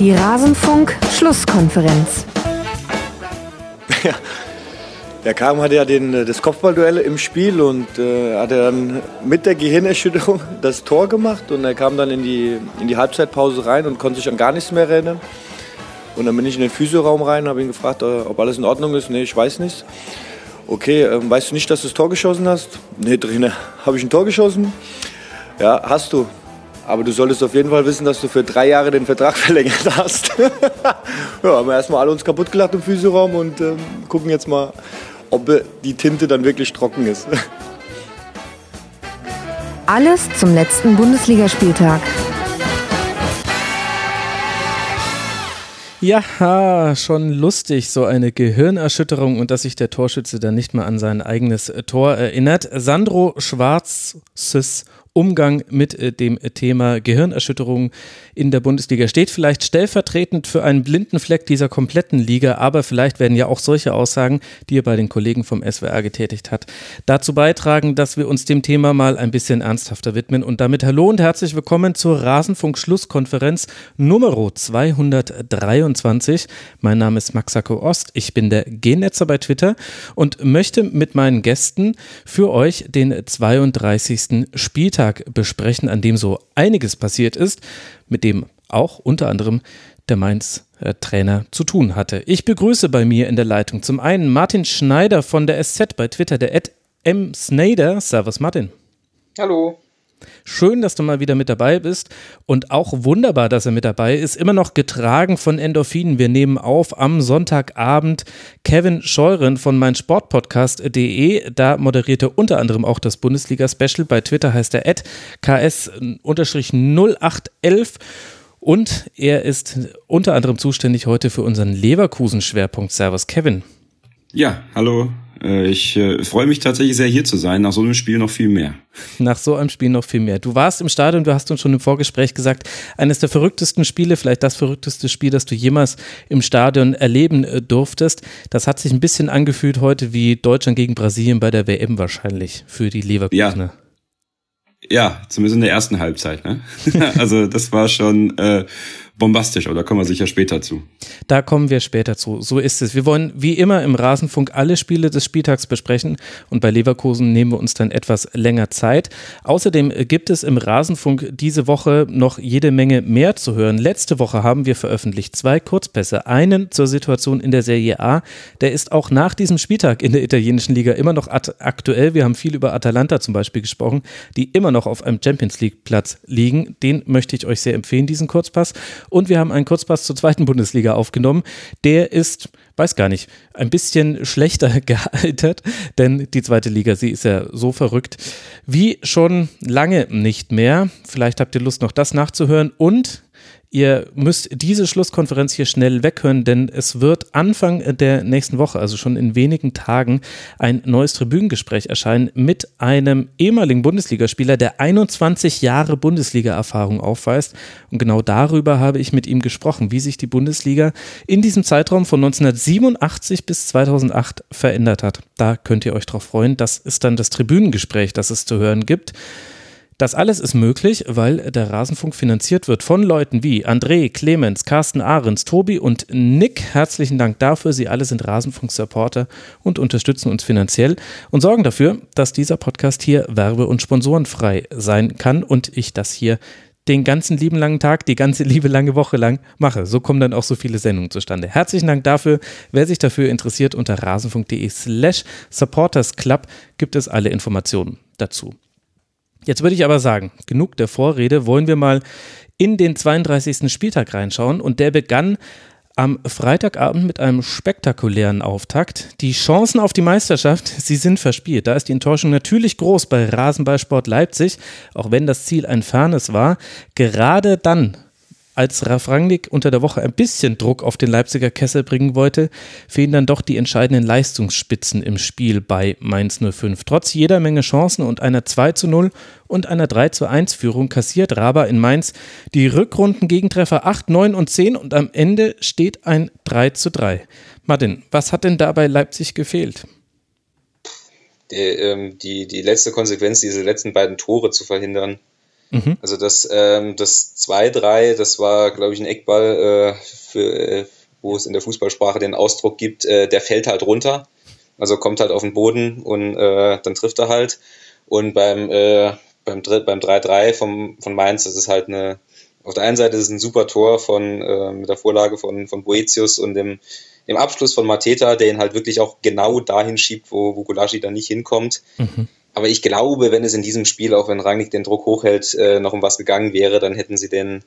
Die Rasenfunk-Schlusskonferenz. Ja. Er kam, hatte ja den, äh, das Kopfballduell im Spiel und äh, hat dann mit der Gehirnerschütterung das Tor gemacht und er kam dann in die, in die Halbzeitpause rein und konnte sich an gar nichts mehr erinnern. Und dann bin ich in den Physioraum rein, habe ihn gefragt, äh, ob alles in Ordnung ist. Nee, ich weiß nichts. Okay, äh, weißt du nicht, dass du das Tor geschossen hast? Nee, Trainer, habe ich ein Tor geschossen? Ja, hast du. Aber du solltest auf jeden Fall wissen, dass du für drei Jahre den Vertrag verlängert hast. ja, haben wir erstmal alle uns kaputt gelacht im Physioraum und ähm, gucken jetzt mal, ob die Tinte dann wirklich trocken ist. Alles zum letzten Bundesligaspieltag. Ja, schon lustig, so eine Gehirnerschütterung und dass sich der Torschütze dann nicht mal an sein eigenes Tor erinnert. Sandro Schwarzes Umgang mit äh, dem Thema Gehirnerschütterung in der Bundesliga steht. Vielleicht stellvertretend für einen blinden Fleck dieser kompletten Liga, aber vielleicht werden ja auch solche Aussagen, die er bei den Kollegen vom SWR getätigt hat, dazu beitragen, dass wir uns dem Thema mal ein bisschen ernsthafter widmen. Und damit hallo und herzlich willkommen zur Rasenfunk-Schlusskonferenz Nummer 223. Mein Name ist Maxako Ost, ich bin der Genetzer bei Twitter und möchte mit meinen Gästen für euch den 32. Spieltag Spieltag besprechen, an dem so einiges passiert ist, mit dem auch unter anderem der Mainz-Trainer zu tun hatte. Ich begrüße bei mir in der Leitung zum einen Martin Schneider von der SZ bei Twitter, der Ed M. Snyder. Servus Martin. Hallo. Schön, dass du mal wieder mit dabei bist und auch wunderbar, dass er mit dabei ist. Immer noch getragen von Endorphinen. Wir nehmen auf am Sonntagabend Kevin Scheuren von meinsportpodcast.de. Da moderiert er unter anderem auch das Bundesliga-Special. Bei Twitter heißt er ks-0811 und er ist unter anderem zuständig heute für unseren Leverkusen-Schwerpunkt. Servus, Kevin. Ja, hallo ich äh, freue mich tatsächlich sehr, hier zu sein. Nach so einem Spiel noch viel mehr. Nach so einem Spiel noch viel mehr. Du warst im Stadion, du hast uns schon im Vorgespräch gesagt, eines der verrücktesten Spiele, vielleicht das verrückteste Spiel, das du jemals im Stadion erleben äh, durftest. Das hat sich ein bisschen angefühlt heute wie Deutschland gegen Brasilien bei der WM wahrscheinlich für die Leverkusener. Ja. Ja, zumindest in der ersten Halbzeit. Ne? also das war schon äh, bombastisch, aber da kommen wir sicher später zu. Da kommen wir später zu. So ist es. Wir wollen wie immer im Rasenfunk alle Spiele des Spieltags besprechen und bei Leverkusen nehmen wir uns dann etwas länger Zeit. Außerdem gibt es im Rasenfunk diese Woche noch jede Menge mehr zu hören. Letzte Woche haben wir veröffentlicht zwei Kurzpässe. Einen zur Situation in der Serie A. Der ist auch nach diesem Spieltag in der italienischen Liga immer noch aktuell. Wir haben viel über Atalanta zum Beispiel gesprochen, die immer noch auf einem Champions League Platz liegen. Den möchte ich euch sehr empfehlen, diesen Kurzpass. Und wir haben einen Kurzpass zur zweiten Bundesliga aufgenommen. Der ist, weiß gar nicht, ein bisschen schlechter gealtert, denn die zweite Liga, sie ist ja so verrückt wie schon lange nicht mehr. Vielleicht habt ihr Lust, noch das nachzuhören. Und Ihr müsst diese Schlusskonferenz hier schnell weghören, denn es wird Anfang der nächsten Woche, also schon in wenigen Tagen, ein neues Tribünengespräch erscheinen mit einem ehemaligen Bundesligaspieler, der 21 Jahre Bundesliga-Erfahrung aufweist. Und genau darüber habe ich mit ihm gesprochen, wie sich die Bundesliga in diesem Zeitraum von 1987 bis 2008 verändert hat. Da könnt ihr euch drauf freuen. Das ist dann das Tribünengespräch, das es zu hören gibt. Das alles ist möglich, weil der Rasenfunk finanziert wird von Leuten wie André, Clemens, Carsten Ahrens, Tobi und Nick. Herzlichen Dank dafür. Sie alle sind Rasenfunk-Supporter und unterstützen uns finanziell und sorgen dafür, dass dieser Podcast hier werbe- und sponsorenfrei sein kann und ich das hier den ganzen lieben langen Tag, die ganze liebe lange Woche lang mache. So kommen dann auch so viele Sendungen zustande. Herzlichen Dank dafür. Wer sich dafür interessiert, unter rasenfunk.de slash supportersclub gibt es alle Informationen dazu. Jetzt würde ich aber sagen, genug der Vorrede, wollen wir mal in den 32. Spieltag reinschauen und der begann am Freitagabend mit einem spektakulären Auftakt. Die Chancen auf die Meisterschaft, sie sind verspielt. Da ist die Enttäuschung natürlich groß bei Rasenballsport Leipzig, auch wenn das Ziel ein fernes war. Gerade dann als Ralf Rangnick unter der Woche ein bisschen Druck auf den Leipziger Kessel bringen wollte, fehlen dann doch die entscheidenden Leistungsspitzen im Spiel bei Mainz 05. Trotz jeder Menge Chancen und einer 2 zu 0 und einer 3 zu 1 Führung kassiert Raber in Mainz die Rückrunden-Gegentreffer 8, 9 und 10 und am Ende steht ein 3 zu 3. Martin, was hat denn dabei Leipzig gefehlt? Die, ähm, die, die letzte Konsequenz, diese letzten beiden Tore zu verhindern, Mhm. Also das, ähm, das 2-3, das war, glaube ich, ein Eckball, äh, für, äh, wo es in der Fußballsprache den Ausdruck gibt, äh, der fällt halt runter. Also kommt halt auf den Boden und äh, dann trifft er halt. Und beim, äh, beim, beim 3-3 vom, von Mainz, das ist halt eine, auf der einen Seite ist es ein super Tor von, äh, mit der Vorlage von, von Boetius und dem, dem Abschluss von Mateta, der ihn halt wirklich auch genau dahin schiebt, wo, wo Gulaschi dann nicht hinkommt. Mhm. Aber ich glaube, wenn es in diesem Spiel, auch wenn Rangnick den Druck hochhält, äh, noch um was gegangen wäre, dann hätten sie den,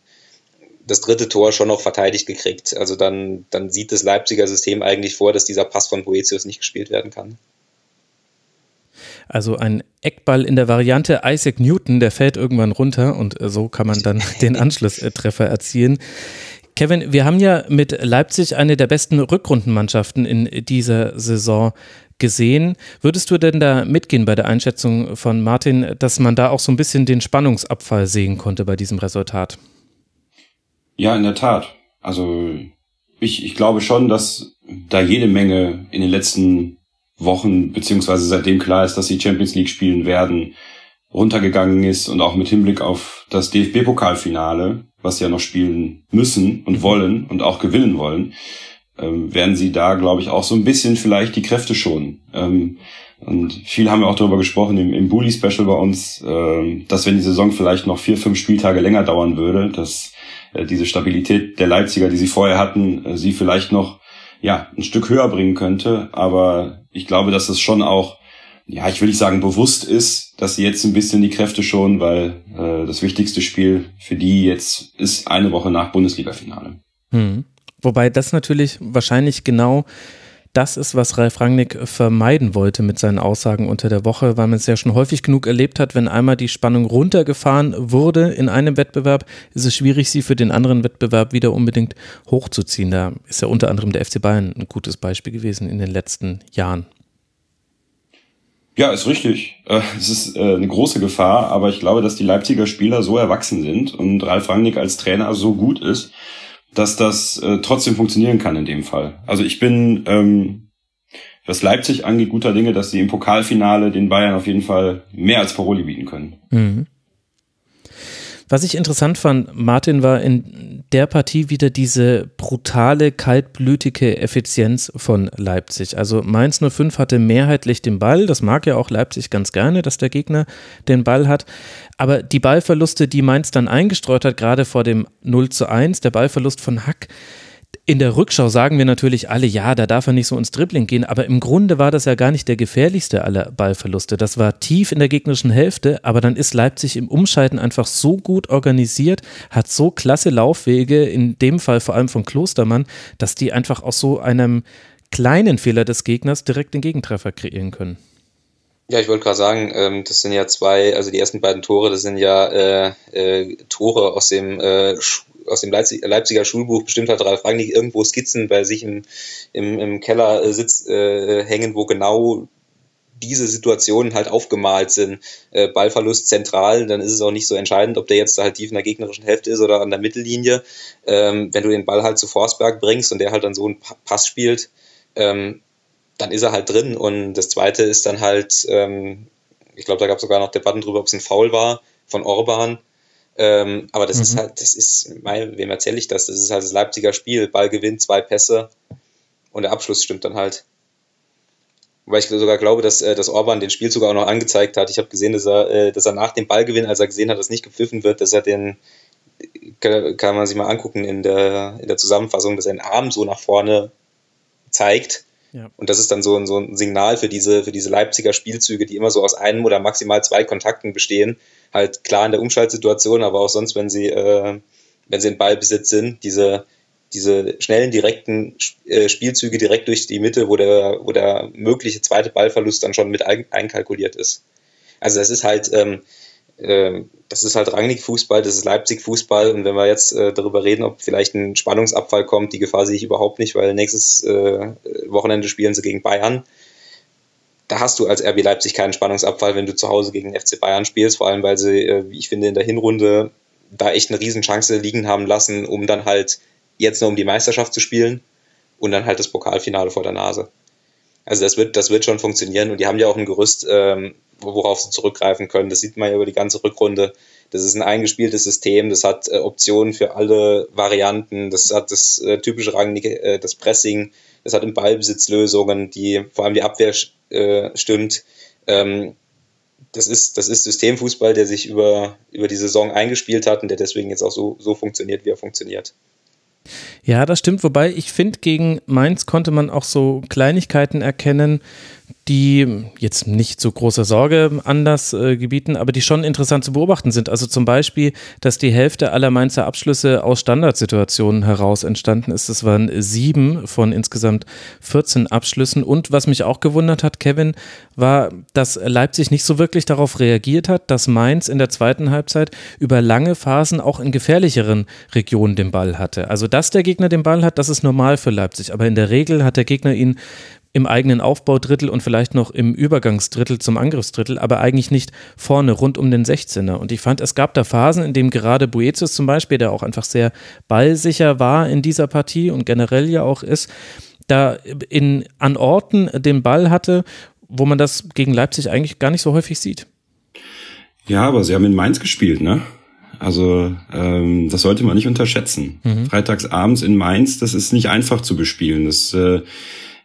das dritte Tor schon noch verteidigt gekriegt. Also dann, dann sieht das Leipziger System eigentlich vor, dass dieser Pass von Boetius nicht gespielt werden kann. Also ein Eckball in der Variante Isaac Newton, der fällt irgendwann runter und äh, so kann man dann den Anschlusstreffer erzielen. Kevin, wir haben ja mit Leipzig eine der besten Rückrundenmannschaften in dieser Saison gesehen. Würdest du denn da mitgehen bei der Einschätzung von Martin, dass man da auch so ein bisschen den Spannungsabfall sehen konnte bei diesem Resultat? Ja, in der Tat. Also ich, ich glaube schon, dass da jede Menge in den letzten Wochen, beziehungsweise seitdem klar ist, dass sie Champions League spielen werden, runtergegangen ist und auch mit Hinblick auf das DFB-Pokalfinale, was sie ja noch spielen müssen und wollen und auch gewinnen wollen, ähm, werden sie da, glaube ich, auch so ein bisschen vielleicht die Kräfte schonen. Ähm, und viel haben wir auch darüber gesprochen im, im Bully-Special bei uns, ähm, dass wenn die Saison vielleicht noch vier, fünf Spieltage länger dauern würde, dass äh, diese Stabilität der Leipziger, die sie vorher hatten, äh, sie vielleicht noch ja ein Stück höher bringen könnte. Aber ich glaube, dass es schon auch, ja, ich will nicht sagen bewusst ist, dass sie jetzt ein bisschen die Kräfte schonen, weil äh, das wichtigste Spiel für die jetzt ist eine Woche nach Bundesliga-Finale. Hm. Wobei das natürlich wahrscheinlich genau das ist, was Ralf Rangnick vermeiden wollte mit seinen Aussagen unter der Woche, weil man es ja schon häufig genug erlebt hat, wenn einmal die Spannung runtergefahren wurde in einem Wettbewerb, ist es schwierig, sie für den anderen Wettbewerb wieder unbedingt hochzuziehen. Da ist ja unter anderem der FC Bayern ein gutes Beispiel gewesen in den letzten Jahren. Ja, ist richtig. Äh, es ist äh, eine große Gefahr, aber ich glaube, dass die Leipziger Spieler so erwachsen sind und Ralf Rangnick als Trainer so gut ist, dass das äh, trotzdem funktionieren kann in dem Fall. Also ich bin, ähm, was Leipzig angeht, guter Dinge, dass sie im Pokalfinale den Bayern auf jeden Fall mehr als Paroli bieten können. Mhm. Was ich interessant fand, Martin, war in der Partie wieder diese brutale, kaltblütige Effizienz von Leipzig. Also Mainz 05 hatte mehrheitlich den Ball. Das mag ja auch Leipzig ganz gerne, dass der Gegner den Ball hat. Aber die Ballverluste, die Mainz dann eingestreut hat, gerade vor dem 0 zu 1, der Ballverlust von Hack, in der Rückschau sagen wir natürlich alle, ja, da darf er nicht so ins Dribbling gehen, aber im Grunde war das ja gar nicht der gefährlichste aller Ballverluste. Das war tief in der gegnerischen Hälfte, aber dann ist Leipzig im Umschalten einfach so gut organisiert, hat so klasse Laufwege, in dem Fall vor allem von Klostermann, dass die einfach aus so einem kleinen Fehler des Gegners direkt den Gegentreffer kreieren können. Ja, ich wollte gerade sagen, ähm, das sind ja zwei, also die ersten beiden Tore, das sind ja äh, äh, Tore aus dem äh, aus dem Leipzig, Leipziger Schulbuch bestimmt hat Ralf Rangnick irgendwo Skizzen bei sich im, im, im Keller äh, sitz, äh, hängen, wo genau diese Situationen halt aufgemalt sind. Äh, Ballverlust zentral, dann ist es auch nicht so entscheidend, ob der jetzt halt tief in der gegnerischen Hälfte ist oder an der Mittellinie. Ähm, wenn du den Ball halt zu Forsberg bringst und der halt dann so einen Pass spielt, ähm, dann ist er halt drin. Und das zweite ist dann halt, ähm, ich glaube, da gab es sogar noch Debatten drüber, ob es ein Foul war von Orban ähm, aber das mhm. ist halt, das ist, mein, wem erzähle ich das? Das ist halt das Leipziger Spiel. Ball gewinnt, zwei Pässe und der Abschluss stimmt dann halt. Weil ich sogar glaube, dass, äh, dass Orban den Spielzug auch noch angezeigt hat. Ich habe gesehen, dass er, äh, dass er nach dem Ballgewinn, als er gesehen hat, dass nicht gepfiffen wird, dass er den, kann man sich mal angucken in der, in der Zusammenfassung, dass er den Arm so nach vorne zeigt. Ja. Und das ist dann so, so ein Signal für diese, für diese Leipziger Spielzüge, die immer so aus einem oder maximal zwei Kontakten bestehen, halt klar in der Umschaltsituation, aber auch sonst, wenn sie, äh, wenn sie in Ballbesitz sind, diese, diese schnellen, direkten äh, Spielzüge direkt durch die Mitte, wo der, wo der mögliche zweite Ballverlust dann schon mit ein, einkalkuliert ist. Also das ist halt, ähm, äh, das ist halt Rangnick-Fußball, das ist Leipzig-Fußball und wenn wir jetzt äh, darüber reden, ob vielleicht ein Spannungsabfall kommt, die Gefahr sehe ich überhaupt nicht, weil nächstes äh, Wochenende spielen sie gegen Bayern da hast du als RB Leipzig keinen Spannungsabfall, wenn du zu Hause gegen den FC Bayern spielst, vor allem weil sie, äh, wie ich finde, in der Hinrunde da echt eine Riesenchance liegen haben lassen, um dann halt jetzt nur um die Meisterschaft zu spielen und dann halt das Pokalfinale vor der Nase. Also das wird, das wird schon funktionieren und die haben ja auch ein Gerüst, ähm, worauf sie zurückgreifen können. Das sieht man ja über die ganze Rückrunde, Das ist ein eingespieltes System, das hat äh, Optionen für alle Varianten, das hat das äh, typische Rang, äh, das Pressing, das hat im Ballbesitz Lösungen, die vor allem die Abwehr äh, stimmt. Ähm, das ist, das ist Systemfußball, der sich über, über die Saison eingespielt hat und der deswegen jetzt auch so, so funktioniert, wie er funktioniert. Ja, das stimmt. Wobei ich finde, gegen Mainz konnte man auch so Kleinigkeiten erkennen, die jetzt nicht so große Sorge anders äh, gebieten, aber die schon interessant zu beobachten sind. Also zum Beispiel, dass die Hälfte aller Mainzer Abschlüsse aus Standardsituationen heraus entstanden ist. Das waren sieben von insgesamt 14 Abschlüssen. Und was mich auch gewundert hat, Kevin, war, dass Leipzig nicht so wirklich darauf reagiert hat, dass Mainz in der zweiten Halbzeit über lange Phasen auch in gefährlicheren Regionen den Ball hatte. Also, dass der Gegner den Ball hat, das ist normal für Leipzig. Aber in der Regel hat der Gegner ihn im eigenen Aufbaudrittel und vielleicht noch im Übergangsdrittel zum Angriffsdrittel, aber eigentlich nicht vorne rund um den 16er. Und ich fand, es gab da Phasen, in denen gerade Boetius zum Beispiel, der auch einfach sehr ballsicher war in dieser Partie und generell ja auch ist, da in, an Orten den Ball hatte, wo man das gegen Leipzig eigentlich gar nicht so häufig sieht. Ja, aber sie haben in Mainz gespielt, ne? Also ähm, das sollte man nicht unterschätzen. Mhm. Freitags abends in Mainz, das ist nicht einfach zu bespielen. Das äh,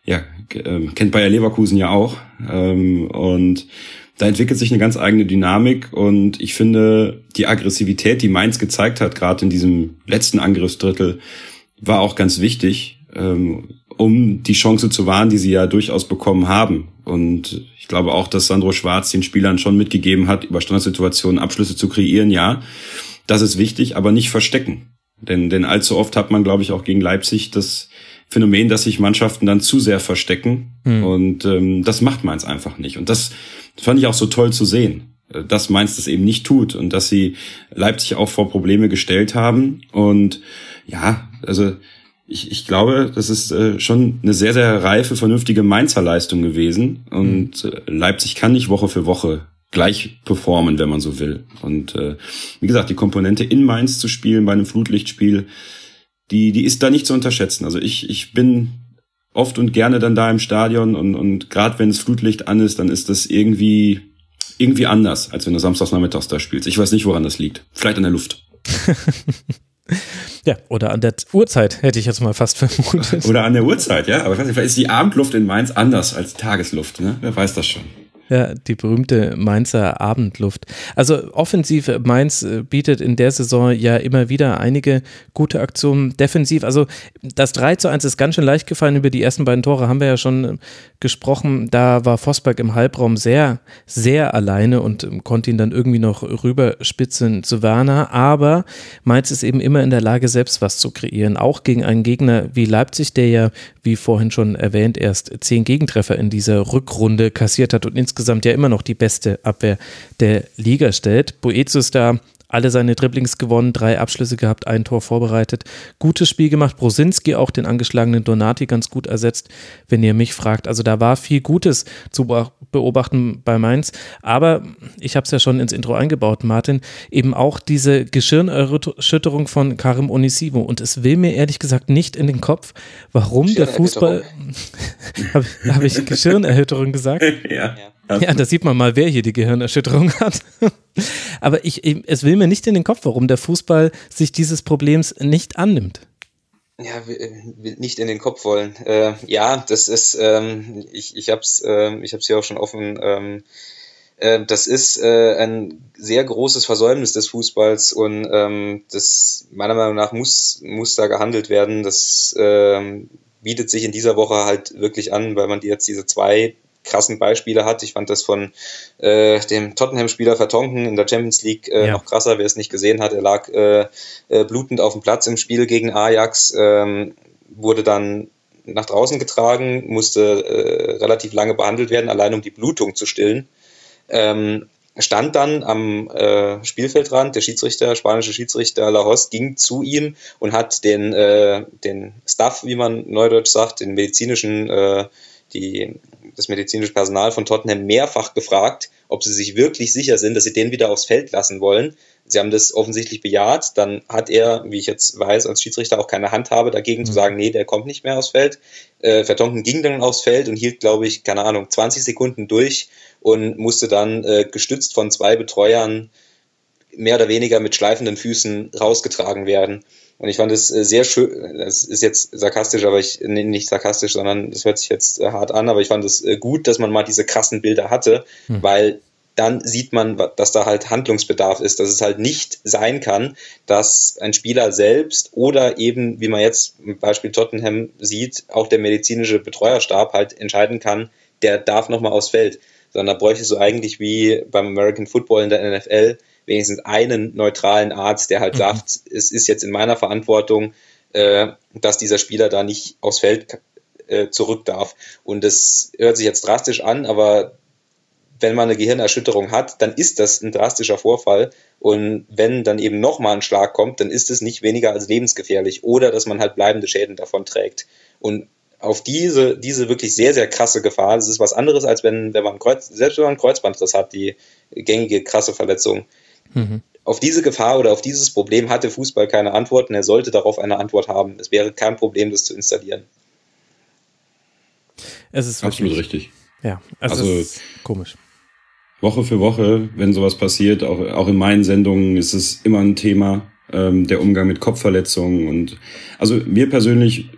ja, äh, kennt Bayer Leverkusen ja auch. Ähm, und da entwickelt sich eine ganz eigene Dynamik und ich finde, die Aggressivität, die Mainz gezeigt hat, gerade in diesem letzten Angriffsdrittel, war auch ganz wichtig, ähm, um die Chance zu wahren, die sie ja durchaus bekommen haben. Und ich glaube auch, dass Sandro Schwarz den Spielern schon mitgegeben hat, über Standardsituationen Abschlüsse zu kreieren, ja. Das ist wichtig, aber nicht verstecken. Denn, denn allzu oft hat man, glaube ich, auch gegen Leipzig das Phänomen, dass sich Mannschaften dann zu sehr verstecken. Mhm. Und ähm, das macht Mainz einfach nicht. Und das fand ich auch so toll zu sehen, äh, dass Mainz das eben nicht tut und dass sie Leipzig auch vor Probleme gestellt haben. Und ja, also ich, ich glaube, das ist äh, schon eine sehr, sehr reife, vernünftige Mainzer Leistung gewesen. Und äh, Leipzig kann nicht Woche für Woche gleich performen, wenn man so will. Und äh, wie gesagt, die Komponente in Mainz zu spielen bei einem Flutlichtspiel, die, die ist da nicht zu unterschätzen. Also ich, ich bin oft und gerne dann da im Stadion und, und gerade wenn das Flutlicht an ist, dann ist das irgendwie, irgendwie anders, als wenn du samstags nachmittags da spielst. Ich weiß nicht, woran das liegt. Vielleicht an der Luft. ja, oder an der Uhrzeit, hätte ich jetzt mal fast vermutet. Oder an der Uhrzeit, ja. Aber ich weiß nicht, ist die Abendluft in Mainz anders als die Tagesluft, ne? Wer weiß das schon. Ja, die berühmte Mainzer Abendluft. Also offensiv, Mainz äh, bietet in der Saison ja immer wieder einige gute Aktionen. Defensiv, also das 3 zu 1 ist ganz schön leicht gefallen. Über die ersten beiden Tore haben wir ja schon äh, gesprochen. Da war Vosberg im Halbraum sehr, sehr alleine und ähm, konnte ihn dann irgendwie noch rüberspitzen zu Werner. Aber Mainz ist eben immer in der Lage, selbst was zu kreieren. Auch gegen einen Gegner wie Leipzig, der ja, wie vorhin schon erwähnt, erst zehn Gegentreffer in dieser Rückrunde kassiert hat und insgesamt insgesamt ja immer noch die beste Abwehr der Liga stellt. Boetius da alle seine Dribblings gewonnen, drei Abschlüsse gehabt, ein Tor vorbereitet. Gutes Spiel gemacht. Brosinski auch den angeschlagenen Donati ganz gut ersetzt, wenn ihr mich fragt. Also da war viel Gutes zu beobachten bei Mainz. Aber ich habe es ja schon ins Intro eingebaut, Martin, eben auch diese Geschirnerschütterung von Karim Onisivo. Und es will mir ehrlich gesagt nicht in den Kopf, warum der Fußball. habe hab ich Geschirnerschütterung gesagt? ja. Ja, da sieht man mal, wer hier die Gehirnerschütterung hat. Aber ich, es will mir nicht in den Kopf, warum der Fußball sich dieses Problems nicht annimmt. Ja, will nicht in den Kopf wollen. Äh, ja, das ist, ähm, ich, ich habe es äh, ich hab's hier auch schon offen. Ähm, äh, das ist äh, ein sehr großes Versäumnis des Fußballs und ähm, das meiner Meinung nach muss, muss da gehandelt werden. Das ähm, bietet sich in dieser Woche halt wirklich an, weil man die jetzt diese zwei krassen Beispiele hat. Ich fand das von äh, dem Tottenham-Spieler Vertonken in der Champions League äh, ja. noch krasser, wer es nicht gesehen hat. Er lag äh, äh, blutend auf dem Platz im Spiel gegen Ajax, ähm, wurde dann nach draußen getragen, musste äh, relativ lange behandelt werden, allein um die Blutung zu stillen. Ähm, stand dann am äh, Spielfeldrand, der Schiedsrichter, spanische Schiedsrichter Lajos, ging zu ihm und hat den, äh, den Staff, wie man neudeutsch sagt, den medizinischen, äh, die das medizinische Personal von Tottenham mehrfach gefragt, ob sie sich wirklich sicher sind, dass sie den wieder aufs Feld lassen wollen. Sie haben das offensichtlich bejaht. Dann hat er, wie ich jetzt weiß, als Schiedsrichter auch keine Handhabe dagegen mhm. zu sagen, nee, der kommt nicht mehr aufs Feld. Äh, Vertonken ging dann aufs Feld und hielt, glaube ich, keine Ahnung, 20 Sekunden durch und musste dann äh, gestützt von zwei Betreuern mehr oder weniger mit schleifenden Füßen rausgetragen werden. Und ich fand es äh, sehr schön, das ist jetzt sarkastisch, aber ich, nee, nicht sarkastisch, sondern das hört sich jetzt äh, hart an, aber ich fand es äh, gut, dass man mal diese krassen Bilder hatte, hm. weil dann sieht man, dass da halt Handlungsbedarf ist, dass es halt nicht sein kann, dass ein Spieler selbst oder eben, wie man jetzt im Beispiel Tottenham sieht, auch der medizinische Betreuerstab halt entscheiden kann, der darf nochmal aufs Feld. Sondern da bräuchte so eigentlich wie beim American Football in der NFL wenigstens einen neutralen Arzt, der halt mhm. sagt, es ist jetzt in meiner Verantwortung, äh, dass dieser Spieler da nicht aufs Feld äh, zurück darf. Und das hört sich jetzt drastisch an, aber wenn man eine Gehirnerschütterung hat, dann ist das ein drastischer Vorfall. Und wenn dann eben nochmal ein Schlag kommt, dann ist es nicht weniger als lebensgefährlich oder dass man halt bleibende Schäden davon trägt. Und auf diese, diese wirklich sehr, sehr krasse Gefahr, das ist was anderes, als wenn, wenn man Kreuz, selbst wenn man einen Kreuzbandriss hat, die gängige krasse Verletzung. Mhm. Auf diese Gefahr oder auf dieses Problem hatte Fußball keine Antwort und er sollte darauf eine Antwort haben. Es wäre kein Problem, das zu installieren. Es ist absolut richtig. Ja, also, also ist komisch. Woche für Woche, wenn sowas passiert, auch, auch in meinen Sendungen ist es immer ein Thema, ähm, der Umgang mit Kopfverletzungen und also mir persönlich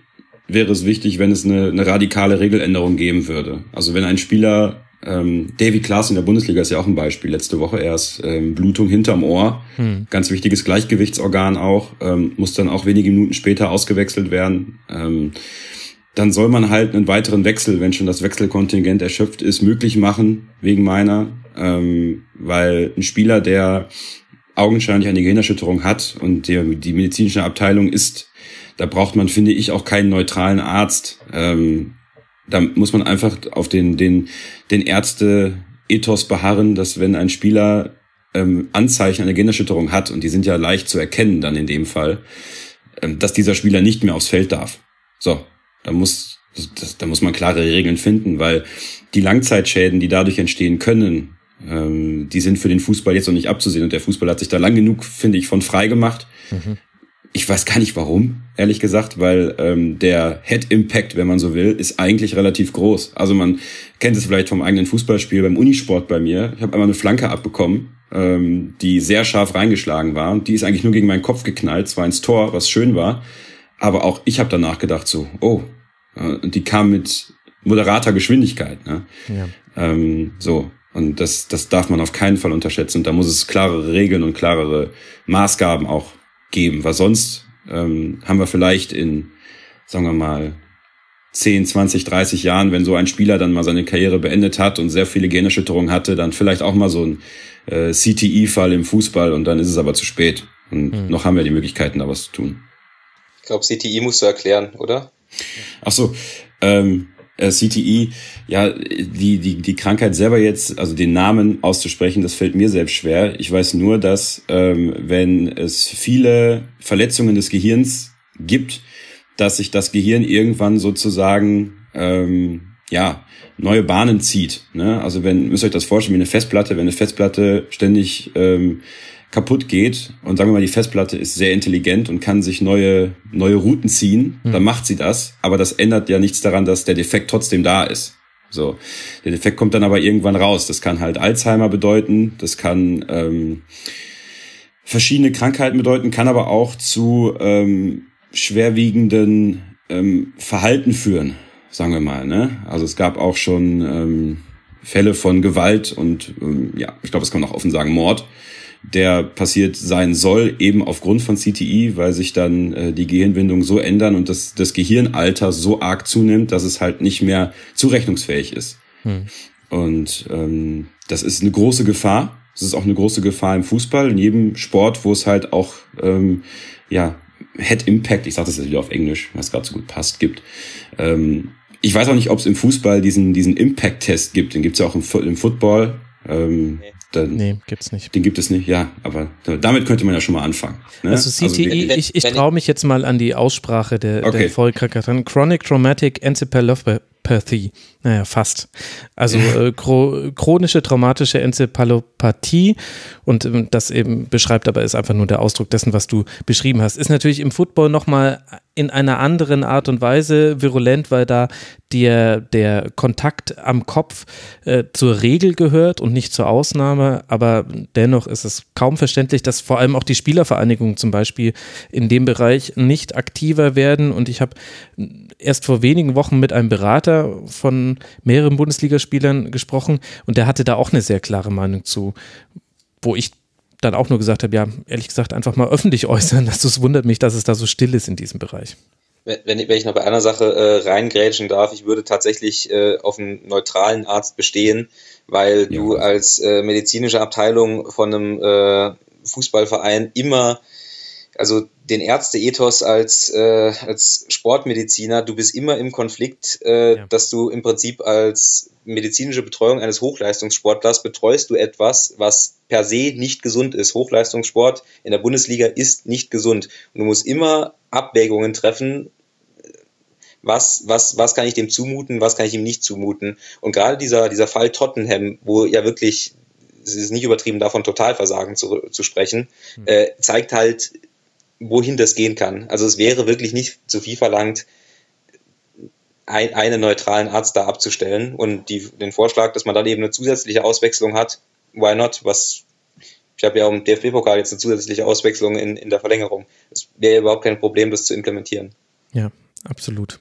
wäre es wichtig, wenn es eine, eine radikale Regeländerung geben würde. Also wenn ein Spieler ähm, David Klaas in der Bundesliga ist ja auch ein Beispiel. Letzte Woche erst ähm, Blutung hinterm Ohr, hm. ganz wichtiges Gleichgewichtsorgan auch, ähm, muss dann auch wenige Minuten später ausgewechselt werden. Ähm, dann soll man halt einen weiteren Wechsel, wenn schon das Wechselkontingent erschöpft ist, möglich machen, wegen meiner, ähm, weil ein Spieler, der augenscheinlich eine Gehirnerschütterung hat und die, die medizinische Abteilung ist, da braucht man, finde ich, auch keinen neutralen Arzt. Ähm, da muss man einfach auf den, den, den Ärzte-Ethos beharren, dass wenn ein Spieler ähm, Anzeichen einer Gehirnerschütterung hat, und die sind ja leicht zu erkennen dann in dem Fall, ähm, dass dieser Spieler nicht mehr aufs Feld darf. So, da muss, das, da muss man klare Regeln finden, weil die Langzeitschäden, die dadurch entstehen können, ähm, die sind für den Fußball jetzt noch nicht abzusehen. Und der Fußball hat sich da lang genug, finde ich, von frei gemacht. Mhm. Ich weiß gar nicht warum, ehrlich gesagt, weil ähm, der Head Impact, wenn man so will, ist eigentlich relativ groß. Also man kennt es vielleicht vom eigenen Fußballspiel beim Unisport bei mir. Ich habe einmal eine Flanke abbekommen, ähm, die sehr scharf reingeschlagen war und die ist eigentlich nur gegen meinen Kopf geknallt, zwar ins Tor, was schön war, aber auch ich habe danach gedacht so, oh, äh, und die kam mit moderater Geschwindigkeit. Ne? Ja. Ähm, so. Und das, das darf man auf keinen Fall unterschätzen. Und da muss es klarere Regeln und klarere Maßgaben auch geben, weil sonst ähm, haben wir vielleicht in, sagen wir mal, 10, 20, 30 Jahren, wenn so ein Spieler dann mal seine Karriere beendet hat und sehr viele Gehirnerschütterungen hatte, dann vielleicht auch mal so ein äh, CTI-Fall im Fußball und dann ist es aber zu spät. Und mhm. noch haben wir die Möglichkeiten, da was zu tun. Ich glaube, CTI musst du erklären, oder? Ach so, ähm, äh, CTI, ja, die, die, die Krankheit selber jetzt, also den Namen auszusprechen, das fällt mir selbst schwer. Ich weiß nur, dass ähm, wenn es viele Verletzungen des Gehirns gibt, dass sich das Gehirn irgendwann sozusagen ähm, ja neue Bahnen zieht. Ne? Also wenn müsst ihr euch das vorstellen wie eine Festplatte, wenn eine Festplatte ständig ähm, kaputt geht und sagen wir mal, die Festplatte ist sehr intelligent und kann sich neue, neue Routen ziehen, mhm. dann macht sie das. Aber das ändert ja nichts daran, dass der Defekt trotzdem da ist. So, der Defekt kommt dann aber irgendwann raus. Das kann halt Alzheimer bedeuten, das kann ähm, verschiedene Krankheiten bedeuten, kann aber auch zu ähm, schwerwiegenden ähm, Verhalten führen, sagen wir mal. Ne? Also es gab auch schon ähm, Fälle von Gewalt und ähm, ja, ich glaube, es kann man auch offen sagen, Mord der passiert sein soll, eben aufgrund von CTI, weil sich dann äh, die Gehirnwindungen so ändern und das, das Gehirnalter so arg zunimmt, dass es halt nicht mehr zurechnungsfähig ist. Hm. Und ähm, das ist eine große Gefahr. Es ist auch eine große Gefahr im Fußball, in jedem Sport, wo es halt auch ähm, ja Head Impact, ich sage das jetzt wieder auf Englisch, was gerade so gut passt, gibt. Ähm, ich weiß auch nicht, ob es im Fußball diesen, diesen Impact-Test gibt. Den gibt es ja auch im, im Football. Ähm, dann, nee, gibt's nicht. Den gibt es nicht, ja, aber damit könnte man ja schon mal anfangen. Ne? Also CTE, also, ich, ich traue mich jetzt mal an die Aussprache der, okay. der Folgekrankheit Chronic Traumatic Encephalopathy. Naja, fast. Also äh, chronische traumatische Enzephalopathie und ähm, das eben beschreibt aber ist einfach nur der Ausdruck dessen, was du beschrieben hast. Ist natürlich im Football nochmal in einer anderen Art und Weise virulent, weil da der, der Kontakt am Kopf äh, zur Regel gehört und nicht zur Ausnahme. Aber dennoch ist es kaum verständlich, dass vor allem auch die Spielervereinigungen zum Beispiel in dem Bereich nicht aktiver werden. Und ich habe erst vor wenigen Wochen mit einem Berater von mehreren Bundesligaspielern gesprochen und der hatte da auch eine sehr klare Meinung zu, wo ich dann auch nur gesagt habe, ja, ehrlich gesagt, einfach mal öffentlich äußern. Das wundert mich, dass es da so still ist in diesem Bereich. Wenn, wenn ich noch bei einer Sache äh, reingrätschen darf, ich würde tatsächlich äh, auf einen neutralen Arzt bestehen, weil ja. du als äh, medizinische Abteilung von einem äh, Fußballverein immer, also den Ärzte-Ethos als, äh, als Sportmediziner, du bist immer im Konflikt, äh, ja. dass du im Prinzip als medizinische Betreuung eines Hochleistungssportlers betreust du etwas, was per se nicht gesund ist. Hochleistungssport in der Bundesliga ist nicht gesund. Und du musst immer Abwägungen treffen, was, was, was kann ich dem zumuten, was kann ich ihm nicht zumuten. Und gerade dieser, dieser Fall Tottenham, wo ja wirklich, es ist nicht übertrieben, davon Totalversagen zu, zu sprechen, mhm. äh, zeigt halt, wohin das gehen kann. Also es wäre wirklich nicht zu viel verlangt, ein, einen neutralen Arzt da abzustellen und die, den Vorschlag, dass man dann eben eine zusätzliche Auswechslung hat, why not? Was ich habe ja auch im DFB-Pokal jetzt eine zusätzliche Auswechslung in, in der Verlängerung. Es wäre überhaupt kein Problem, das zu implementieren. Ja, absolut.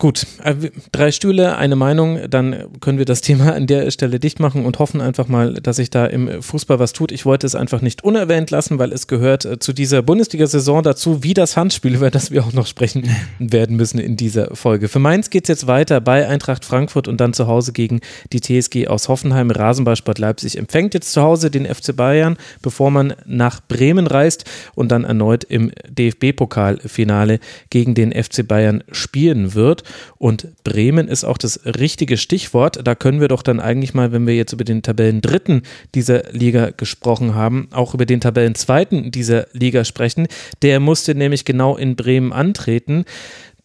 Gut, äh, drei Stühle, eine Meinung, dann können wir das Thema an der Stelle dicht machen und hoffen einfach mal, dass sich da im Fußball was tut. Ich wollte es einfach nicht unerwähnt lassen, weil es gehört äh, zu dieser Bundesliga-Saison dazu, wie das Handspiel, über das wir auch noch sprechen werden müssen in dieser Folge. Für Mainz geht es jetzt weiter bei Eintracht Frankfurt und dann zu Hause gegen die TSG aus Hoffenheim. Rasenballsport Leipzig empfängt jetzt zu Hause den FC Bayern, bevor man nach Bremen reist und dann erneut im DFB-Pokalfinale gegen den FC Bayern spielen wird. Und Bremen ist auch das richtige Stichwort. Da können wir doch dann eigentlich mal, wenn wir jetzt über den Tabellendritten dieser Liga gesprochen haben, auch über den Tabellenzweiten dieser Liga sprechen. Der musste nämlich genau in Bremen antreten,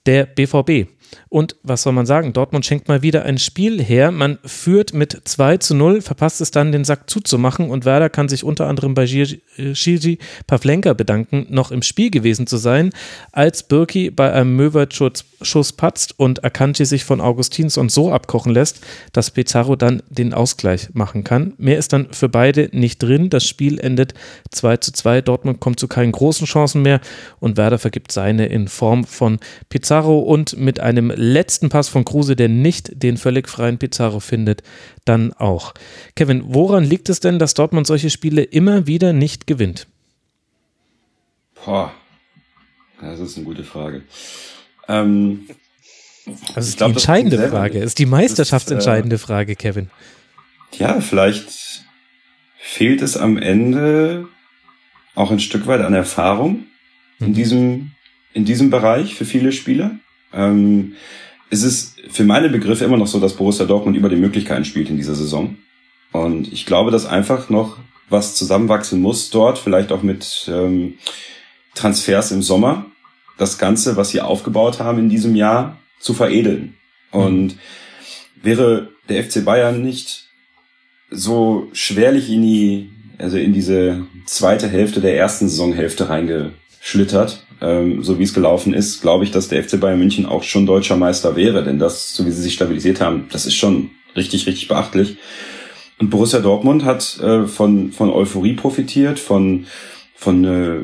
der BVB. Und was soll man sagen? Dortmund schenkt mal wieder ein Spiel her. Man führt mit 2 zu 0, verpasst es dann, den Sack zuzumachen. Und Werder kann sich unter anderem bei Gigi Pavlenka bedanken, noch im Spiel gewesen zu sein, als Birki bei einem Möwert-Schuss patzt und Akanji sich von Augustinsson so abkochen lässt, dass Pizarro dann den Ausgleich machen kann. Mehr ist dann für beide nicht drin. Das Spiel endet 2 zu 2. Dortmund kommt zu keinen großen Chancen mehr und Werder vergibt seine in Form von Pizarro und mit einem letzten Pass von Kruse, der nicht den völlig freien Pizarro findet, dann auch. Kevin, woran liegt es denn, dass Dortmund solche Spiele immer wieder nicht gewinnt? Boah, das ist eine gute Frage. Ähm, das ist glaub, die entscheidende Frage, ist die meisterschaftsentscheidende äh, Frage, Kevin. Ja, vielleicht fehlt es am Ende auch ein Stück weit an Erfahrung in mhm. diesem, in diesem Bereich für viele Spieler. Ähm, es ist für meine Begriffe immer noch so, dass Borussia Dortmund über die Möglichkeiten spielt in dieser Saison. Und ich glaube, dass einfach noch was zusammenwachsen muss dort, vielleicht auch mit ähm, Transfers im Sommer, das Ganze, was sie aufgebaut haben in diesem Jahr, zu veredeln. Und wäre der FC Bayern nicht so schwerlich in die, also in diese zweite Hälfte der ersten Saisonhälfte reingeschlittert, ähm, so wie es gelaufen ist, glaube ich, dass der FC Bayern München auch schon deutscher Meister wäre, denn das, so wie sie sich stabilisiert haben, das ist schon richtig, richtig beachtlich. Und Borussia Dortmund hat äh, von, von Euphorie profitiert, von, von äh,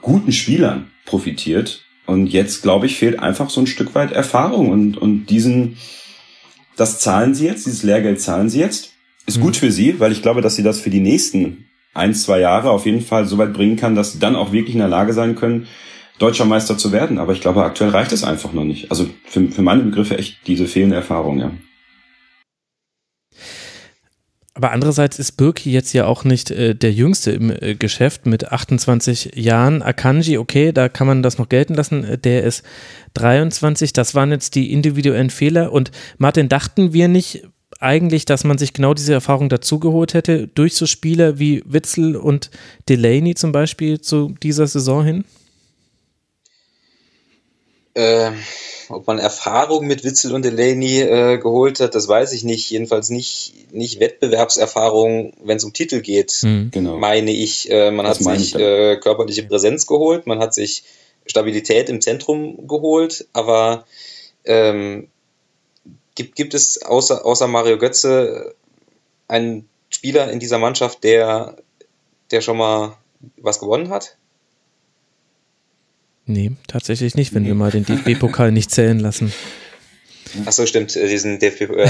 guten Spielern profitiert. Und jetzt, glaube ich, fehlt einfach so ein Stück weit Erfahrung und, und diesen, das zahlen sie jetzt, dieses Lehrgeld zahlen sie jetzt. Ist mhm. gut für sie, weil ich glaube, dass sie das für die nächsten ein, zwei Jahre auf jeden Fall so weit bringen kann, dass sie dann auch wirklich in der Lage sein können, deutscher Meister zu werden. Aber ich glaube, aktuell reicht es einfach noch nicht. Also für, für meine Begriffe echt diese fehlende Erfahrung, ja. Aber andererseits ist Birki jetzt ja auch nicht äh, der Jüngste im äh, Geschäft mit 28 Jahren. Akanji, okay, da kann man das noch gelten lassen. Äh, der ist 23. Das waren jetzt die individuellen Fehler. Und Martin, dachten wir nicht eigentlich, dass man sich genau diese Erfahrung dazugeholt hätte durch so Spieler wie Witzel und Delaney zum Beispiel zu dieser Saison hin? Äh, ob man Erfahrung mit Witzel und Delaney äh, geholt hat, das weiß ich nicht. Jedenfalls nicht, nicht Wettbewerbserfahrung, wenn es um Titel geht, mhm, genau. meine ich. Äh, man das hat sich äh, körperliche Präsenz geholt, man hat sich Stabilität im Zentrum geholt, aber ähm, gibt, gibt es außer, außer Mario Götze einen Spieler in dieser Mannschaft, der, der schon mal was gewonnen hat? Nee, tatsächlich nicht, wenn nee. wir mal den DFB-Pokal nicht zählen lassen. Achso, stimmt, äh, diesen DFB, äh,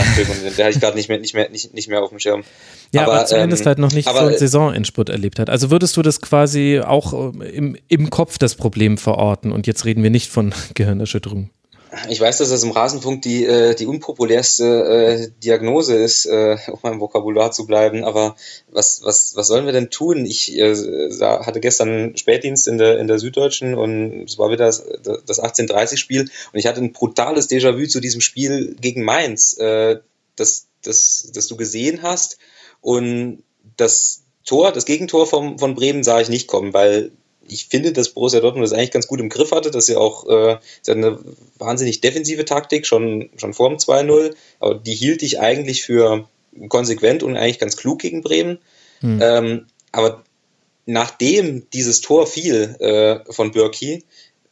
der hatte ich gerade nicht mehr, nicht, mehr, nicht, nicht mehr auf dem Schirm. Ja, aber, aber zumindest ähm, halt noch nicht aber, so einen Saisonendspurt erlebt hat. Also würdest du das quasi auch äh, im, im Kopf das Problem verorten und jetzt reden wir nicht von Gehirnerschütterung. Ich weiß, dass das im Rasenfunk die, äh, die unpopulärste äh, Diagnose ist, äh, auf meinem Vokabular zu bleiben. Aber was, was, was sollen wir denn tun? Ich äh, hatte gestern Spätdienst in der, in der Süddeutschen und es war wieder das, das 1830-Spiel und ich hatte ein brutales Déjà-vu zu diesem Spiel gegen Mainz, äh, das, das, das du gesehen hast. Und das Tor, das Gegentor vom, von Bremen sah ich nicht kommen, weil ich finde, dass Borussia Dortmund das eigentlich ganz gut im Griff hatte, dass sie auch äh, eine wahnsinnig defensive Taktik schon, schon vor dem 2-0, aber die hielt ich eigentlich für konsequent und eigentlich ganz klug gegen Bremen. Hm. Ähm, aber nachdem dieses Tor fiel äh, von Birki,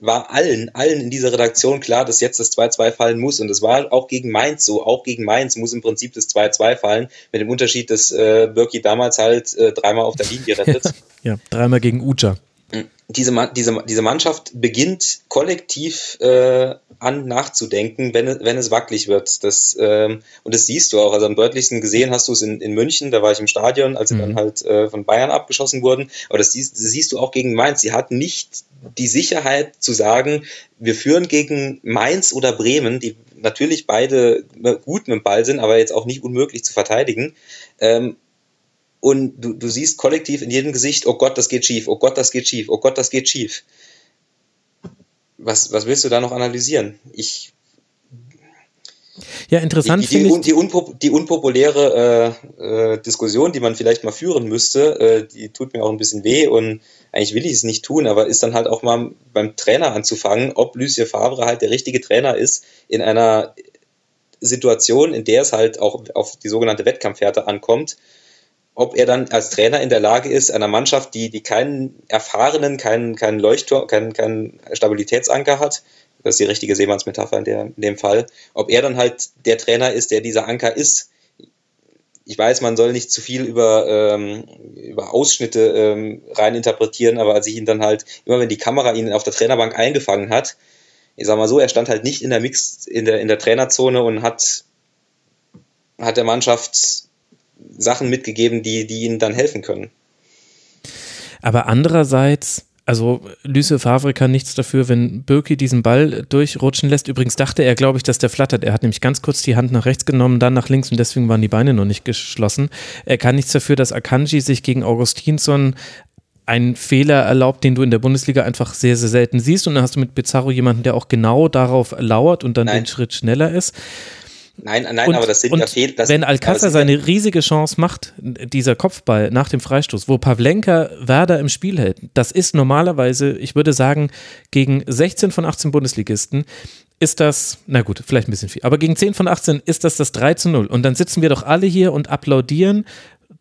war allen, allen in dieser Redaktion klar, dass jetzt das 2-2 fallen muss. Und das war auch gegen Mainz so. Auch gegen Mainz muss im Prinzip das 2-2 fallen, mit dem Unterschied, dass äh, Birki damals halt äh, dreimal auf der Linie rettet. ja, dreimal gegen Uja diese, diese, diese Mannschaft beginnt kollektiv äh, an nachzudenken, wenn, wenn es wackelig wird. Das, ähm, und das siehst du auch. Also am deutlichsten gesehen hast du es in, in München, da war ich im Stadion, als sie mhm. dann halt äh, von Bayern abgeschossen wurden. Aber das siehst, das siehst du auch gegen Mainz. Sie hatten nicht die Sicherheit zu sagen, wir führen gegen Mainz oder Bremen, die natürlich beide gut mit dem Ball sind, aber jetzt auch nicht unmöglich zu verteidigen. Ähm, und du, du siehst kollektiv in jedem Gesicht, oh Gott, das geht schief, oh Gott, das geht schief, oh Gott, das geht schief. Was, was willst du da noch analysieren? Ich. Ja, interessant die, die, die, die, unpop die unpopuläre äh, äh, Diskussion, die man vielleicht mal führen müsste, äh, die tut mir auch ein bisschen weh und eigentlich will ich es nicht tun, aber ist dann halt auch mal beim Trainer anzufangen, ob Lucien Favre halt der richtige Trainer ist in einer Situation, in der es halt auch auf die sogenannte Wettkampfhärte ankommt ob er dann als Trainer in der Lage ist, einer Mannschaft, die, die keinen erfahrenen, keinen, keinen Leuchtturm, keinen, keinen Stabilitätsanker hat, das ist die richtige Seemannsmetapher in, in dem Fall, ob er dann halt der Trainer ist, der dieser Anker ist. Ich weiß, man soll nicht zu viel über, ähm, über Ausschnitte ähm, rein interpretieren, aber als ich ihn dann halt, immer wenn die Kamera ihn auf der Trainerbank eingefangen hat, ich sag mal so, er stand halt nicht in der Mix, in der, in der Trainerzone und hat, hat der Mannschaft Sachen mitgegeben, die, die ihnen dann helfen können. Aber andererseits, also Lüse Favre kann nichts dafür, wenn Birki diesen Ball durchrutschen lässt. Übrigens dachte er, glaube ich, dass der flattert. Er hat nämlich ganz kurz die Hand nach rechts genommen, dann nach links und deswegen waren die Beine noch nicht geschlossen. Er kann nichts dafür, dass Akanji sich gegen Augustinsson einen Fehler erlaubt, den du in der Bundesliga einfach sehr, sehr selten siehst. Und dann hast du mit Pizarro jemanden, der auch genau darauf lauert und dann Nein. den Schritt schneller ist. Nein, nein, und, aber das sind ja Fehler. Wenn Alcázar seine riesige Chance macht, dieser Kopfball nach dem Freistoß, wo Pavlenka Werder im Spiel hält, das ist normalerweise, ich würde sagen, gegen 16 von 18 Bundesligisten ist das, na gut, vielleicht ein bisschen viel, aber gegen 10 von 18 ist das das 3 zu 0. Und dann sitzen wir doch alle hier und applaudieren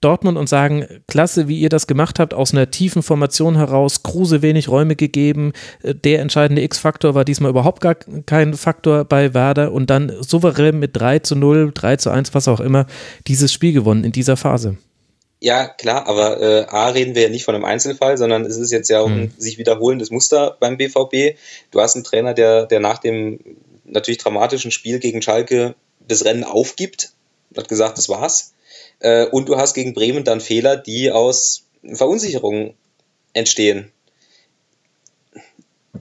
Dortmund und sagen, klasse, wie ihr das gemacht habt, aus einer tiefen Formation heraus, Kruse wenig Räume gegeben, äh, der entscheidende X-Faktor war diesmal überhaupt gar kein Faktor bei Werder und dann souverän mit 3 zu 0, 3 zu 1, was auch immer, dieses Spiel gewonnen in dieser Phase. Ja, klar, aber äh, A reden wir ja nicht von einem Einzelfall, sondern es ist jetzt ja ein mhm. sich wiederholendes Muster beim BVB. Du hast einen Trainer, der, der nach dem natürlich dramatischen Spiel gegen Schalke das Rennen aufgibt, hat gesagt, das war's. Äh, und du hast gegen Bremen dann Fehler, die aus Verunsicherung entstehen.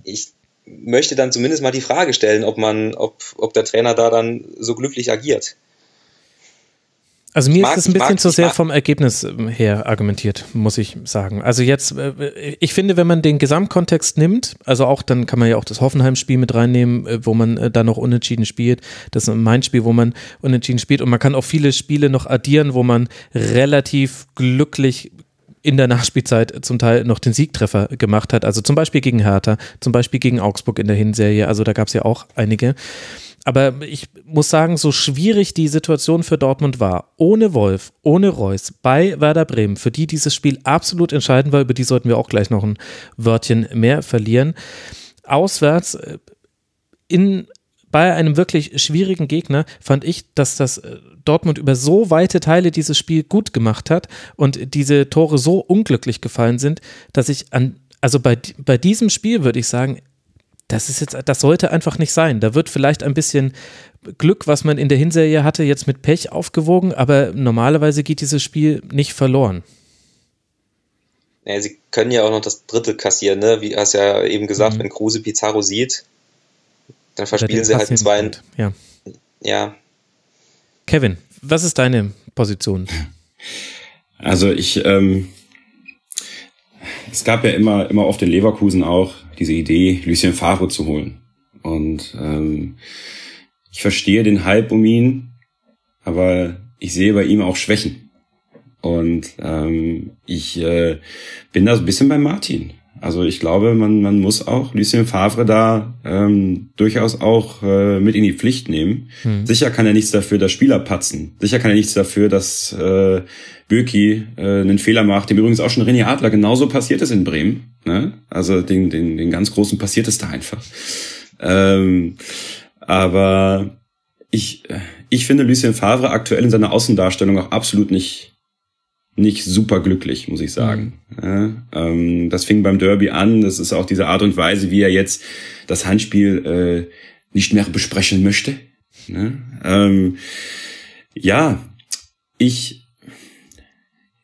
Ich möchte dann zumindest mal die Frage stellen, ob man, ob, ob der Trainer da dann so glücklich agiert. Also mir mag, ist es ein bisschen mag, zu sehr vom Ergebnis ähm, her argumentiert, muss ich sagen. Also jetzt, äh, ich finde, wenn man den Gesamtkontext nimmt, also auch, dann kann man ja auch das Hoffenheim-Spiel mit reinnehmen, äh, wo man äh, da noch unentschieden spielt. Das ist mein Spiel, wo man unentschieden spielt. Und man kann auch viele Spiele noch addieren, wo man relativ glücklich in der Nachspielzeit zum Teil noch den Siegtreffer gemacht hat. Also zum Beispiel gegen Hertha, zum Beispiel gegen Augsburg in der Hinserie. Also da gab es ja auch einige. Aber ich muss sagen, so schwierig die Situation für Dortmund war, ohne Wolf, ohne Reus, bei Werder Bremen, für die dieses Spiel absolut entscheidend war, über die sollten wir auch gleich noch ein Wörtchen mehr verlieren. auswärts äh, in bei einem wirklich schwierigen Gegner fand ich, dass das äh, Dortmund über so weite Teile dieses Spiel gut gemacht hat und diese Tore so unglücklich gefallen sind, dass ich an, also bei, bei diesem Spiel würde ich sagen, das ist jetzt, das sollte einfach nicht sein. Da wird vielleicht ein bisschen Glück, was man in der Hinserie hatte, jetzt mit Pech aufgewogen, aber normalerweise geht dieses Spiel nicht verloren. Ja, sie können ja auch noch das dritte kassieren, ne? Wie hast ja eben gesagt, mhm. wenn Kruse Pizarro sieht, dann verspielen sie halt zwei. Ja. ja. Kevin, was ist deine Position? Also ich, ähm, es gab ja immer, immer oft in Leverkusen auch diese Idee, Lucien Favre zu holen. Und ähm, ich verstehe den Hype um ihn, aber ich sehe bei ihm auch Schwächen. Und ähm, ich äh, bin da so ein bisschen bei Martin. Also ich glaube, man, man muss auch Lucien Favre da ähm, durchaus auch äh, mit in die Pflicht nehmen. Hm. Sicher kann er nichts dafür, dass Spieler patzen. Sicher kann er nichts dafür, dass äh, Böki äh, einen Fehler macht, dem übrigens auch schon René Adler genauso passiert ist in Bremen. Ne? Also den, den, den ganz Großen passiert es da einfach. Ähm, aber ich, ich finde Lucien Favre aktuell in seiner Außendarstellung auch absolut nicht nicht super glücklich, muss ich sagen. Mhm. Ja, ähm, das fing beim Derby an. Das ist auch diese Art und Weise, wie er jetzt das Handspiel äh, nicht mehr besprechen möchte. Ne? Ähm, ja, ich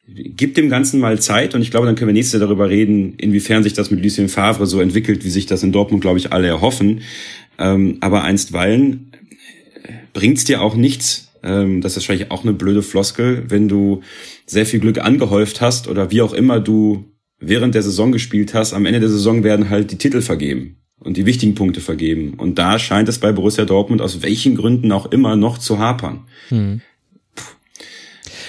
gebe dem Ganzen mal Zeit und ich glaube, dann können wir nächstes Jahr darüber reden, inwiefern sich das mit Lucien Favre so entwickelt, wie sich das in Dortmund, glaube ich, alle erhoffen. Ähm, aber einstweilen bringt's dir auch nichts. Ähm, das ist wahrscheinlich auch eine blöde Floskel, wenn du sehr viel Glück angehäuft hast oder wie auch immer du während der Saison gespielt hast, am Ende der Saison werden halt die Titel vergeben und die wichtigen Punkte vergeben. Und da scheint es bei Borussia Dortmund aus welchen Gründen auch immer noch zu hapern. Hm.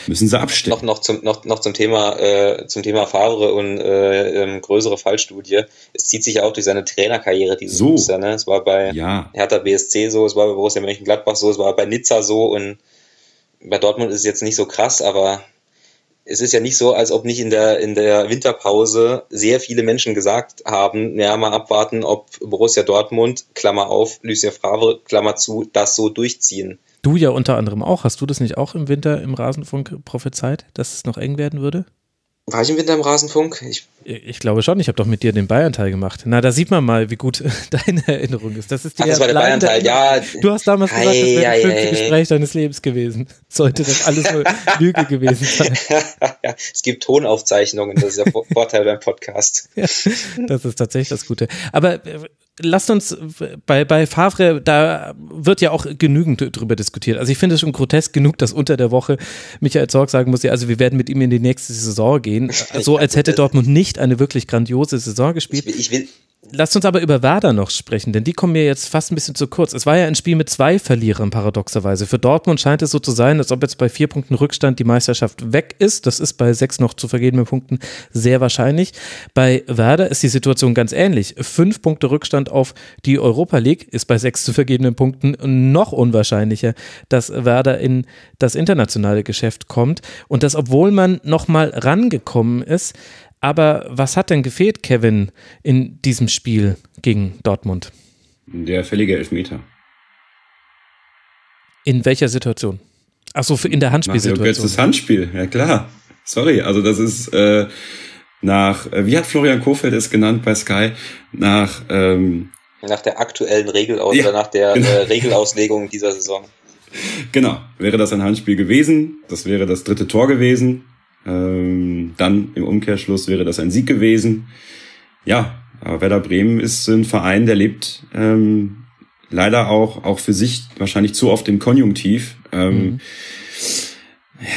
Müssen sie abstellen. Noch, noch, zum, noch, noch zum Thema, äh, zum Thema Favre und äh, ähm, größere Fallstudie. Es zieht sich ja auch durch seine Trainerkarriere dieses so. Muster. Ne? Es war bei ja. Hertha BSC so, es war bei Borussia Mönchengladbach so, es war bei Nizza so und bei Dortmund ist es jetzt nicht so krass, aber es ist ja nicht so, als ob nicht in der, in der Winterpause sehr viele Menschen gesagt haben, ja, mal abwarten, ob Borussia Dortmund, Klammer auf, Lucien Favre, Klammer zu, das so durchziehen. Du ja unter anderem auch. Hast du das nicht auch im Winter im Rasenfunk prophezeit, dass es noch eng werden würde? War ich im Winter im Rasenfunk? Ich, ich glaube schon, ich habe doch mit dir den Bayern-Teil gemacht. Na, da sieht man mal, wie gut deine Erinnerung ist. Das ist die Ach, das war der Bayern-Teil, ja. Du hast damals gesagt, das wäre das schönste Gespräch deines Lebens gewesen. Sollte das alles nur Lüge gewesen sein. ja, es gibt Tonaufzeichnungen, das ist der Vorteil beim Podcast. Ja, das ist tatsächlich das Gute. Aber äh, lasst uns bei, bei Favre, da wird ja auch genügend drüber diskutiert. Also ich finde es schon grotesk genug, dass unter der Woche Michael Zorg sagen muss, ja, also wir werden mit ihm in die nächste Saison gehen. So als hätte Dortmund nicht eine wirklich grandiose Saison gespielt. Ich will, ich will, Lasst uns aber über Werder noch sprechen, denn die kommen mir jetzt fast ein bisschen zu kurz. Es war ja ein Spiel mit zwei Verlierern, paradoxerweise. Für Dortmund scheint es so zu sein, als ob jetzt bei vier Punkten Rückstand die Meisterschaft weg ist. Das ist bei sechs noch zu vergebenen Punkten sehr wahrscheinlich. Bei Werder ist die Situation ganz ähnlich. Fünf Punkte Rückstand auf die Europa League ist bei sechs zu vergebenen Punkten noch unwahrscheinlicher, dass Werder in das internationale Geschäft kommt. Und das, obwohl man nochmal rangekommen ist, aber was hat denn gefehlt, Kevin, in diesem Spiel gegen Dortmund? Der fällige Elfmeter. In welcher Situation? Achso, in der Handspielsituation. Jetzt das Handspiel, ja klar. Sorry, also das ist äh, nach, äh, wie hat Florian Kofeld es genannt bei Sky, nach ähm, nach der aktuellen Regelaus ja, nach der genau. äh, Regelauslegung dieser Saison. Genau, wäre das ein Handspiel gewesen, das wäre das dritte Tor gewesen, ähm, dann im Umkehrschluss wäre das ein Sieg gewesen. Ja, aber Werder Bremen ist ein Verein, der lebt ähm, leider auch, auch für sich wahrscheinlich zu oft im Konjunktiv. Ähm, mhm. ja,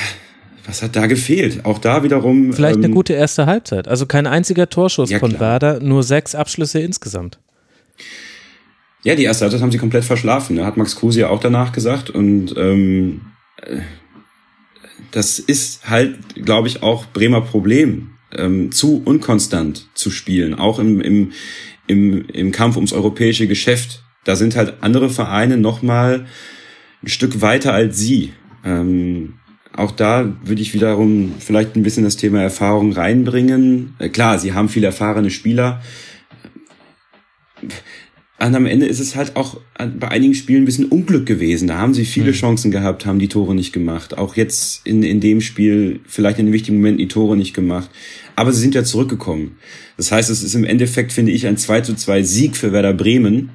was hat da gefehlt? Auch da wiederum. Vielleicht ähm, eine gute erste Halbzeit. Also kein einziger Torschuss ja, von klar. Werder, nur sechs Abschlüsse insgesamt. Ja, die erste Halbzeit haben sie komplett verschlafen. Ne? Hat Max Kruse ja auch danach gesagt. Und ähm, äh, das ist halt, glaube ich, auch Bremer Problem, ähm, zu unkonstant zu spielen, auch im, im, im, im Kampf ums europäische Geschäft. Da sind halt andere Vereine noch mal ein Stück weiter als sie. Ähm, auch da würde ich wiederum vielleicht ein bisschen das Thema Erfahrung reinbringen. Äh, klar, sie haben viele erfahrene Spieler. Und am Ende ist es halt auch bei einigen Spielen ein bisschen Unglück gewesen. Da haben sie viele mhm. Chancen gehabt, haben die Tore nicht gemacht. Auch jetzt in, in dem Spiel vielleicht in den wichtigen Momenten die Tore nicht gemacht. Aber sie sind ja zurückgekommen. Das heißt, es ist im Endeffekt, finde ich, ein 2 zu 2 Sieg für Werder Bremen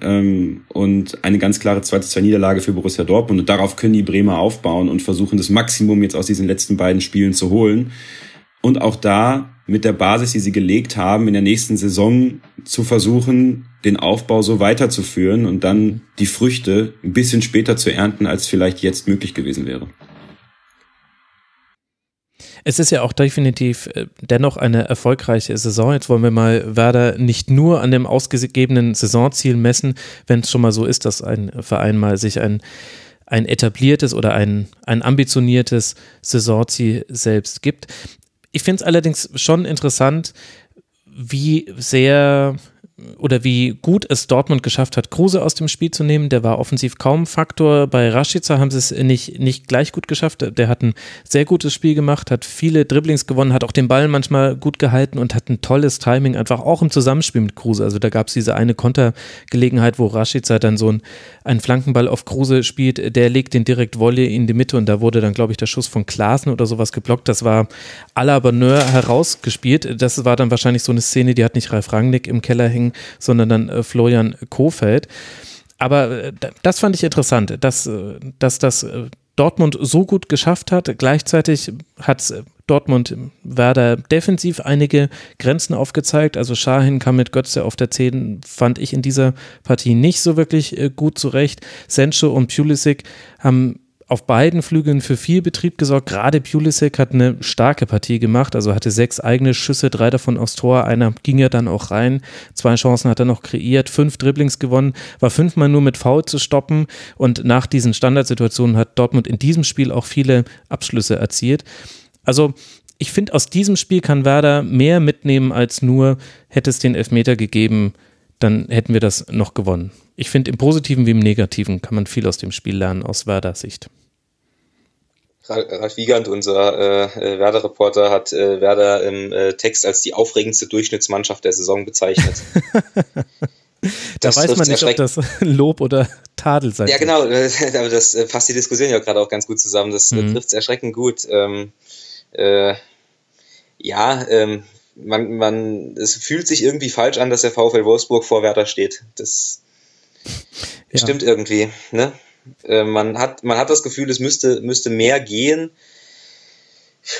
ähm, und eine ganz klare 2 zu 2 Niederlage für Borussia Dortmund. Und darauf können die Bremer aufbauen und versuchen, das Maximum jetzt aus diesen letzten beiden Spielen zu holen. Und auch da mit der Basis, die sie gelegt haben, in der nächsten Saison zu versuchen, den Aufbau so weiterzuführen und dann die Früchte ein bisschen später zu ernten, als vielleicht jetzt möglich gewesen wäre. Es ist ja auch definitiv äh, dennoch eine erfolgreiche Saison. Jetzt wollen wir mal Werder nicht nur an dem ausgegebenen Saisonziel messen, wenn es schon mal so ist, dass ein Verein mal sich ein, ein etabliertes oder ein, ein ambitioniertes Saisonziel selbst gibt. Ich finde es allerdings schon interessant, wie sehr oder wie gut es Dortmund geschafft hat, Kruse aus dem Spiel zu nehmen. Der war offensiv kaum Faktor. Bei Rashica haben sie es nicht, nicht gleich gut geschafft. Der hat ein sehr gutes Spiel gemacht, hat viele Dribblings gewonnen, hat auch den Ball manchmal gut gehalten und hat ein tolles Timing, einfach auch im Zusammenspiel mit Kruse. Also da gab es diese eine Kontergelegenheit, wo Rashica dann so ein, einen Flankenball auf Kruse spielt. Der legt den direkt Wolle in die Mitte und da wurde dann, glaube ich, der Schuss von Klaasen oder sowas geblockt. Das war à la Bonheur herausgespielt. Das war dann wahrscheinlich so eine Szene, die hat nicht Ralf Rangnick im Keller hängen, sondern dann äh, Florian Kofeld. Aber äh, das fand ich interessant, dass, äh, dass das Dortmund so gut geschafft hat. Gleichzeitig hat Dortmund Werder defensiv einige Grenzen aufgezeigt. Also Schahin kam mit Götze auf der 10, fand ich in dieser Partie nicht so wirklich gut zurecht. Sencho und Pulisic haben auf beiden Flügeln für viel Betrieb gesorgt. Gerade Pulisic hat eine starke Partie gemacht, also hatte sechs eigene Schüsse, drei davon aufs Tor, einer ging ja dann auch rein, zwei Chancen hat er noch kreiert, fünf Dribblings gewonnen, war fünfmal nur mit Foul zu stoppen und nach diesen Standardsituationen hat Dortmund in diesem Spiel auch viele Abschlüsse erzielt. Also ich finde, aus diesem Spiel kann Werder mehr mitnehmen als nur, hätte es den Elfmeter gegeben, dann hätten wir das noch gewonnen. Ich finde, im Positiven wie im Negativen kann man viel aus dem Spiel lernen, aus Werder Sicht. Ralf Wiegand, unser äh, Werder-Reporter, hat äh, Werder im äh, Text als die aufregendste Durchschnittsmannschaft der Saison bezeichnet. da weiß man nicht, ob das Lob oder Tadel sein Ja, genau, aber das äh, fasst die Diskussion ja gerade auch ganz gut zusammen. Das äh, mhm. trifft es erschreckend gut. Ähm, äh, ja, ähm, man, man, es fühlt sich irgendwie falsch an, dass der VfL Wolfsburg vor Werder steht. Das ja. stimmt irgendwie, ne? Äh, man, hat, man hat das Gefühl, es müsste, müsste mehr gehen.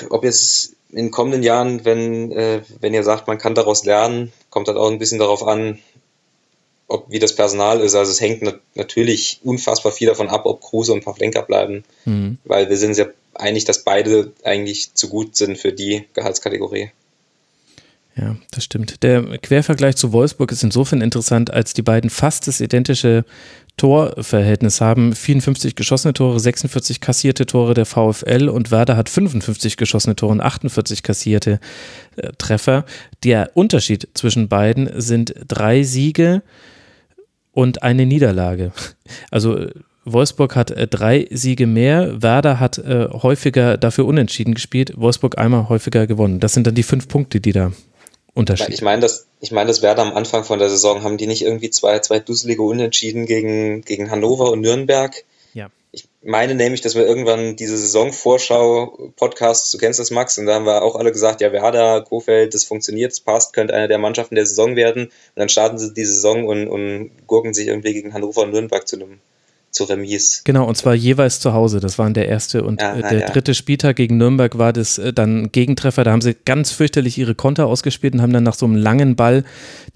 Ob jetzt in kommenden Jahren, wenn, äh, wenn ihr sagt, man kann daraus lernen, kommt dann auch ein bisschen darauf an, ob wie das Personal ist. Also es hängt nat natürlich unfassbar viel davon ab, ob Kruse und Pavlenka bleiben, mhm. weil wir sind sehr einig, dass beide eigentlich zu gut sind für die Gehaltskategorie. Ja, das stimmt. Der Quervergleich zu Wolfsburg ist insofern interessant, als die beiden fast das identische Torverhältnis haben. 54 geschossene Tore, 46 kassierte Tore der VfL und Werder hat 55 geschossene Tore und 48 kassierte äh, Treffer. Der Unterschied zwischen beiden sind drei Siege und eine Niederlage. Also Wolfsburg hat äh, drei Siege mehr, Werder hat äh, häufiger dafür unentschieden gespielt, Wolfsburg einmal häufiger gewonnen. Das sind dann die fünf Punkte, die da Unterschied. Ich meine, das, ich meine, das Werder am Anfang von der Saison haben die nicht irgendwie zwei, zwei dusselige Unentschieden gegen, gegen Hannover und Nürnberg. Ja. Ich meine nämlich, dass wir irgendwann diese Saisonvorschau-Podcasts, du kennst das, Max, und da haben wir auch alle gesagt, ja, Werder, Kofeld, das funktioniert, das passt, könnte eine der Mannschaften der Saison werden. Und dann starten sie die Saison und, und gurken sich irgendwie gegen Hannover und Nürnberg zu einem zu Remis. Genau, und zwar jeweils zu Hause. Das waren der erste und ja, äh, der ja. dritte Spieltag gegen Nürnberg war das äh, dann Gegentreffer. Da haben sie ganz fürchterlich ihre Konter ausgespielt und haben dann nach so einem langen Ball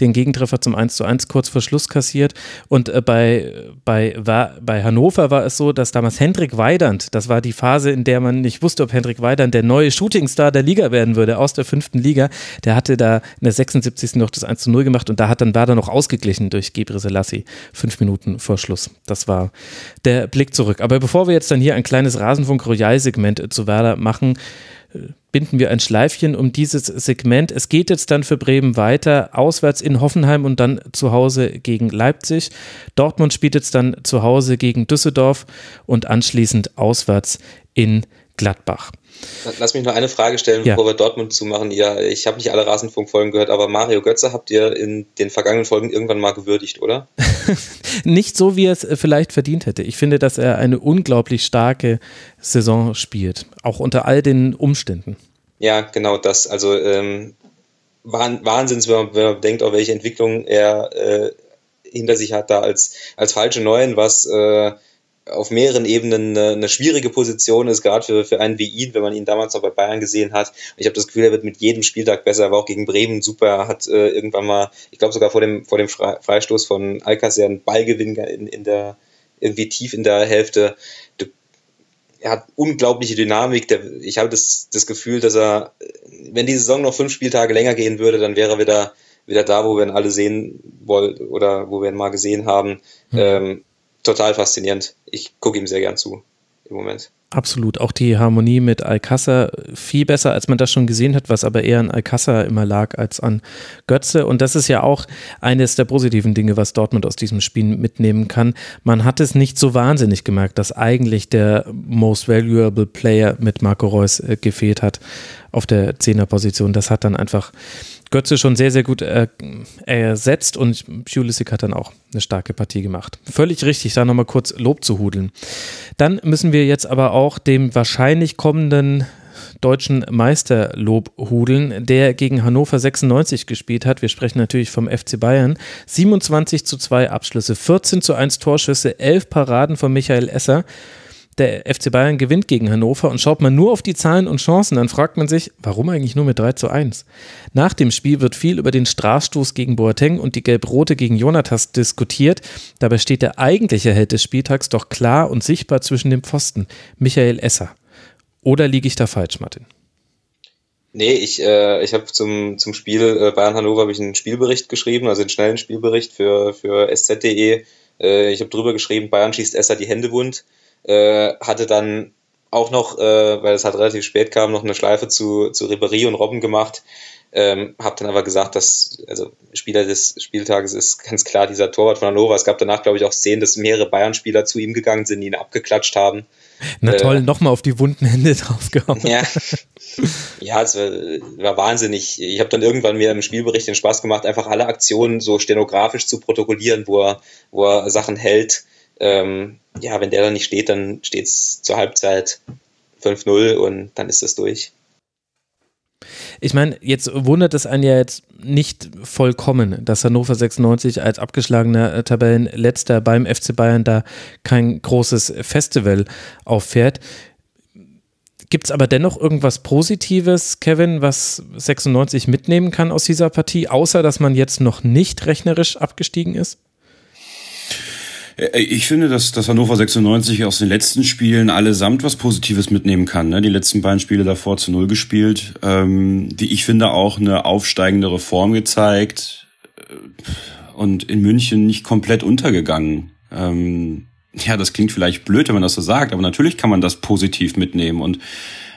den Gegentreffer zum 1 zu 1 kurz vor Schluss kassiert. Und äh, bei, bei, war, bei Hannover war es so, dass damals Hendrik Weidand, das war die Phase, in der man nicht wusste, ob Hendrik Weidand der neue Shootingstar der Liga werden würde, aus der fünften Liga. Der hatte da in der 76. noch das 1 zu 0 gemacht und da hat dann Werder noch ausgeglichen durch Gebre Selassie. Fünf Minuten vor Schluss. Das war der Blick zurück. Aber bevor wir jetzt dann hier ein kleines Rasenfunk-Royal-Segment zu Werder machen, binden wir ein Schleifchen um dieses Segment. Es geht jetzt dann für Bremen weiter, auswärts in Hoffenheim und dann zu Hause gegen Leipzig. Dortmund spielt jetzt dann zu Hause gegen Düsseldorf und anschließend auswärts in Gladbach. Lass mich noch eine Frage stellen, ja. bevor wir Dortmund zumachen. Ja, ich habe nicht alle Rasenfunk-Folgen gehört, aber Mario Götze habt ihr in den vergangenen Folgen irgendwann mal gewürdigt, oder? nicht so, wie er es vielleicht verdient hätte. Ich finde, dass er eine unglaublich starke Saison spielt, auch unter all den Umständen. Ja, genau das. Also ähm, Wahnsinns, wenn man, wenn man denkt, auf welche Entwicklung er äh, hinter sich hat, da als, als falsche Neuen, was äh, auf mehreren Ebenen eine, eine schwierige Position ist, gerade für, für einen wie ihn, wenn man ihn damals noch bei Bayern gesehen hat. Ich habe das Gefühl, er wird mit jedem Spieltag besser. Er war auch gegen Bremen super. Er hat äh, irgendwann mal, ich glaube sogar vor dem, vor dem Freistoß von Alcacer einen Ballgewinn in, in der, irgendwie tief in der Hälfte. Er hat unglaubliche Dynamik. Der, ich habe das, das Gefühl, dass er, wenn die Saison noch fünf Spieltage länger gehen würde, dann wäre er wieder, wieder da, wo wir ihn alle sehen wollen oder wo wir ihn mal gesehen haben. Mhm. Ähm, total faszinierend. Ich gucke ihm sehr gern zu im Moment. Absolut. Auch die Harmonie mit Alcázar viel besser, als man das schon gesehen hat, was aber eher an Alcázar immer lag als an Götze. Und das ist ja auch eines der positiven Dinge, was Dortmund aus diesem Spiel mitnehmen kann. Man hat es nicht so wahnsinnig gemerkt, dass eigentlich der most valuable Player mit Marco Reus äh, gefehlt hat auf der Zehnerposition. Das hat dann einfach Götze schon sehr, sehr gut äh, ersetzt und Pulisic hat dann auch eine starke Partie gemacht. Völlig richtig, da nochmal kurz Lob zu hudeln. Dann müssen wir jetzt aber auch dem wahrscheinlich kommenden deutschen Meister Lob hudeln, der gegen Hannover 96 gespielt hat. Wir sprechen natürlich vom FC Bayern. 27 zu 2 Abschlüsse, 14 zu 1 Torschüsse, 11 Paraden von Michael Esser der FC Bayern gewinnt gegen Hannover und schaut man nur auf die Zahlen und Chancen, dann fragt man sich, warum eigentlich nur mit 3 zu 1? Nach dem Spiel wird viel über den Strafstoß gegen Boateng und die Gelb-Rote gegen Jonatas diskutiert. Dabei steht der eigentliche Held des Spieltags doch klar und sichtbar zwischen dem Pfosten, Michael Esser. Oder liege ich da falsch, Martin? Nee, ich, äh, ich habe zum, zum Spiel äh, Bayern Hannover einen Spielbericht geschrieben, also einen schnellen Spielbericht für, für sz.de. Äh, ich habe drüber geschrieben, Bayern schießt Esser die Hände wund. Äh, hatte dann auch noch, äh, weil es halt relativ spät kam, noch eine Schleife zu, zu Ribéry und Robben gemacht. Ähm, habe dann aber gesagt, dass also Spieler des Spieltages ist ganz klar dieser Torwart von Hannover. Es gab danach, glaube ich, auch Szenen, dass mehrere Bayern-Spieler zu ihm gegangen sind, ihn abgeklatscht haben. Na toll, äh, nochmal auf die wunden Hände draufgehauen. Ja, ja es war, war wahnsinnig. Ich habe dann irgendwann mir im Spielbericht den Spaß gemacht, einfach alle Aktionen so stenografisch zu protokollieren, wo er, wo er Sachen hält ähm, ja, wenn der dann nicht steht, dann steht es zur Halbzeit 5-0 und dann ist das durch. Ich meine, jetzt wundert es einen ja jetzt nicht vollkommen, dass Hannover 96 als abgeschlagener äh, Tabellenletzter beim FC Bayern da kein großes Festival auffährt. Gibt es aber dennoch irgendwas Positives, Kevin, was 96 mitnehmen kann aus dieser Partie, außer dass man jetzt noch nicht rechnerisch abgestiegen ist? Äh, ich finde, dass, dass Hannover 96 aus den letzten Spielen allesamt was Positives mitnehmen kann. Ne? Die letzten beiden Spiele davor zu Null gespielt, ähm, die ich finde auch eine aufsteigendere Form gezeigt äh, und in München nicht komplett untergegangen. Ähm, ja, das klingt vielleicht blöd, wenn man das so sagt, aber natürlich kann man das positiv mitnehmen und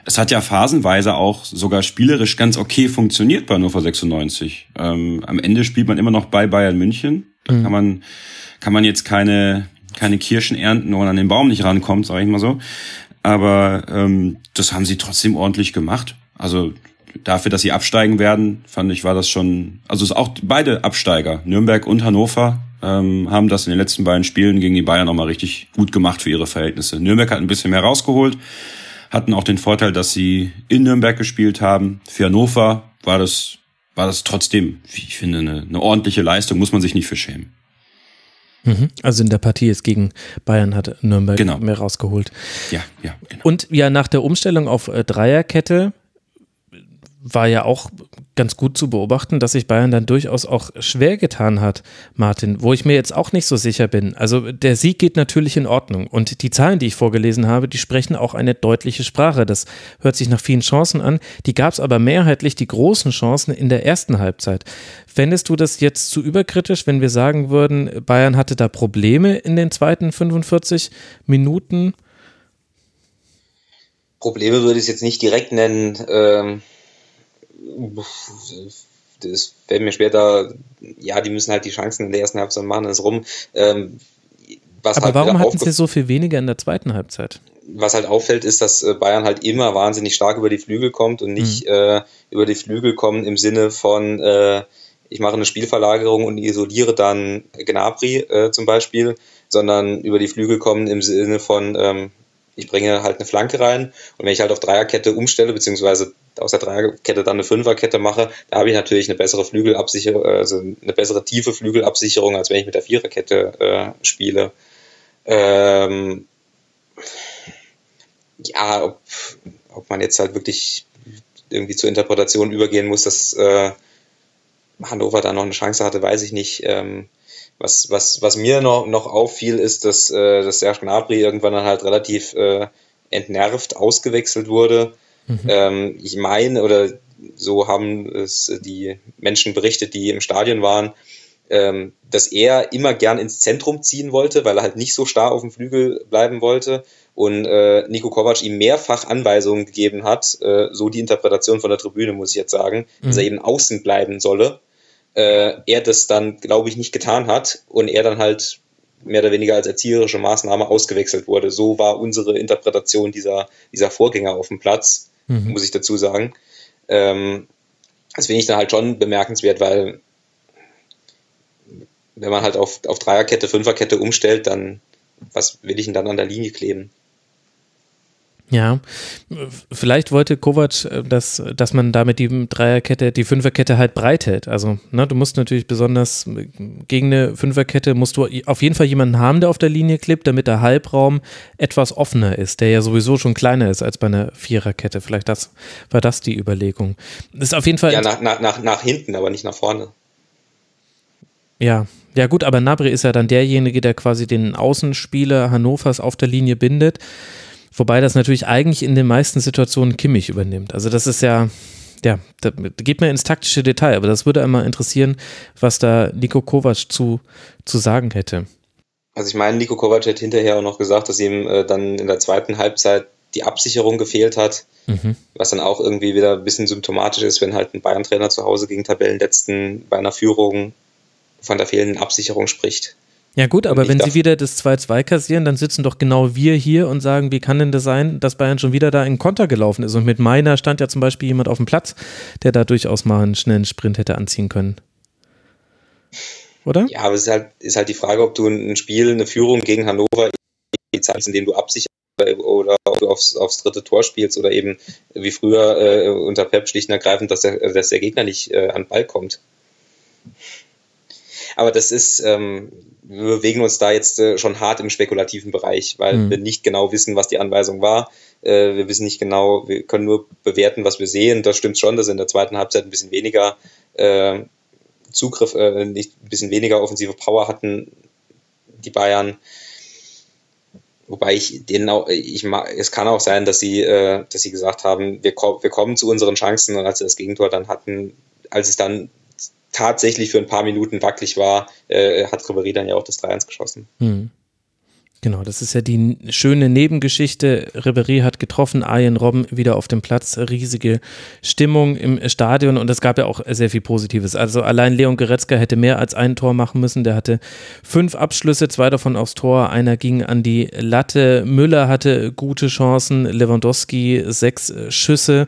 es hat ja phasenweise auch sogar spielerisch ganz okay funktioniert bei Hannover 96. Ähm, am Ende spielt man immer noch bei Bayern München. Da mhm. kann man kann man jetzt keine, keine Kirschen ernten, man an den Baum nicht rankommt, sage ich mal so. Aber ähm, das haben sie trotzdem ordentlich gemacht. Also dafür, dass sie absteigen werden, fand ich, war das schon, also es auch beide Absteiger, Nürnberg und Hannover, ähm, haben das in den letzten beiden Spielen gegen die Bayern nochmal richtig gut gemacht für ihre Verhältnisse. Nürnberg hat ein bisschen mehr rausgeholt, hatten auch den Vorteil, dass sie in Nürnberg gespielt haben. Für Hannover war das, war das trotzdem, wie ich finde, eine, eine ordentliche Leistung, muss man sich nicht für schämen. Mhm. Also in der Partie jetzt gegen Bayern hat Nürnberg genau. mehr rausgeholt. Ja, ja. Genau. Und ja, nach der Umstellung auf äh, Dreierkette war ja auch ganz gut zu beobachten, dass sich Bayern dann durchaus auch schwer getan hat, Martin, wo ich mir jetzt auch nicht so sicher bin. Also der Sieg geht natürlich in Ordnung und die Zahlen, die ich vorgelesen habe, die sprechen auch eine deutliche Sprache. Das hört sich nach vielen Chancen an. Die gab es aber mehrheitlich die großen Chancen in der ersten Halbzeit. Fändest du das jetzt zu überkritisch, wenn wir sagen würden, Bayern hatte da Probleme in den zweiten 45 Minuten? Probleme würde ich es jetzt nicht direkt nennen. Ähm das fällt mir später, ja, die müssen halt die Chancen in der ersten Halbzeit machen, ist rum. Ähm, was Aber halt warum hatten sie so viel weniger in der zweiten Halbzeit? Was halt auffällt, ist, dass äh, Bayern halt immer wahnsinnig stark über die Flügel kommt und nicht mhm. äh, über die Flügel kommen im Sinne von, äh, ich mache eine Spielverlagerung und isoliere dann Gnabry äh, zum Beispiel, sondern über die Flügel kommen im Sinne von, ähm, ich bringe halt eine Flanke rein und wenn ich halt auf Dreierkette umstelle, beziehungsweise aus der Dreierkette dann eine Fünferkette mache, da habe ich natürlich eine bessere Flügelabsicherung, also eine bessere tiefe Flügelabsicherung, als wenn ich mit der Viererkette äh, spiele. Ähm, ja, ob, ob man jetzt halt wirklich irgendwie zur Interpretation übergehen muss, dass äh, Hannover da noch eine Chance hatte, weiß ich nicht. Ähm, was, was, was mir noch, noch auffiel, ist, dass, äh, dass Serge Gnabry irgendwann dann halt relativ äh, entnervt ausgewechselt wurde. Mhm. Ähm, ich meine, oder so haben es die Menschen berichtet, die im Stadion waren, ähm, dass er immer gern ins Zentrum ziehen wollte, weil er halt nicht so starr auf dem Flügel bleiben wollte und äh, Nico Kovac ihm mehrfach Anweisungen gegeben hat, äh, so die Interpretation von der Tribüne, muss ich jetzt sagen, mhm. dass er eben außen bleiben solle äh, er das dann, glaube ich, nicht getan hat und er dann halt mehr oder weniger als erzieherische Maßnahme ausgewechselt wurde. So war unsere Interpretation dieser, dieser Vorgänger auf dem Platz, mhm. muss ich dazu sagen. Ähm, das finde ich dann halt schon bemerkenswert, weil wenn man halt auf, auf Dreierkette, Fünferkette umstellt, dann was will ich denn dann an der Linie kleben? Ja, vielleicht wollte Kovac, äh, dass, dass man damit die Dreierkette, die Fünferkette halt breit hält. Also, ne, du musst natürlich besonders äh, gegen eine Fünferkette musst du auf jeden Fall jemanden haben, der auf der Linie klippt, damit der Halbraum etwas offener ist, der ja sowieso schon kleiner ist als bei einer Viererkette. Vielleicht das, war das die Überlegung. Das ist auf jeden Fall. Ja, nach, nach, nach, nach hinten, aber nicht nach vorne. Ja, ja gut, aber Nabri ist ja dann derjenige, der quasi den Außenspieler Hannovers auf der Linie bindet. Wobei das natürlich eigentlich in den meisten Situationen Kimmich übernimmt. Also das ist ja, ja, da geht man ins taktische Detail, aber das würde einmal interessieren, was da Nico Kovac zu, zu sagen hätte. Also ich meine, Nico Kovac hat hinterher auch noch gesagt, dass ihm äh, dann in der zweiten Halbzeit die Absicherung gefehlt hat, mhm. was dann auch irgendwie wieder ein bisschen symptomatisch ist, wenn halt ein Bayern-Trainer zu Hause gegen Tabellenletzten bei einer Führung von der fehlenden Absicherung spricht. Ja gut, aber wenn sie wieder das 2-2 kassieren, dann sitzen doch genau wir hier und sagen, wie kann denn das sein, dass Bayern schon wieder da in Konter gelaufen ist? Und mit Meiner stand ja zum Beispiel jemand auf dem Platz, der da durchaus mal einen schnellen Sprint hätte anziehen können. Oder? Ja, aber es ist halt, ist halt die Frage, ob du ein Spiel, eine Führung gegen Hannover zahlst, indem du absicherst oder ob du aufs, aufs dritte Tor spielst oder eben wie früher äh, unter Pep schlicht und ergreifend, dass der, dass der Gegner nicht äh, an den Ball kommt. Aber das ist, ähm, wir bewegen uns da jetzt äh, schon hart im spekulativen Bereich, weil mhm. wir nicht genau wissen, was die Anweisung war. Äh, wir wissen nicht genau, wir können nur bewerten, was wir sehen. Das stimmt schon, dass in der zweiten Halbzeit ein bisschen weniger äh, Zugriff, äh, nicht ein bisschen weniger offensive Power hatten die Bayern. Wobei ich denen auch, ich es kann auch sein, dass sie, äh, dass sie gesagt haben, wir, ko wir kommen zu unseren Chancen und als sie das Gegentor dann hatten, als es dann tatsächlich für ein paar Minuten wackelig war, äh, hat Ribéry dann ja auch das 3-1 geschossen. Hm. Genau, das ist ja die schöne Nebengeschichte. Ribéry hat getroffen, Arjen Robben wieder auf dem Platz, riesige Stimmung im Stadion und es gab ja auch sehr viel Positives. Also allein Leon Goretzka hätte mehr als ein Tor machen müssen. Der hatte fünf Abschlüsse, zwei davon aufs Tor, einer ging an die Latte. Müller hatte gute Chancen, Lewandowski sechs Schüsse.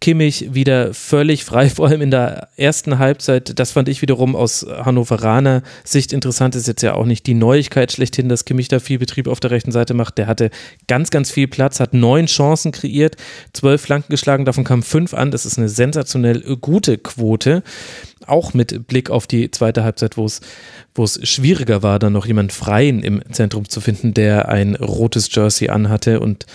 Kimmich wieder völlig frei, vor allem in der ersten Halbzeit. Das fand ich wiederum aus Hannoveraner Sicht interessant. Ist jetzt ja auch nicht die Neuigkeit schlechthin, dass Kimmich da viel Betrieb auf der rechten Seite macht. Der hatte ganz, ganz viel Platz, hat neun Chancen kreiert, zwölf Flanken geschlagen, davon kamen fünf an. Das ist eine sensationell gute Quote. Auch mit Blick auf die zweite Halbzeit, wo es wo es schwieriger war, dann noch jemand Freien im Zentrum zu finden, der ein rotes Jersey anhatte und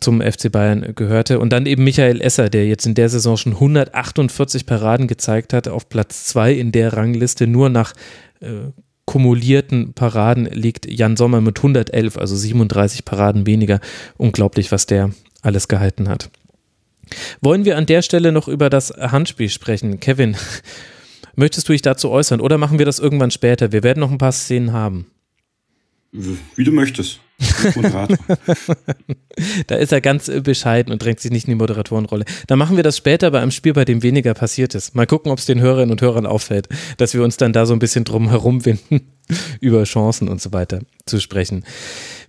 zum FC Bayern gehörte. Und dann eben Michael Esser, der jetzt in der Saison schon 148 Paraden gezeigt hat, auf Platz zwei in der Rangliste, nur nach äh, kumulierten Paraden liegt Jan Sommer mit 111, also 37 Paraden weniger. Unglaublich, was der alles gehalten hat. Wollen wir an der Stelle noch über das Handspiel sprechen? Kevin, Möchtest du dich dazu äußern oder machen wir das irgendwann später? Wir werden noch ein paar Szenen haben. Wie du möchtest. da ist er ganz bescheiden und drängt sich nicht in die Moderatorenrolle. Dann machen wir das später bei einem Spiel, bei dem weniger passiert ist. Mal gucken, ob es den Hörerinnen und Hörern auffällt, dass wir uns dann da so ein bisschen drum herum winden. über Chancen und so weiter zu sprechen.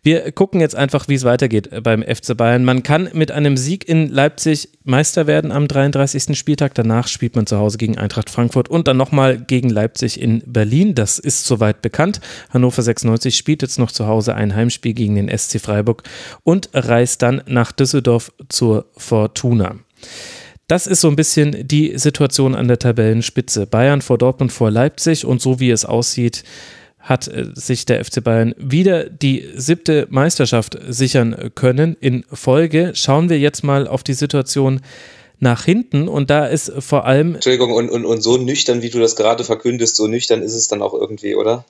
Wir gucken jetzt einfach, wie es weitergeht beim FC Bayern. Man kann mit einem Sieg in Leipzig Meister werden am 33. Spieltag. Danach spielt man zu Hause gegen Eintracht Frankfurt und dann nochmal gegen Leipzig in Berlin. Das ist soweit bekannt. Hannover 96 spielt jetzt noch zu Hause ein Heimspiel gegen den SC Freiburg und reist dann nach Düsseldorf zur Fortuna. Das ist so ein bisschen die Situation an der Tabellenspitze. Bayern vor Dortmund vor Leipzig und so wie es aussieht, hat äh, sich der FC Bayern wieder die siebte Meisterschaft sichern können in Folge. Schauen wir jetzt mal auf die Situation nach hinten und da ist vor allem. Entschuldigung, und, und, und so nüchtern, wie du das gerade verkündest, so nüchtern ist es dann auch irgendwie, oder?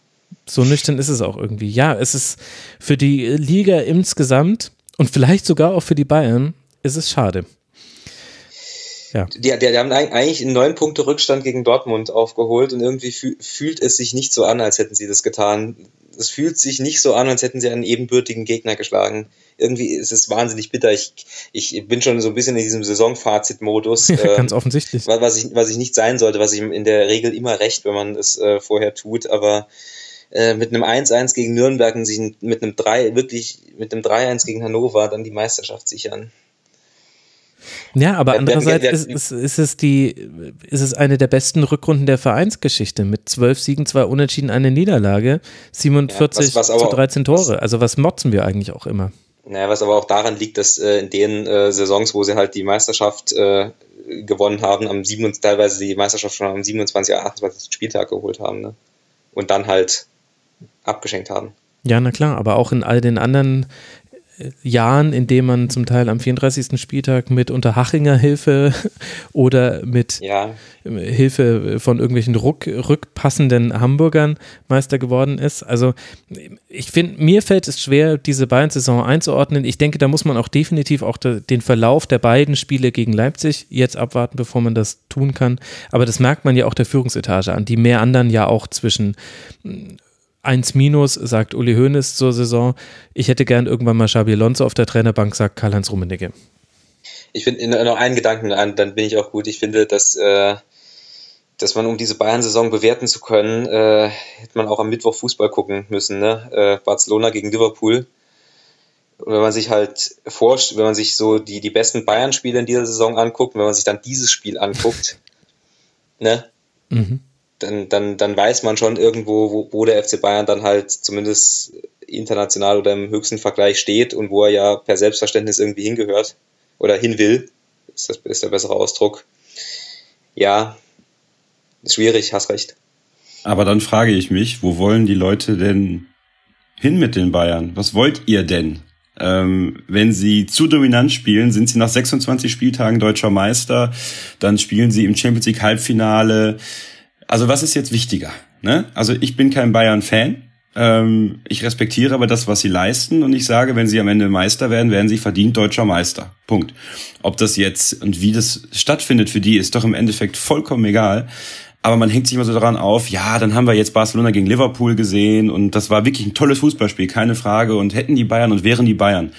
So nüchtern ist es auch irgendwie. Ja, es ist für die Liga insgesamt und vielleicht sogar auch für die Bayern ist es schade. Ja. Die, die, die haben eigentlich einen neun Punkte Rückstand gegen Dortmund aufgeholt und irgendwie fühlt es sich nicht so an, als hätten sie das getan. Es fühlt sich nicht so an, als hätten sie einen ebenbürtigen Gegner geschlagen. Irgendwie ist es wahnsinnig bitter. Ich, ich bin schon so ein bisschen in diesem Saisonfazit-Modus. Ganz ähm, offensichtlich. Was ich, was ich nicht sein sollte, was ich in der Regel immer recht, wenn man es äh, vorher tut, aber äh, mit einem 1-1 gegen Nürnberg und sich mit einem 3, wirklich mit einem 3-1 gegen Hannover dann die Meisterschaft sichern. Ja, aber andererseits ist, ist, ist, es die, ist es eine der besten Rückrunden der Vereinsgeschichte mit zwölf Siegen, zwei Unentschieden, eine Niederlage, 47 ja, was, was zu 13 Tore. Also was motzen wir eigentlich auch immer? Naja, was aber auch daran liegt, dass äh, in den äh, Saisons, wo sie halt die Meisterschaft äh, gewonnen haben, am 27, teilweise die Meisterschaft schon am 27. oder 28. Spieltag geholt haben, ne? Und dann halt abgeschenkt haben. Ja, na klar, aber auch in all den anderen Jahren, in denen man zum Teil am 34. Spieltag mit Unterhachinger Hilfe oder mit ja. Hilfe von irgendwelchen Ruck, rückpassenden Hamburgern Meister geworden ist. Also ich finde, mir fällt es schwer, diese Bayern-Saison einzuordnen. Ich denke, da muss man auch definitiv auch den Verlauf der beiden Spiele gegen Leipzig jetzt abwarten, bevor man das tun kann. Aber das merkt man ja auch der Führungsetage an, die mehr anderen ja auch zwischen 1 minus, sagt Uli Hoeneß zur Saison. Ich hätte gern irgendwann mal Xabi Alonso auf der Trainerbank, sagt Karl-Heinz Rummenigge. Ich finde noch einen Gedanken, dann bin ich auch gut. Ich finde, dass, äh, dass man, um diese Bayern-Saison bewerten zu können, äh, hätte man auch am Mittwoch Fußball gucken müssen. Ne? Äh, Barcelona gegen Liverpool. Und wenn man sich halt forscht, wenn man sich so die, die besten Bayern-Spiele in dieser Saison anguckt, wenn man sich dann dieses Spiel anguckt, ne? Mhm dann, dann, dann weiß man schon irgendwo, wo, wo der FC Bayern dann halt zumindest international oder im höchsten Vergleich steht und wo er ja per Selbstverständnis irgendwie hingehört oder hin will, ist, das, ist der bessere Ausdruck. Ja, ist schwierig, hast recht. Aber dann frage ich mich, wo wollen die Leute denn hin mit den Bayern? Was wollt ihr denn? Ähm, wenn sie zu dominant spielen, sind sie nach 26 Spieltagen deutscher Meister, dann spielen sie im Champions League Halbfinale, also was ist jetzt wichtiger? Ne? Also ich bin kein Bayern-Fan. Ähm, ich respektiere aber das, was sie leisten und ich sage, wenn sie am Ende Meister werden, werden sie verdient deutscher Meister. Punkt. Ob das jetzt und wie das stattfindet für die, ist doch im Endeffekt vollkommen egal. Aber man hängt sich immer so daran auf, ja, dann haben wir jetzt Barcelona gegen Liverpool gesehen und das war wirklich ein tolles Fußballspiel, keine Frage. Und hätten die Bayern und wären die Bayern.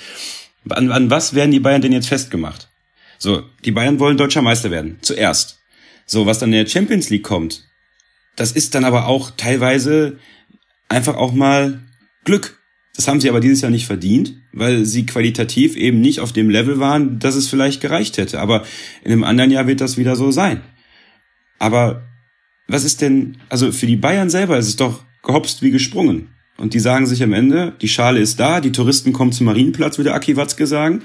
An, an was werden die Bayern denn jetzt festgemacht? So, die Bayern wollen deutscher Meister werden. Zuerst. So, was dann in der Champions League kommt, das ist dann aber auch teilweise einfach auch mal Glück. Das haben sie aber dieses Jahr nicht verdient, weil sie qualitativ eben nicht auf dem Level waren, dass es vielleicht gereicht hätte. Aber in einem anderen Jahr wird das wieder so sein. Aber was ist denn, also für die Bayern selber ist es doch gehopst wie gesprungen. Und die sagen sich am Ende, die Schale ist da, die Touristen kommen zum Marienplatz, würde Aki Watzke sagen,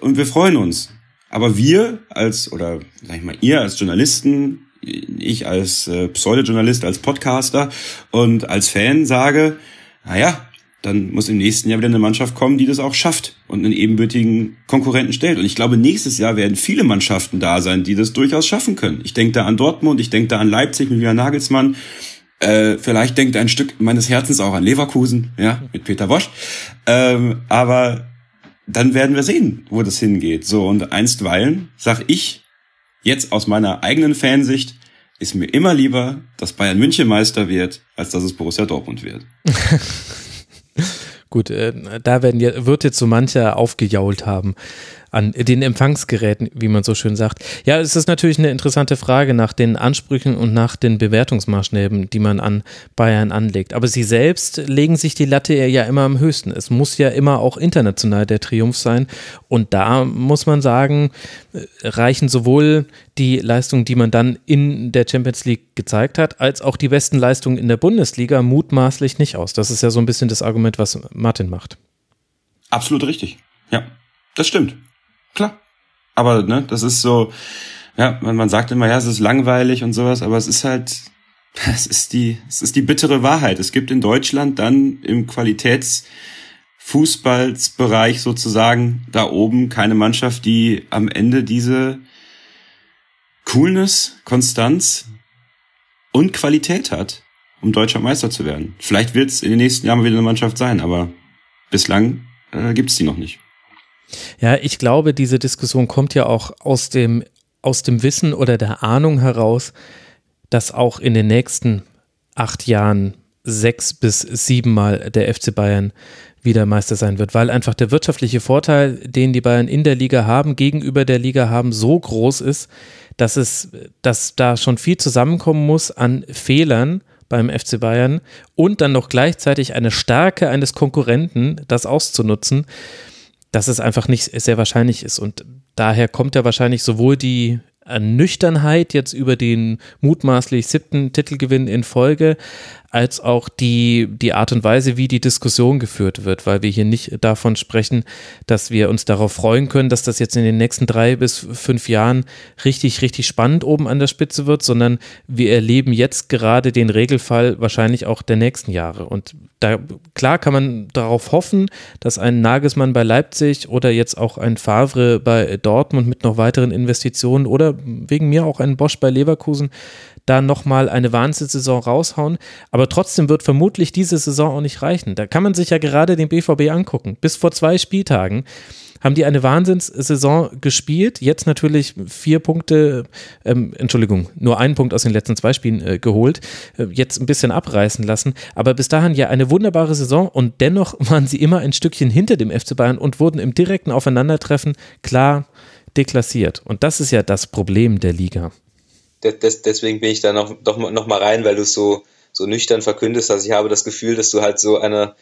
und wir freuen uns. Aber wir als, oder sag ich mal, ihr als Journalisten, ich als äh, Pseudojournalist, als Podcaster und als Fan sage, naja, dann muss im nächsten Jahr wieder eine Mannschaft kommen, die das auch schafft und einen ebenbürtigen Konkurrenten stellt. Und ich glaube, nächstes Jahr werden viele Mannschaften da sein, die das durchaus schaffen können. Ich denke da an Dortmund, ich denke da an Leipzig mit Julian Nagelsmann. Äh, vielleicht denkt ein Stück meines Herzens auch an Leverkusen, ja, mit Peter Bosch. Ähm, aber dann werden wir sehen, wo das hingeht. So, und einstweilen sag ich, Jetzt aus meiner eigenen Fansicht ist mir immer lieber, dass Bayern München Meister wird, als dass es Borussia Dortmund wird. Gut, äh, da werden, wird jetzt so mancher aufgejault haben. An den Empfangsgeräten, wie man so schön sagt. Ja, es ist natürlich eine interessante Frage nach den Ansprüchen und nach den Bewertungsmaßstäben, die man an Bayern anlegt. Aber sie selbst legen sich die Latte ja immer am höchsten. Es muss ja immer auch international der Triumph sein. Und da muss man sagen, reichen sowohl die Leistungen, die man dann in der Champions League gezeigt hat, als auch die besten Leistungen in der Bundesliga mutmaßlich nicht aus. Das ist ja so ein bisschen das Argument, was Martin macht. Absolut richtig. Ja, das stimmt. Klar. Aber ne, das ist so, ja, man, man sagt immer, ja, es ist langweilig und sowas, aber es ist halt, es ist die, es ist die bittere Wahrheit. Es gibt in Deutschland dann im Qualitätsfußballsbereich sozusagen da oben keine Mannschaft, die am Ende diese Coolness, Konstanz und Qualität hat, um deutscher Meister zu werden. Vielleicht wird es in den nächsten Jahren wieder eine Mannschaft sein, aber bislang äh, gibt es die noch nicht. Ja, ich glaube, diese Diskussion kommt ja auch aus dem, aus dem Wissen oder der Ahnung heraus, dass auch in den nächsten acht Jahren sechs bis siebenmal der FC Bayern wieder Meister sein wird, weil einfach der wirtschaftliche Vorteil, den die Bayern in der Liga haben, gegenüber der Liga haben, so groß ist, dass es, dass da schon viel zusammenkommen muss an Fehlern, beim FC Bayern und dann noch gleichzeitig eine Stärke eines Konkurrenten, das auszunutzen, dass es einfach nicht sehr wahrscheinlich ist. Und daher kommt ja wahrscheinlich sowohl die Nüchternheit jetzt über den mutmaßlich siebten Titelgewinn in Folge, als auch die, die Art und Weise, wie die Diskussion geführt wird, weil wir hier nicht davon sprechen, dass wir uns darauf freuen können, dass das jetzt in den nächsten drei bis fünf Jahren richtig, richtig spannend oben an der Spitze wird, sondern wir erleben jetzt gerade den Regelfall wahrscheinlich auch der nächsten Jahre. Und da, klar kann man darauf hoffen, dass ein Nagelsmann bei Leipzig oder jetzt auch ein Favre bei Dortmund mit noch weiteren Investitionen oder wegen mir auch ein Bosch bei Leverkusen da nochmal eine Wahnsinnssaison raushauen. Aber trotzdem wird vermutlich diese Saison auch nicht reichen. Da kann man sich ja gerade den BVB angucken. Bis vor zwei Spieltagen haben die eine Wahnsinnssaison gespielt. Jetzt natürlich vier Punkte, ähm, Entschuldigung, nur einen Punkt aus den letzten zwei Spielen äh, geholt. Äh, jetzt ein bisschen abreißen lassen. Aber bis dahin ja eine wunderbare Saison und dennoch waren sie immer ein Stückchen hinter dem FC Bayern und wurden im direkten Aufeinandertreffen klar deklassiert. Und das ist ja das Problem der Liga das, deswegen bin ich da noch, doch noch mal rein, weil du so, so nüchtern verkündest. Also ich habe das Gefühl, dass du halt so eine,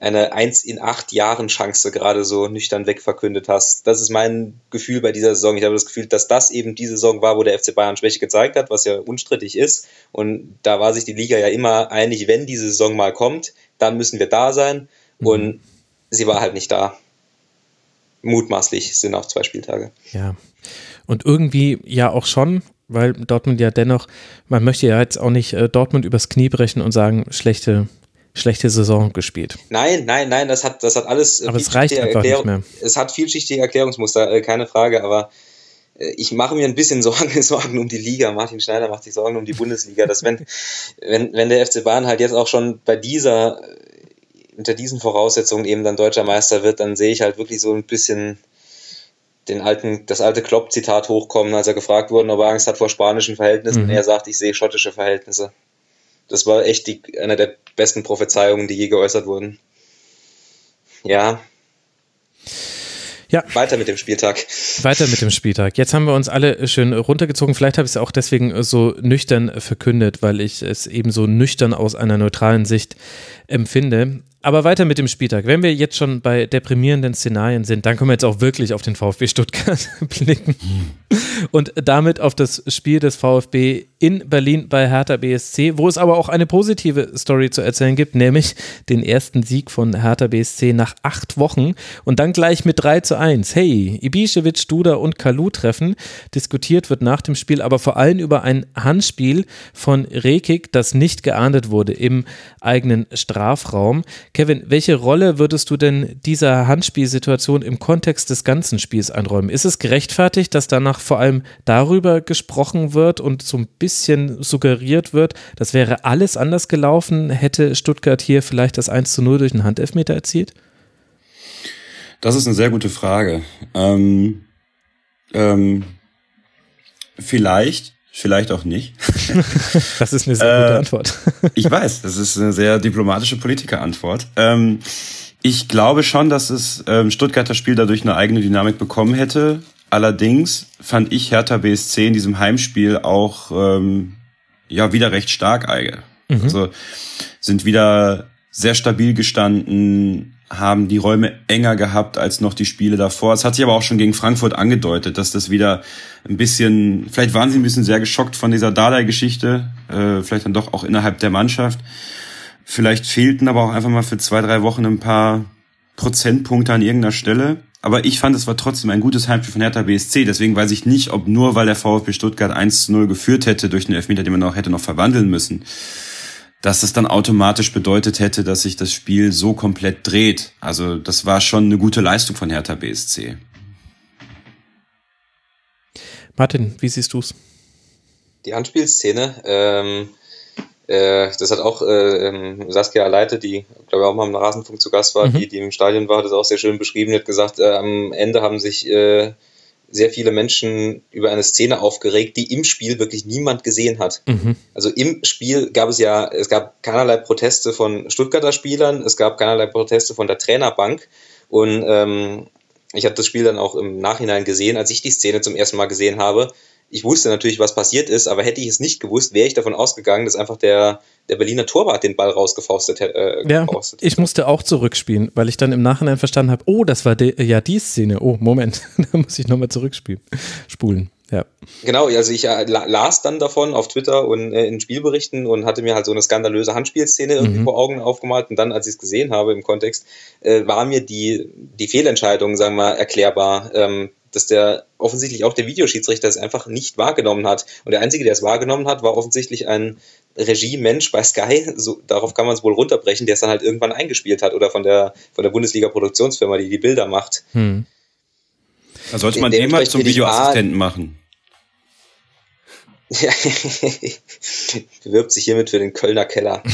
eine 1 in 8 Jahren Chance gerade so nüchtern wegverkündet hast. Das ist mein Gefühl bei dieser Saison. Ich habe das Gefühl, dass das eben die Saison war, wo der FC Bayern Schwäche gezeigt hat, was ja unstrittig ist. Und da war sich die Liga ja immer einig, wenn diese Saison mal kommt, dann müssen wir da sein. Mhm. Und sie war halt nicht da. Mutmaßlich sind auch zwei Spieltage. Ja. Und irgendwie ja auch schon, weil Dortmund ja dennoch, man möchte ja jetzt auch nicht äh, Dortmund übers Knie brechen und sagen, schlechte, schlechte Saison gespielt. Nein, nein, nein, das hat, das hat alles. Äh, aber es reicht einfach Erklärung, nicht mehr. Es hat vielschichtige Erklärungsmuster, äh, keine Frage, aber äh, ich mache mir ein bisschen Sorgen, Sorgen um die Liga. Martin Schneider macht sich Sorgen um die Bundesliga, dass wenn, wenn, wenn der FC Bayern halt jetzt auch schon bei dieser, unter diesen Voraussetzungen eben dann deutscher Meister wird, dann sehe ich halt wirklich so ein bisschen den alten, das alte Klopp-Zitat hochkommen, als er gefragt wurde, ob er Angst hat vor spanischen Verhältnissen. Mhm. Und er sagt, ich sehe schottische Verhältnisse. Das war echt die, eine der besten Prophezeiungen, die je geäußert wurden. Ja. Ja. Weiter mit dem Spieltag. Weiter mit dem Spieltag. Jetzt haben wir uns alle schön runtergezogen. Vielleicht habe ich es auch deswegen so nüchtern verkündet, weil ich es eben so nüchtern aus einer neutralen Sicht empfinde. Aber weiter mit dem Spieltag. Wenn wir jetzt schon bei deprimierenden Szenarien sind, dann können wir jetzt auch wirklich auf den VfB Stuttgart blicken und damit auf das Spiel des VfB in Berlin bei Hertha BSC, wo es aber auch eine positive Story zu erzählen gibt, nämlich den ersten Sieg von Hertha BSC nach acht Wochen und dann gleich mit 3 zu 1. Hey, Ibišević, Duda und Kalu treffen. Diskutiert wird nach dem Spiel aber vor allem über ein Handspiel von Rekik, das nicht geahndet wurde im eigenen Strafraum. Kevin, welche Rolle würdest du denn dieser Handspielsituation im Kontext des ganzen Spiels einräumen? Ist es gerechtfertigt, dass danach vor allem darüber gesprochen wird und so ein bisschen suggeriert wird, das wäre alles anders gelaufen, hätte Stuttgart hier vielleicht das 1 zu 0 durch einen Handelfmeter erzielt? Das ist eine sehr gute Frage. Ähm, ähm, vielleicht, vielleicht auch nicht. das ist eine sehr gute äh, Antwort. ich weiß, das ist eine sehr diplomatische Politikerantwort. Ähm, ich glaube schon, dass es ähm, Stuttgarter Spiel dadurch eine eigene Dynamik bekommen hätte. Allerdings fand ich Hertha BSC in diesem Heimspiel auch ähm, ja wieder recht stark. Mhm. Also sind wieder sehr stabil gestanden, haben die Räume enger gehabt als noch die Spiele davor. Es hat sich aber auch schon gegen Frankfurt angedeutet, dass das wieder ein bisschen, vielleicht waren sie ein bisschen sehr geschockt von dieser Dardai-Geschichte, äh, vielleicht dann doch auch innerhalb der Mannschaft. Vielleicht fehlten aber auch einfach mal für zwei, drei Wochen ein paar Prozentpunkte an irgendeiner Stelle. Aber ich fand, es war trotzdem ein gutes Heimspiel von Hertha BSC. Deswegen weiß ich nicht, ob nur weil der VfB Stuttgart 1-0 geführt hätte durch einen Elfmeter, den man auch hätte noch verwandeln müssen, dass das dann automatisch bedeutet hätte, dass sich das Spiel so komplett dreht. Also das war schon eine gute Leistung von Hertha BSC. Martin, wie siehst du's? Die Anspielszene, ähm, äh, das hat auch äh, ähm, Saskia Leite, die glaube ich auch mal im Rasenfunk zu Gast war, mhm. die, die im Stadion war, hat das auch sehr schön beschrieben, die hat gesagt, äh, am Ende haben sich äh, sehr viele Menschen über eine Szene aufgeregt, die im Spiel wirklich niemand gesehen hat. Mhm. Also im Spiel gab es ja, es gab keinerlei Proteste von Stuttgarter Spielern, es gab keinerlei Proteste von der Trainerbank und ähm, ich habe das Spiel dann auch im Nachhinein gesehen, als ich die Szene zum ersten Mal gesehen habe. Ich wusste natürlich, was passiert ist, aber hätte ich es nicht gewusst, wäre ich davon ausgegangen, dass einfach der, der Berliner Torwart den Ball rausgefaustet hätte. Äh, ja, ich musste auch zurückspielen, weil ich dann im Nachhinein verstanden habe, oh, das war ja die Szene. Oh, Moment, da muss ich nochmal zurückspielen, spulen. Ja. Genau, also ich äh, las dann davon auf Twitter und äh, in Spielberichten und hatte mir halt so eine skandalöse Handspielszene irgendwie mhm. vor Augen aufgemalt und dann, als ich es gesehen habe im Kontext, äh, war mir die, die Fehlentscheidung, sagen wir mal, erklärbar, ähm, dass der offensichtlich auch der Videoschiedsrichter es einfach nicht wahrgenommen hat. Und der Einzige, der es wahrgenommen hat, war offensichtlich ein Regiemensch bei Sky, so, darauf kann man es wohl runterbrechen, der es dann halt irgendwann eingespielt hat oder von der, von der Bundesliga-Produktionsfirma, die die Bilder macht. Hm. Da sollte man den mal zum Videoassistenten machen. Ja, bewirbt sich hiermit für den Kölner Keller.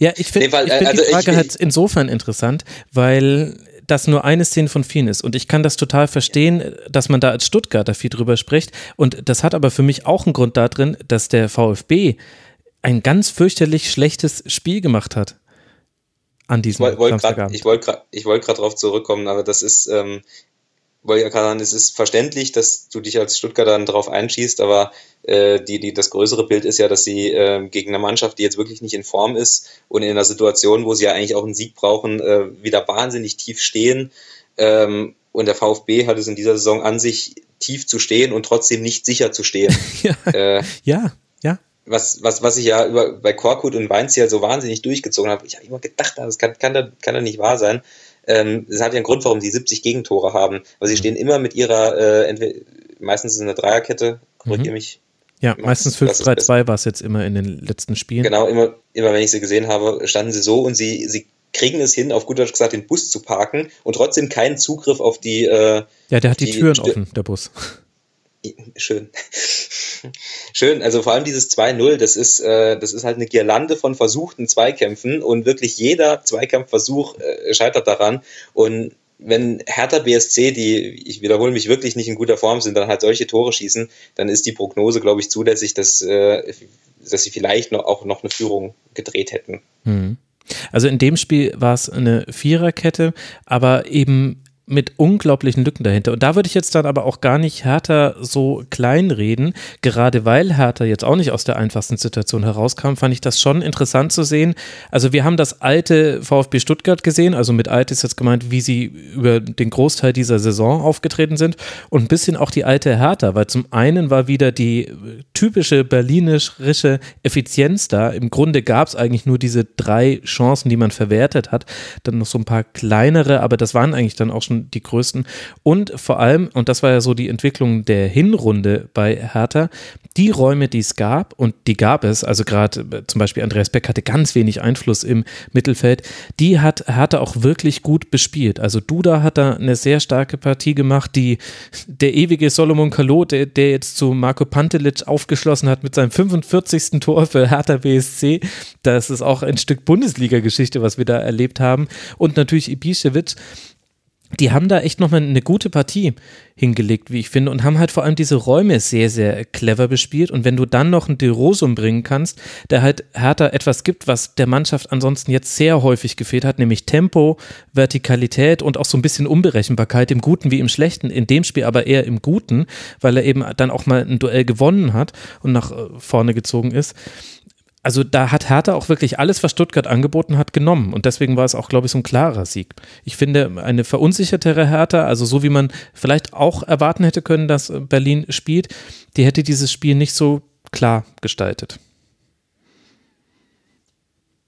ja, ich finde nee, die also Frage ich, halt insofern interessant, weil das nur eine Szene von vielen ist. Und ich kann das total verstehen, dass man da als Stuttgarter viel drüber spricht. Und das hat aber für mich auch einen Grund darin, dass der VfB ein ganz fürchterlich schlechtes Spiel gemacht hat. An diesem ich wollte gerade wollt wollt darauf zurückkommen, aber das ist, ähm, wollte ja gerade sagen, es ist verständlich, dass du dich als Stuttgarter dann darauf einschießt, aber die, die, das größere Bild ist ja, dass sie äh, gegen eine Mannschaft, die jetzt wirklich nicht in Form ist und in einer Situation, wo sie ja eigentlich auch einen Sieg brauchen, äh, wieder wahnsinnig tief stehen. Ähm, und der VfB hat es in dieser Saison an sich, tief zu stehen und trotzdem nicht sicher zu stehen. ja, äh, ja, ja. Was, was, was ich ja über, bei Korkut und Weinz ja so wahnsinnig durchgezogen habe. Ich habe immer gedacht, das kann, kann, da, kann da nicht wahr sein. Ähm, das hat ja einen Grund, warum sie 70 Gegentore haben. Aber sie mhm. stehen immer mit ihrer, äh, entweder, meistens ist es eine Dreierkette, korrigiere mhm. mich. Ja, meistens 5-3-2 war es jetzt immer in den letzten Spielen. Genau, immer, immer wenn ich sie gesehen habe, standen sie so und sie, sie kriegen es hin, auf gut Deutsch gesagt, den Bus zu parken und trotzdem keinen Zugriff auf die. Äh, ja, der hat die, die Türen Stür offen, der Bus. Schön. Schön, also vor allem dieses 2-0, das ist, äh, das ist halt eine Girlande von versuchten Zweikämpfen und wirklich jeder Zweikampfversuch äh, scheitert daran. Und wenn Hertha BSC, die, ich wiederhole mich, wirklich nicht in guter Form sind, dann halt solche Tore schießen, dann ist die Prognose, glaube ich, zulässig, dass, äh, dass sie vielleicht noch, auch noch eine Führung gedreht hätten. Hm. Also in dem Spiel war es eine Viererkette, aber eben mit unglaublichen Lücken dahinter. Und da würde ich jetzt dann aber auch gar nicht Hertha so kleinreden. Gerade weil Hertha jetzt auch nicht aus der einfachsten Situation herauskam, fand ich das schon interessant zu sehen. Also wir haben das alte VfB Stuttgart gesehen, also mit alt ist jetzt gemeint, wie sie über den Großteil dieser Saison aufgetreten sind und ein bisschen auch die alte Hertha, weil zum einen war wieder die typische berlinische Effizienz da. Im Grunde gab es eigentlich nur diese drei Chancen, die man verwertet hat. Dann noch so ein paar kleinere, aber das waren eigentlich dann auch schon die größten. Und vor allem, und das war ja so die Entwicklung der Hinrunde bei Hertha, die Räume, die es gab, und die gab es, also gerade äh, zum Beispiel Andreas Beck hatte ganz wenig Einfluss im Mittelfeld, die hat Hertha auch wirklich gut bespielt. Also Duda hat da eine sehr starke Partie gemacht, die der ewige Solomon Kalot, der, der jetzt zu Marco Pantelic aufgeschlossen hat mit seinem 45. Tor für Hertha BSC, das ist auch ein Stück Bundesliga-Geschichte, was wir da erlebt haben. Und natürlich Ibišević, die haben da echt nochmal eine gute Partie hingelegt, wie ich finde, und haben halt vor allem diese Räume sehr, sehr clever bespielt. Und wenn du dann noch einen De Rosum bringen kannst, der halt Hertha etwas gibt, was der Mannschaft ansonsten jetzt sehr häufig gefehlt hat, nämlich Tempo, Vertikalität und auch so ein bisschen Unberechenbarkeit im Guten wie im Schlechten, in dem Spiel aber eher im Guten, weil er eben dann auch mal ein Duell gewonnen hat und nach äh, vorne gezogen ist also da hat Hertha auch wirklich alles, was Stuttgart angeboten hat, genommen. Und deswegen war es auch, glaube ich, so ein klarer Sieg. Ich finde, eine verunsichertere Hertha, also so wie man vielleicht auch erwarten hätte können, dass Berlin spielt, die hätte dieses Spiel nicht so klar gestaltet.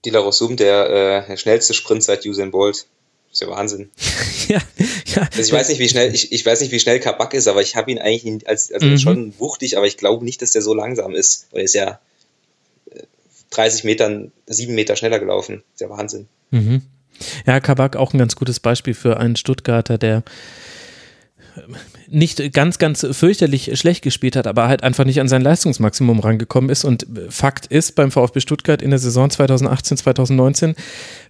Dila Rossum, der äh, schnellste Sprint seit Usain Bolt. ist ja Wahnsinn. ja, ja. Also ich weiß nicht, wie schnell, ich, ich weiß nicht, wie schnell Kabak ist, aber ich habe ihn eigentlich als, also mhm. schon wuchtig, aber ich glaube nicht, dass der so langsam ist. Weil er ist ja 30 Metern, sieben Meter schneller gelaufen. ist ja Wahnsinn. Mhm. Ja, Kabak auch ein ganz gutes Beispiel für einen Stuttgarter, der nicht ganz, ganz fürchterlich schlecht gespielt hat, aber halt einfach nicht an sein Leistungsmaximum rangekommen ist. Und Fakt ist beim VfB Stuttgart in der Saison 2018, 2019,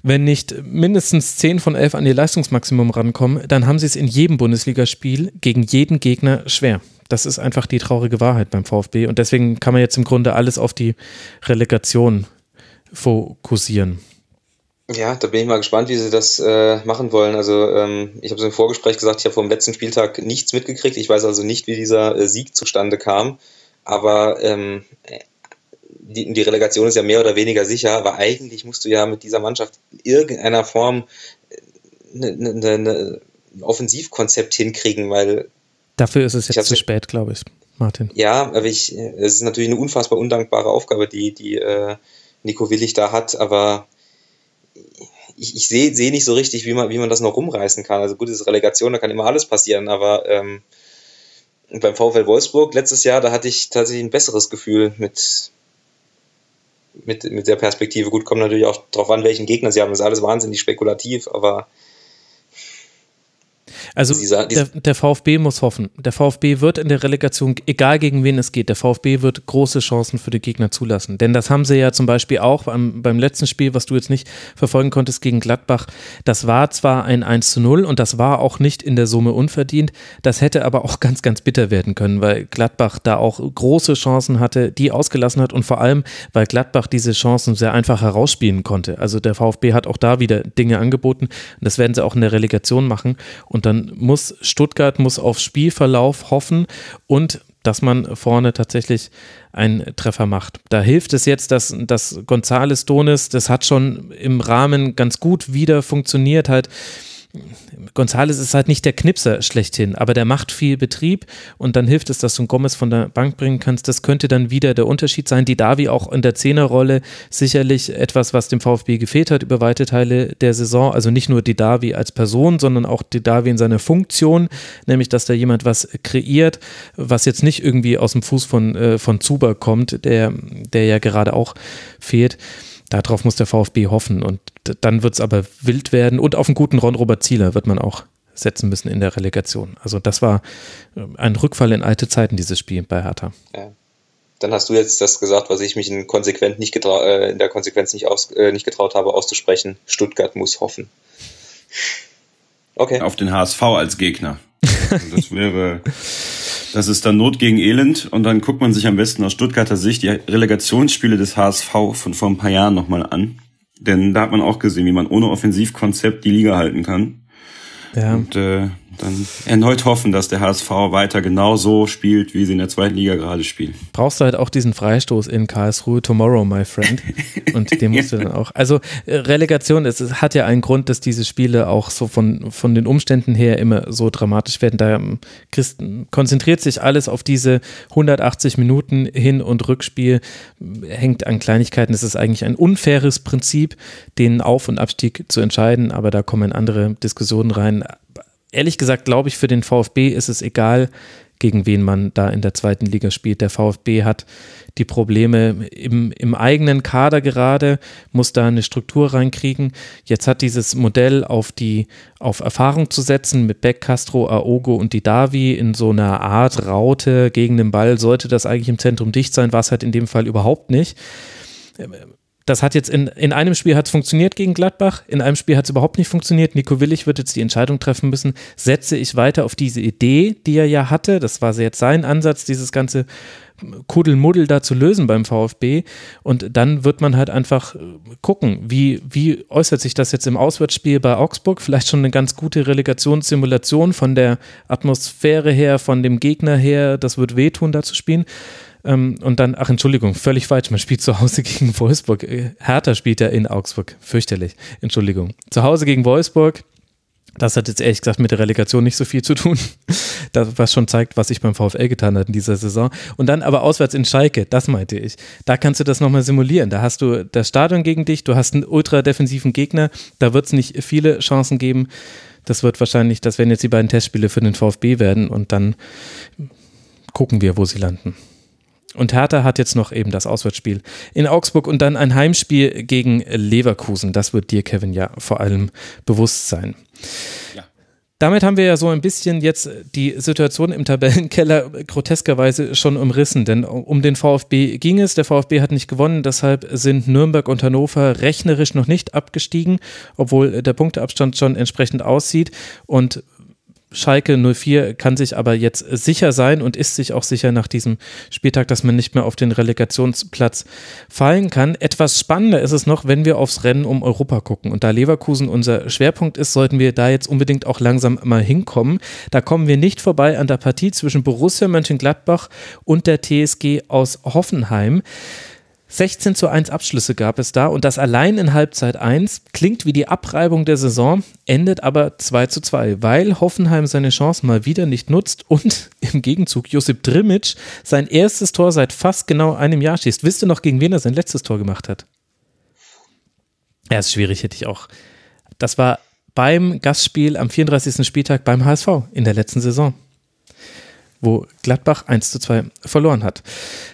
wenn nicht mindestens 10 von 11 an ihr Leistungsmaximum rankommen, dann haben sie es in jedem Bundesligaspiel gegen jeden Gegner schwer. Das ist einfach die traurige Wahrheit beim VfB. Und deswegen kann man jetzt im Grunde alles auf die Relegation fokussieren. Ja, da bin ich mal gespannt, wie sie das äh, machen wollen. Also ähm, ich habe es im Vorgespräch gesagt, ich habe vom letzten Spieltag nichts mitgekriegt. Ich weiß also nicht, wie dieser äh, Sieg zustande kam. Aber ähm, die, die Relegation ist ja mehr oder weniger sicher. Aber eigentlich musst du ja mit dieser Mannschaft in irgendeiner Form ne, ne, ne, ne ein Offensivkonzept hinkriegen, weil Dafür ist es jetzt zu spät, glaube ich, Martin. Ja, aber ich, es ist natürlich eine unfassbar undankbare Aufgabe, die, die äh, Nico Willig da hat, aber ich, ich sehe seh nicht so richtig, wie man, wie man das noch rumreißen kann. Also gut, es ist Relegation, da kann immer alles passieren, aber ähm, beim VfL Wolfsburg letztes Jahr, da hatte ich tatsächlich ein besseres Gefühl mit, mit, mit der Perspektive. Gut, kommt natürlich auch darauf an, welchen Gegner sie haben. Das ist alles wahnsinnig spekulativ, aber also dieser, dieser der, der, VfB muss hoffen. Der VfB wird in der Relegation, egal gegen wen es geht, der VfB wird große Chancen für die Gegner zulassen. Denn das haben sie ja zum Beispiel auch beim, beim letzten Spiel, was du jetzt nicht verfolgen konntest gegen Gladbach. Das war zwar ein 1 zu 0 und das war auch nicht in der Summe unverdient. Das hätte aber auch ganz, ganz bitter werden können, weil Gladbach da auch große Chancen hatte, die ausgelassen hat und vor allem, weil Gladbach diese Chancen sehr einfach herausspielen konnte. Also der VfB hat auch da wieder Dinge angeboten und das werden sie auch in der Relegation machen und dann muss Stuttgart muss auf Spielverlauf hoffen und dass man vorne tatsächlich einen Treffer macht. Da hilft es jetzt, dass, dass González Donis, das hat schon im Rahmen ganz gut wieder funktioniert, halt Gonzales ist halt nicht der Knipser schlechthin, aber der macht viel Betrieb und dann hilft es, dass du einen Gomez von der Bank bringen kannst. Das könnte dann wieder der Unterschied sein. Die Davi auch in der Zehnerrolle sicherlich etwas, was dem VfB gefehlt hat über weite Teile der Saison. Also nicht nur die Davi als Person, sondern auch die Davi in seiner Funktion, nämlich dass da jemand was kreiert, was jetzt nicht irgendwie aus dem Fuß von, äh, von Zuber kommt, der, der ja gerade auch fehlt. Darauf muss der VfB hoffen und dann wird es aber wild werden und auf einen guten Ron Robert Zieler wird man auch setzen müssen in der Relegation. Also das war äh, ein Rückfall in alte Zeiten, dieses Spiel bei Hertha. Ja. Dann hast du jetzt das gesagt, was ich mich in, konsequent nicht äh, in der Konsequenz nicht, aus, äh, nicht getraut habe auszusprechen. Stuttgart muss hoffen. Okay. Auf den HSV als Gegner. das wäre Das ist dann Not gegen Elend und dann guckt man sich am besten aus Stuttgarter Sicht die Relegationsspiele des HSV von vor ein paar Jahren nochmal an. Denn da hat man auch gesehen, wie man ohne Offensivkonzept die Liga halten kann. Ja. Und äh, dann erneut hoffen, dass der HSV weiter genau so spielt, wie sie in der zweiten Liga gerade spielen. Brauchst du halt auch diesen Freistoß in Karlsruhe tomorrow, my friend. Und den musst du dann auch. Also äh, Relegation, es, hat ja einen Grund, dass diese Spiele auch so von, von den Umständen her immer so dramatisch werden. Da ähm, konzentriert sich alles auf diese 180 Minuten Hin- und Rückspiel, hängt an Kleinigkeiten. Es ist eigentlich ein unfaires Prinzip, den Auf- und Abstieg zu entscheiden, aber da kommen andere Diskussionen rein ehrlich gesagt glaube ich, für den VfB ist es egal, gegen wen man da in der zweiten Liga spielt. Der VfB hat die Probleme im, im eigenen Kader gerade, muss da eine Struktur reinkriegen. Jetzt hat dieses Modell auf die, auf Erfahrung zu setzen mit Beck, Castro, Aogo und Didavi in so einer Art Raute gegen den Ball, sollte das eigentlich im Zentrum dicht sein, war es halt in dem Fall überhaupt nicht das hat jetzt in, in einem Spiel hat es funktioniert gegen Gladbach, in einem Spiel hat es überhaupt nicht funktioniert. Nico Willig wird jetzt die Entscheidung treffen müssen, setze ich weiter auf diese Idee, die er ja hatte, das war jetzt sein Ansatz, dieses ganze Kuddelmuddel da zu lösen beim VfB. Und dann wird man halt einfach gucken, wie, wie äußert sich das jetzt im Auswärtsspiel bei Augsburg. Vielleicht schon eine ganz gute Relegationssimulation von der Atmosphäre her, von dem Gegner her. Das wird wehtun, da zu spielen. Ähm, und dann, ach Entschuldigung, völlig falsch. Man spielt zu Hause gegen Wolfsburg. Äh, Hertha spielt ja in Augsburg. Fürchterlich. Entschuldigung. Zu Hause gegen Wolfsburg. Das hat jetzt ehrlich gesagt mit der Relegation nicht so viel zu tun. Das, was schon zeigt, was sich beim VfL getan hat in dieser Saison. Und dann aber auswärts in Schalke, das meinte ich. Da kannst du das nochmal simulieren. Da hast du das Stadion gegen dich, du hast einen ultra defensiven Gegner. Da wird es nicht viele Chancen geben. Das wird wahrscheinlich, das werden jetzt die beiden Testspiele für den VfB werden und dann gucken wir, wo sie landen. Und Hertha hat jetzt noch eben das Auswärtsspiel in Augsburg und dann ein Heimspiel gegen Leverkusen. Das wird dir, Kevin, ja vor allem bewusst sein. Ja. Damit haben wir ja so ein bisschen jetzt die Situation im Tabellenkeller groteskerweise schon umrissen, denn um den VfB ging es. Der VfB hat nicht gewonnen, deshalb sind Nürnberg und Hannover rechnerisch noch nicht abgestiegen, obwohl der Punkteabstand schon entsprechend aussieht. Und Schalke 04 kann sich aber jetzt sicher sein und ist sich auch sicher nach diesem Spieltag, dass man nicht mehr auf den Relegationsplatz fallen kann. Etwas spannender ist es noch, wenn wir aufs Rennen um Europa gucken. Und da Leverkusen unser Schwerpunkt ist, sollten wir da jetzt unbedingt auch langsam mal hinkommen. Da kommen wir nicht vorbei an der Partie zwischen Borussia Mönchengladbach und der TSG aus Hoffenheim. 16 zu 1 Abschlüsse gab es da und das allein in Halbzeit 1 klingt wie die Abreibung der Saison, endet aber 2 zu 2, weil Hoffenheim seine Chance mal wieder nicht nutzt und im Gegenzug Josip Drimic sein erstes Tor seit fast genau einem Jahr schießt. Wisst ihr noch, gegen wen er sein letztes Tor gemacht hat? Ja, ist schwierig, hätte ich auch. Das war beim Gastspiel am 34. Spieltag beim HSV in der letzten Saison wo Gladbach 1 zu 2 verloren hat.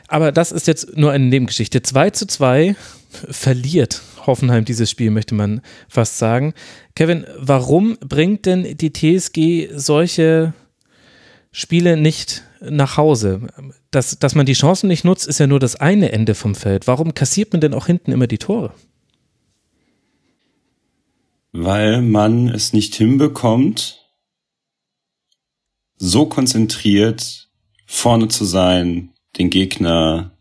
Aber das ist jetzt nur eine Nebengeschichte. 2 zu 2 verliert Hoffenheim dieses Spiel, möchte man fast sagen. Kevin, warum bringt denn die TSG solche Spiele nicht nach Hause? Dass, dass man die Chancen nicht nutzt, ist ja nur das eine Ende vom Feld. Warum kassiert man denn auch hinten immer die Tore? Weil man es nicht hinbekommt, so konzentriert vorne zu sein, den Gegner,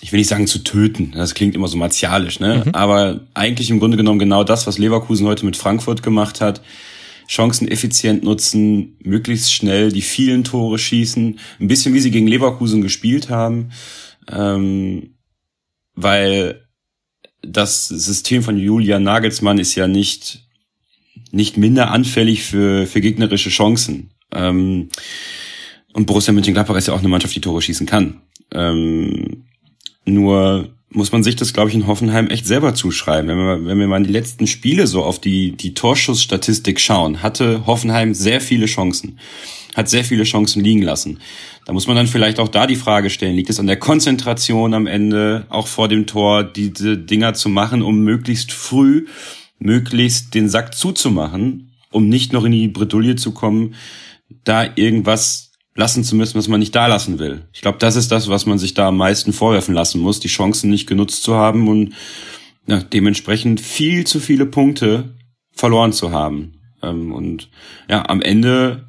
ich will nicht sagen zu töten, das klingt immer so martialisch, ne? Mhm. Aber eigentlich im Grunde genommen genau das, was Leverkusen heute mit Frankfurt gemacht hat. Chancen effizient nutzen, möglichst schnell die vielen Tore schießen, ein bisschen wie sie gegen Leverkusen gespielt haben, ähm, weil das System von Julian Nagelsmann ist ja nicht nicht minder anfällig für, für gegnerische Chancen. Ähm, und Borussia Mönchengladbach ist ja auch eine Mannschaft, die Tore schießen kann. Ähm, nur muss man sich das, glaube ich, in Hoffenheim echt selber zuschreiben. Wenn wir, wenn wir mal in die letzten Spiele so auf die, die Torschussstatistik schauen, hatte Hoffenheim sehr viele Chancen, hat sehr viele Chancen liegen lassen. Da muss man dann vielleicht auch da die Frage stellen, liegt es an der Konzentration am Ende, auch vor dem Tor, diese Dinger zu machen, um möglichst früh möglichst den Sack zuzumachen, um nicht noch in die Bredouille zu kommen, da irgendwas lassen zu müssen, was man nicht da lassen will. Ich glaube, das ist das, was man sich da am meisten vorwerfen lassen muss, die Chancen nicht genutzt zu haben und ja, dementsprechend viel zu viele Punkte verloren zu haben. Ähm, und ja, am Ende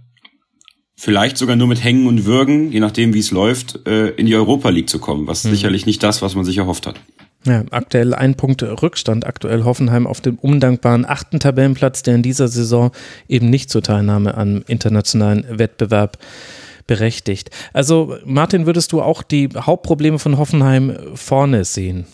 vielleicht sogar nur mit Hängen und Würgen, je nachdem wie es läuft, äh, in die Europa League zu kommen, was mhm. sicherlich nicht das, was man sich erhofft hat. Ja, aktuell ein Punkt Rückstand, aktuell Hoffenheim auf dem undankbaren achten Tabellenplatz, der in dieser Saison eben nicht zur Teilnahme am internationalen Wettbewerb berechtigt. Also Martin, würdest du auch die Hauptprobleme von Hoffenheim vorne sehen?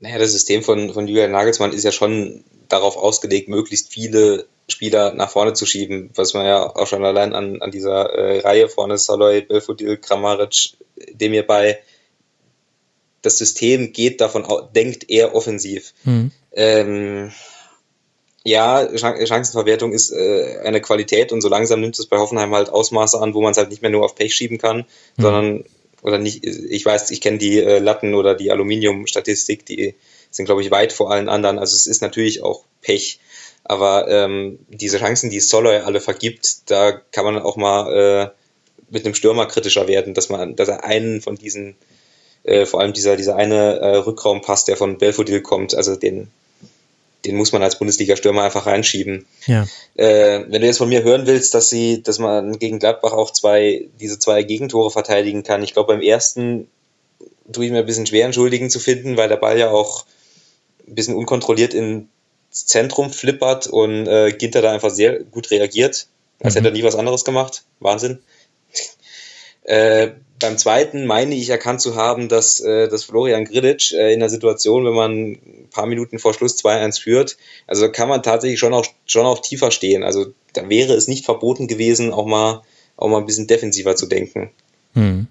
Naja, das System von, von Julian Nagelsmann ist ja schon darauf ausgelegt, möglichst viele Spieler nach vorne zu schieben, was man ja auch schon allein an, an dieser äh, Reihe vorne, Saloy, Belfodil, Kramaric, dem ihr bei das System geht davon, denkt eher offensiv. Mhm. Ähm, ja, Chancenverwertung ist äh, eine Qualität und so langsam nimmt es bei Hoffenheim halt Ausmaße an, wo man es halt nicht mehr nur auf Pech schieben kann, mhm. sondern oder nicht, ich weiß, ich kenne die äh, Latten oder die Aluminium-Statistik, die sind, glaube ich, weit vor allen anderen. Also es ist natürlich auch Pech. Aber ähm, diese Chancen, die Soloy alle vergibt, da kann man auch mal äh, mit einem Stürmer kritischer werden, dass man, dass er einen von diesen äh, vor allem dieser, dieser eine äh, Rückraumpass, der von Belfodil kommt, also den, den muss man als Bundesliga-Stürmer einfach reinschieben. Ja. Äh, wenn du jetzt von mir hören willst, dass sie, dass man gegen Gladbach auch zwei, diese zwei Gegentore verteidigen kann. Ich glaube, beim ersten tue ich mir ein bisschen schwer, einen Schuldigen zu finden, weil der Ball ja auch ein bisschen unkontrolliert ins Zentrum flippert und äh, Ginter da einfach sehr gut reagiert, als mhm. hätte er nie was anderes gemacht. Wahnsinn. Äh, beim zweiten meine ich erkannt zu haben, dass, äh, dass Florian Grillitsch äh, in der Situation, wenn man ein paar Minuten vor Schluss 2-1 führt, also kann man tatsächlich schon auch, schon auch tiefer stehen. Also da wäre es nicht verboten gewesen, auch mal, auch mal ein bisschen defensiver zu denken. Hm.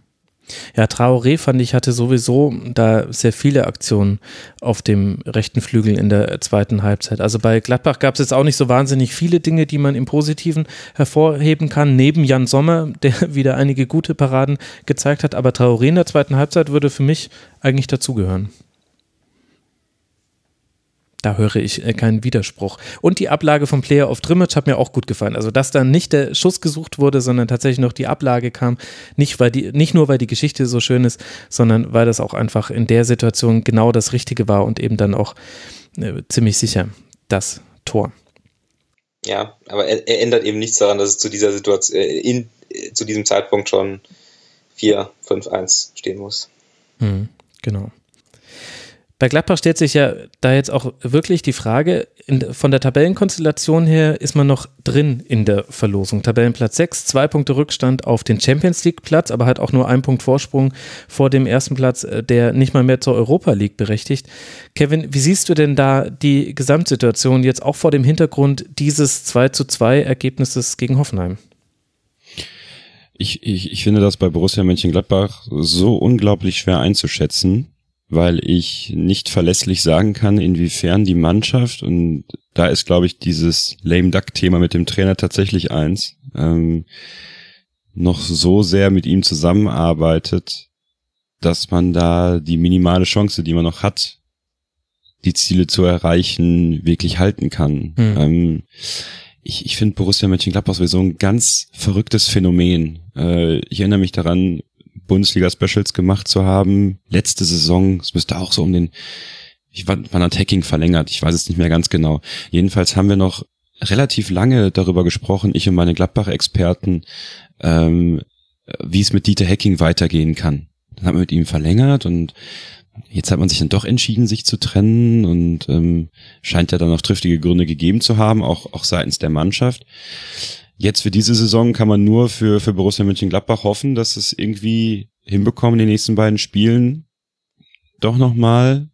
Ja, Traoré fand ich hatte sowieso da sehr viele Aktionen auf dem rechten Flügel in der zweiten Halbzeit. Also bei Gladbach gab es jetzt auch nicht so wahnsinnig viele Dinge, die man im Positiven hervorheben kann, neben Jan Sommer, der wieder einige gute Paraden gezeigt hat. Aber Traoré in der zweiten Halbzeit würde für mich eigentlich dazugehören. Da höre ich äh, keinen Widerspruch. Und die Ablage vom Player of Trimmage hat mir auch gut gefallen. Also, dass dann nicht der Schuss gesucht wurde, sondern tatsächlich noch die Ablage kam. Nicht, weil die, nicht nur, weil die Geschichte so schön ist, sondern weil das auch einfach in der Situation genau das Richtige war und eben dann auch äh, ziemlich sicher das Tor. Ja, aber er, er, ändert eben nichts daran, dass es zu dieser Situation, äh, in, äh, zu diesem Zeitpunkt schon 4, 5, 1 stehen muss. Mhm, genau. Bei Gladbach stellt sich ja da jetzt auch wirklich die Frage, in, von der Tabellenkonstellation her ist man noch drin in der Verlosung. Tabellenplatz 6, zwei Punkte Rückstand auf den Champions League Platz, aber hat auch nur einen Punkt Vorsprung vor dem ersten Platz, äh, der nicht mal mehr zur Europa League berechtigt. Kevin, wie siehst du denn da die Gesamtsituation jetzt auch vor dem Hintergrund dieses 2 zu 2 Ergebnisses gegen Hoffenheim? Ich, ich, ich finde das bei Borussia Mönchengladbach so unglaublich schwer einzuschätzen weil ich nicht verlässlich sagen kann, inwiefern die Mannschaft, und da ist, glaube ich, dieses Lame Duck-Thema mit dem Trainer tatsächlich eins, ähm, noch so sehr mit ihm zusammenarbeitet, dass man da die minimale Chance, die man noch hat, die Ziele zu erreichen, wirklich halten kann. Mhm. Ähm, ich, ich finde Borussia Mönchengladbach sowieso ein ganz verrücktes Phänomen. Äh, ich erinnere mich daran, Bundesliga-Specials gemacht zu haben. Letzte Saison, es müsste auch so um den, ich war, wann hat Hacking verlängert, ich weiß es nicht mehr ganz genau. Jedenfalls haben wir noch relativ lange darüber gesprochen, ich und meine Gladbach-Experten, ähm, wie es mit Dieter Hacking weitergehen kann. Dann haben wir mit ihm verlängert und jetzt hat man sich dann doch entschieden, sich zu trennen und ähm, scheint ja dann auch triftige Gründe gegeben zu haben, auch, auch seitens der Mannschaft. Jetzt für diese Saison kann man nur für, für Borussia Mönchengladbach hoffen, dass es irgendwie hinbekommen, in den nächsten beiden Spielen doch nochmal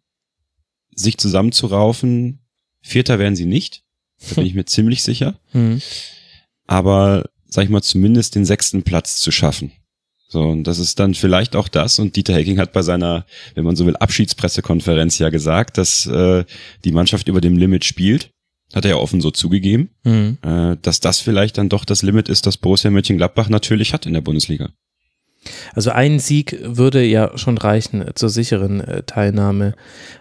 sich zusammenzuraufen. Vierter werden sie nicht. Da bin ich mir ziemlich sicher. Mhm. Aber, sag ich mal, zumindest den sechsten Platz zu schaffen. So, und das ist dann vielleicht auch das. Und Dieter Hecking hat bei seiner, wenn man so will, Abschiedspressekonferenz ja gesagt, dass äh, die Mannschaft über dem Limit spielt hat er ja offen so zugegeben, mhm. äh, dass das vielleicht dann doch das Limit ist, das Borussia Mönchengladbach natürlich hat in der Bundesliga. Also ein Sieg würde ja schon reichen zur sicheren äh, Teilnahme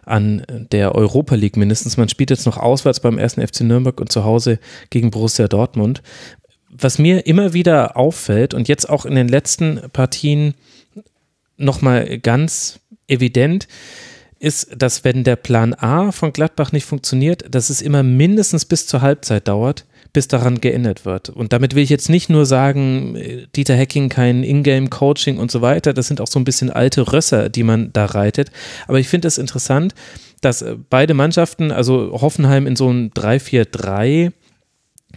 an der Europa League mindestens. Man spielt jetzt noch auswärts beim ersten FC Nürnberg und zu Hause gegen Borussia Dortmund. Was mir immer wieder auffällt und jetzt auch in den letzten Partien nochmal ganz evident, ist, dass wenn der Plan A von Gladbach nicht funktioniert, dass es immer mindestens bis zur Halbzeit dauert, bis daran geändert wird. Und damit will ich jetzt nicht nur sagen, Dieter Hacking kein Ingame-Coaching und so weiter, das sind auch so ein bisschen alte Rösser, die man da reitet. Aber ich finde es interessant, dass beide Mannschaften, also Hoffenheim in so einem 3-4-3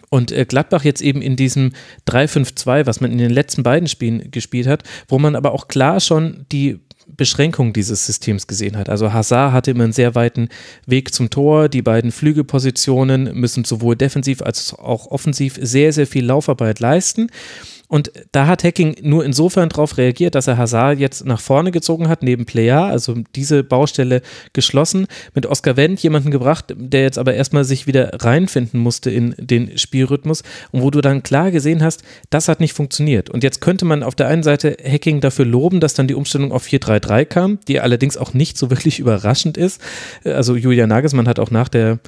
und Gladbach jetzt eben in diesem 3-5-2, was man in den letzten beiden Spielen gespielt hat, wo man aber auch klar schon die Beschränkung dieses Systems gesehen hat. Also Hazard hatte immer einen sehr weiten Weg zum Tor. Die beiden Flügelpositionen müssen sowohl defensiv als auch offensiv sehr, sehr viel Laufarbeit leisten. Und da hat Hacking nur insofern darauf reagiert, dass er Hazard jetzt nach vorne gezogen hat, neben Player, also diese Baustelle geschlossen, mit Oscar Wendt jemanden gebracht, der jetzt aber erstmal sich wieder reinfinden musste in den Spielrhythmus und wo du dann klar gesehen hast, das hat nicht funktioniert. Und jetzt könnte man auf der einen Seite Hacking dafür loben, dass dann die Umstellung auf 4-3-3 4-3-3 kam, die allerdings auch nicht so wirklich überraschend ist. Also Julian Nagelsmann hat auch nach der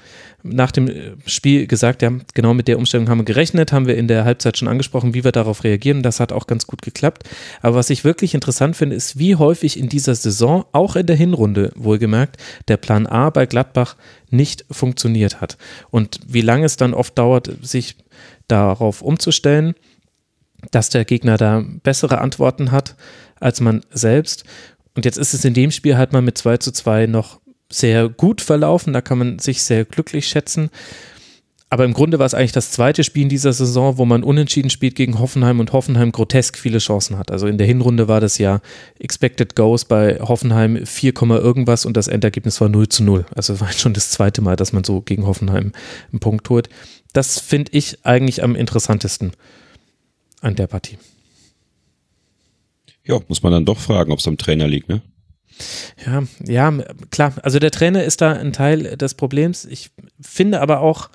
nach dem Spiel gesagt, ja, genau mit der Umstellung haben wir gerechnet, haben wir in der Halbzeit schon angesprochen, wie wir darauf reagieren. Das hat auch ganz gut geklappt. Aber was ich wirklich interessant finde, ist, wie häufig in dieser Saison, auch in der Hinrunde wohlgemerkt, der Plan A bei Gladbach nicht funktioniert hat. Und wie lange es dann oft dauert, sich darauf umzustellen dass der Gegner da bessere Antworten hat als man selbst. Und jetzt ist es in dem Spiel halt mal mit 2 zu 2 noch sehr gut verlaufen. Da kann man sich sehr glücklich schätzen. Aber im Grunde war es eigentlich das zweite Spiel in dieser Saison, wo man unentschieden spielt gegen Hoffenheim und Hoffenheim grotesk viele Chancen hat. Also in der Hinrunde war das ja Expected Goals bei Hoffenheim 4, irgendwas und das Endergebnis war 0 zu 0. Also war schon das zweite Mal, dass man so gegen Hoffenheim einen Punkt holt. Das finde ich eigentlich am interessantesten an der Partie. Ja, muss man dann doch fragen, ob es am Trainer liegt, ne? Ja, ja, klar. Also der Trainer ist da ein Teil des Problems. Ich finde aber auch,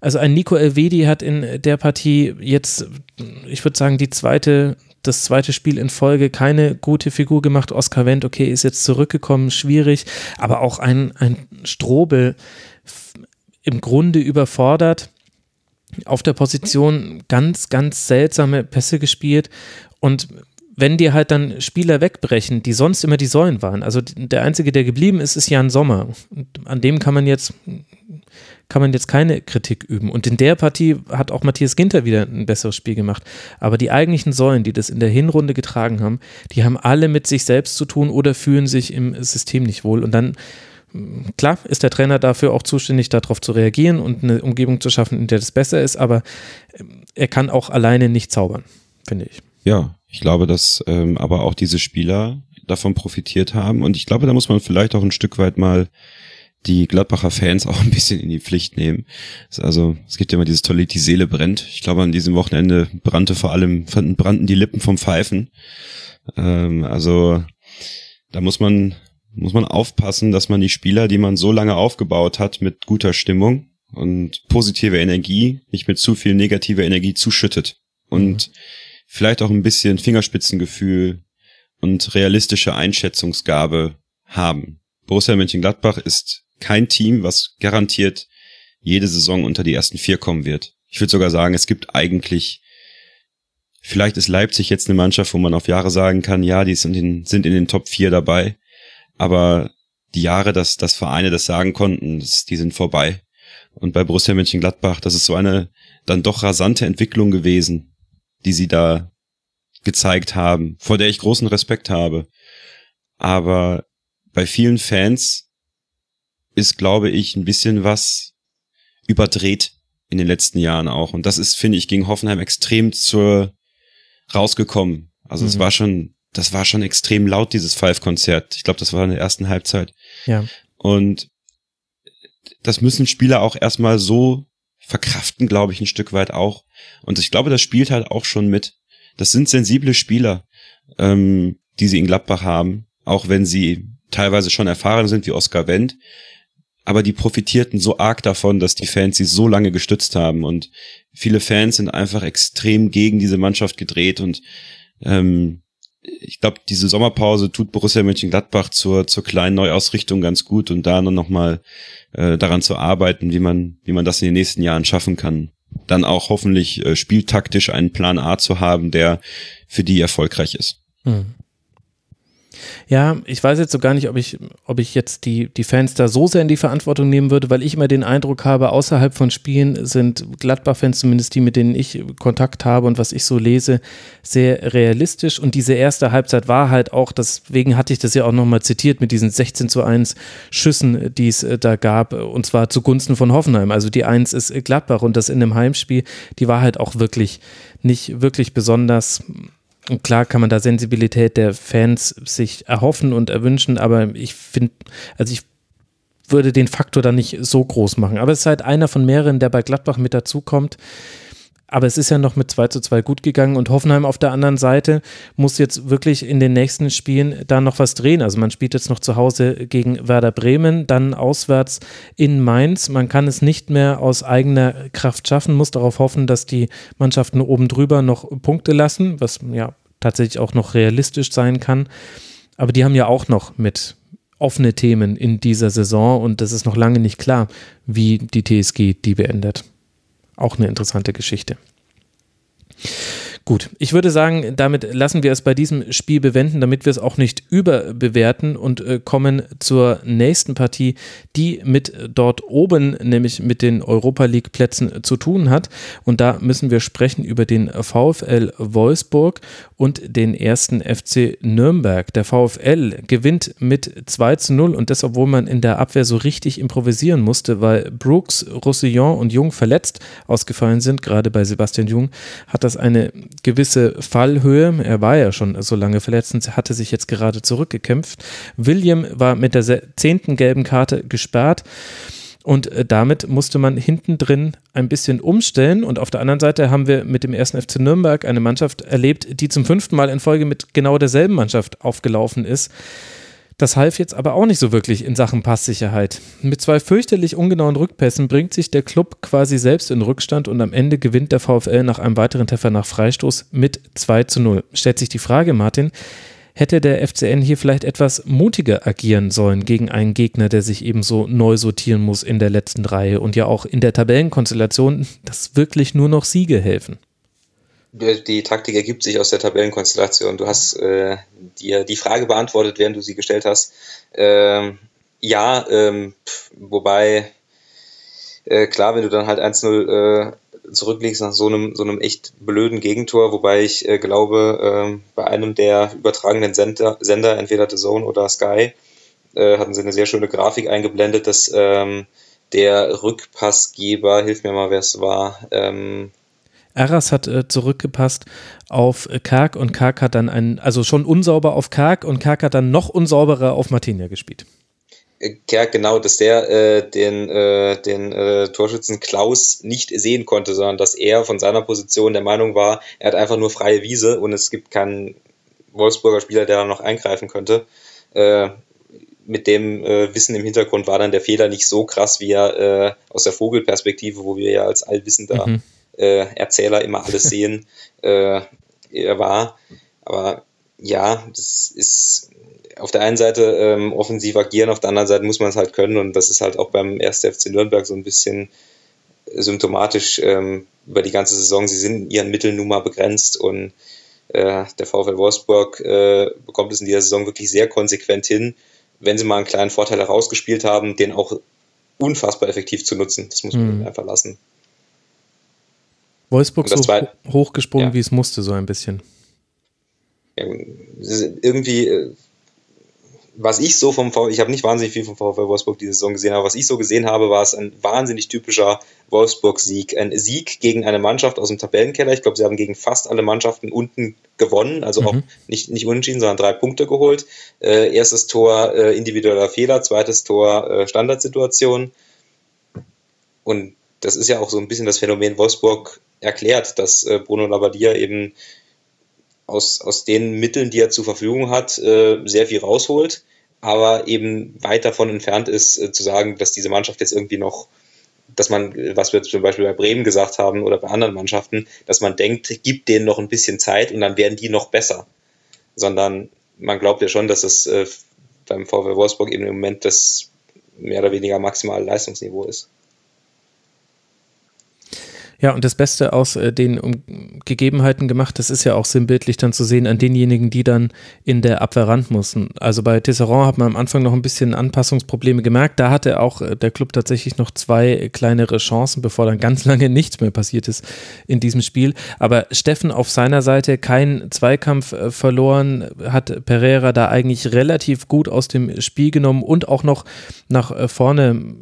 also ein Nico Elvedi hat in der Partie jetzt, ich würde sagen, die zweite, das zweite Spiel in Folge keine gute Figur gemacht. Oskar Wendt, okay, ist jetzt zurückgekommen, schwierig, aber auch ein, ein Strobel im Grunde überfordert auf der Position ganz, ganz seltsame Pässe gespielt und wenn dir halt dann Spieler wegbrechen, die sonst immer die Säulen waren, also der einzige, der geblieben ist, ist Jan Sommer. An dem kann man jetzt kann man jetzt keine Kritik üben. Und in der Partie hat auch Matthias Ginter wieder ein besseres Spiel gemacht. Aber die eigentlichen Säulen, die das in der Hinrunde getragen haben, die haben alle mit sich selbst zu tun oder fühlen sich im System nicht wohl. Und dann klar ist der Trainer dafür auch zuständig, darauf zu reagieren und eine Umgebung zu schaffen, in der das besser ist, aber ähm, er kann auch alleine nicht zaubern, finde ich. Ja, ich glaube, dass ähm, aber auch diese Spieler davon profitiert haben und ich glaube, da muss man vielleicht auch ein Stück weit mal die Gladbacher Fans auch ein bisschen in die Pflicht nehmen. Also es gibt ja immer dieses tolle, die Seele brennt. Ich glaube, an diesem Wochenende brannte vor allem, brannten die Lippen vom Pfeifen. Ähm, also da muss man muss man aufpassen, dass man die Spieler, die man so lange aufgebaut hat, mit guter Stimmung und positiver Energie, nicht mit zu viel negativer Energie zuschüttet. Und mhm. vielleicht auch ein bisschen Fingerspitzengefühl und realistische Einschätzungsgabe haben. Borussia Mönchengladbach ist kein Team, was garantiert jede Saison unter die ersten vier kommen wird. Ich würde sogar sagen, es gibt eigentlich, vielleicht ist Leipzig jetzt eine Mannschaft, wo man auf Jahre sagen kann, ja, die sind in, sind in den Top vier dabei. Aber die Jahre, dass, dass Vereine das sagen konnten, das, die sind vorbei. Und bei Borussia Mönchengladbach, das ist so eine dann doch rasante Entwicklung gewesen, die sie da gezeigt haben, vor der ich großen Respekt habe. Aber bei vielen Fans ist, glaube ich, ein bisschen was überdreht in den letzten Jahren auch. Und das ist, finde ich, gegen Hoffenheim extrem zur rausgekommen. Also mhm. es war schon das war schon extrem laut, dieses Five-Konzert. Ich glaube, das war in der ersten Halbzeit. Ja. Und das müssen Spieler auch erstmal so verkraften, glaube ich, ein Stück weit auch. Und ich glaube, das spielt halt auch schon mit. Das sind sensible Spieler, ähm, die sie in Gladbach haben, auch wenn sie teilweise schon erfahren sind wie Oscar Wendt. Aber die profitierten so arg davon, dass die Fans sie so lange gestützt haben. Und viele Fans sind einfach extrem gegen diese Mannschaft gedreht und ähm, ich glaube, diese Sommerpause tut Borussia Mönchengladbach zur, zur kleinen Neuausrichtung ganz gut und da noch mal äh, daran zu arbeiten, wie man, wie man das in den nächsten Jahren schaffen kann. Dann auch hoffentlich äh, spieltaktisch einen Plan A zu haben, der für die erfolgreich ist. Hm. Ja, ich weiß jetzt so gar nicht, ob ich, ob ich jetzt die, die Fans da so sehr in die Verantwortung nehmen würde, weil ich immer den Eindruck habe, außerhalb von Spielen sind Gladbach-Fans, zumindest die, mit denen ich Kontakt habe und was ich so lese, sehr realistisch. Und diese erste Halbzeit war halt auch, deswegen hatte ich das ja auch nochmal zitiert, mit diesen 16 zu 1 Schüssen, die es äh, da gab, und zwar zugunsten von Hoffenheim. Also die 1 ist Gladbach und das in einem Heimspiel, die war halt auch wirklich nicht wirklich besonders und klar kann man da Sensibilität der Fans sich erhoffen und erwünschen, aber ich finde, also ich würde den Faktor da nicht so groß machen. Aber es ist halt einer von mehreren, der bei Gladbach mit dazukommt. Aber es ist ja noch mit 2 zu 2 gut gegangen und Hoffenheim auf der anderen Seite muss jetzt wirklich in den nächsten Spielen da noch was drehen. Also man spielt jetzt noch zu Hause gegen Werder Bremen, dann auswärts in Mainz. Man kann es nicht mehr aus eigener Kraft schaffen, muss darauf hoffen, dass die Mannschaften oben drüber noch Punkte lassen, was ja tatsächlich auch noch realistisch sein kann. Aber die haben ja auch noch mit offene Themen in dieser Saison und das ist noch lange nicht klar, wie die TSG die beendet. Auch eine interessante Geschichte. Gut, ich würde sagen, damit lassen wir es bei diesem Spiel bewenden, damit wir es auch nicht überbewerten und äh, kommen zur nächsten Partie, die mit dort oben, nämlich mit den Europa League Plätzen zu tun hat. Und da müssen wir sprechen über den VfL Wolfsburg und den ersten FC Nürnberg. Der VfL gewinnt mit 2 zu 0 und das, obwohl man in der Abwehr so richtig improvisieren musste, weil Brooks, Roussillon und Jung verletzt ausgefallen sind. Gerade bei Sebastian Jung hat das eine gewisse Fallhöhe. Er war ja schon so lange verletzt und hatte sich jetzt gerade zurückgekämpft. William war mit der zehnten gelben Karte gesperrt. Und äh, damit musste man hinten drin ein bisschen umstellen. Und auf der anderen Seite haben wir mit dem ersten FC Nürnberg eine Mannschaft erlebt, die zum fünften Mal in Folge mit genau derselben Mannschaft aufgelaufen ist. Das half jetzt aber auch nicht so wirklich in Sachen Passsicherheit. Mit zwei fürchterlich ungenauen Rückpässen bringt sich der Club quasi selbst in Rückstand und am Ende gewinnt der VfL nach einem weiteren Treffer nach Freistoß mit 2 zu 0. Stellt sich die Frage, Martin, hätte der FCN hier vielleicht etwas mutiger agieren sollen gegen einen Gegner, der sich eben so neu sortieren muss in der letzten Reihe und ja auch in der Tabellenkonstellation, dass wirklich nur noch Siege helfen? die Taktik ergibt sich aus der Tabellenkonstellation. Du hast äh, dir die Frage beantwortet, während du sie gestellt hast. Ähm, ja, ähm, wobei, äh, klar, wenn du dann halt 1-0 äh, zurücklegst nach so einem, so einem echt blöden Gegentor, wobei ich äh, glaube, äh, bei einem der übertragenen Sender, Sender entweder The Zone oder Sky, äh, hatten sie eine sehr schöne Grafik eingeblendet, dass ähm, der Rückpassgeber, hilf mir mal, wer es war, ähm, Arras hat äh, zurückgepasst auf Karg und Karg hat dann einen, also schon unsauber auf Karg und Karg hat dann noch unsauberer auf Martinia gespielt. Ja, genau, dass der äh, den, äh, den äh, Torschützen Klaus nicht sehen konnte, sondern dass er von seiner Position der Meinung war, er hat einfach nur freie Wiese und es gibt keinen Wolfsburger Spieler, der da noch eingreifen könnte. Äh, mit dem äh, Wissen im Hintergrund war dann der Fehler nicht so krass, wie er äh, aus der Vogelperspektive, wo wir ja als Allwissender mhm äh, Erzähler immer alles sehen, er war. Aber ja, das ist auf der einen Seite ähm, offensiv agieren, auf der anderen Seite muss man es halt können und das ist halt auch beim 1. FC Nürnberg so ein bisschen symptomatisch ähm, über die ganze Saison. Sie sind in ihren Mitteln nun mal begrenzt und äh, der VfL Wolfsburg äh, bekommt es in dieser Saison wirklich sehr konsequent hin, wenn sie mal einen kleinen Vorteil herausgespielt haben, den auch unfassbar effektiv zu nutzen. Das muss man mhm. einfach lassen. Wolfsburg so hochgesprungen, ja. wie es musste, so ein bisschen. Ja, irgendwie, äh, was ich so vom VfL, ich habe nicht wahnsinnig viel vom VfL Wolfsburg diese Saison gesehen, aber was ich so gesehen habe, war es ein wahnsinnig typischer Wolfsburg-Sieg. Ein Sieg gegen eine Mannschaft aus dem Tabellenkeller. Ich glaube, sie haben gegen fast alle Mannschaften unten gewonnen, also mhm. auch nicht, nicht unentschieden, sondern drei Punkte geholt. Äh, erstes Tor äh, individueller Fehler, zweites Tor äh, Standardsituation. Und das ist ja auch so ein bisschen das Phänomen Wolfsburg erklärt, dass äh, Bruno Labbadia eben aus, aus den Mitteln, die er zur Verfügung hat, äh, sehr viel rausholt, aber eben weit davon entfernt ist, äh, zu sagen, dass diese Mannschaft jetzt irgendwie noch, dass man, was wir zum Beispiel bei Bremen gesagt haben oder bei anderen Mannschaften, dass man denkt, gibt denen noch ein bisschen Zeit und dann werden die noch besser. Sondern man glaubt ja schon, dass es äh, beim VW Wolfsburg eben im Moment das mehr oder weniger maximale Leistungsniveau ist. Ja, und das Beste aus äh, den um, Gegebenheiten gemacht, das ist ja auch sinnbildlich dann zu sehen an denjenigen, die dann in der Abwehr ran mussten. Also bei Tesserand hat man am Anfang noch ein bisschen Anpassungsprobleme gemerkt. Da hatte auch äh, der Club tatsächlich noch zwei kleinere Chancen, bevor dann ganz lange nichts mehr passiert ist in diesem Spiel. Aber Steffen auf seiner Seite keinen Zweikampf äh, verloren, hat Pereira da eigentlich relativ gut aus dem Spiel genommen und auch noch nach äh, vorne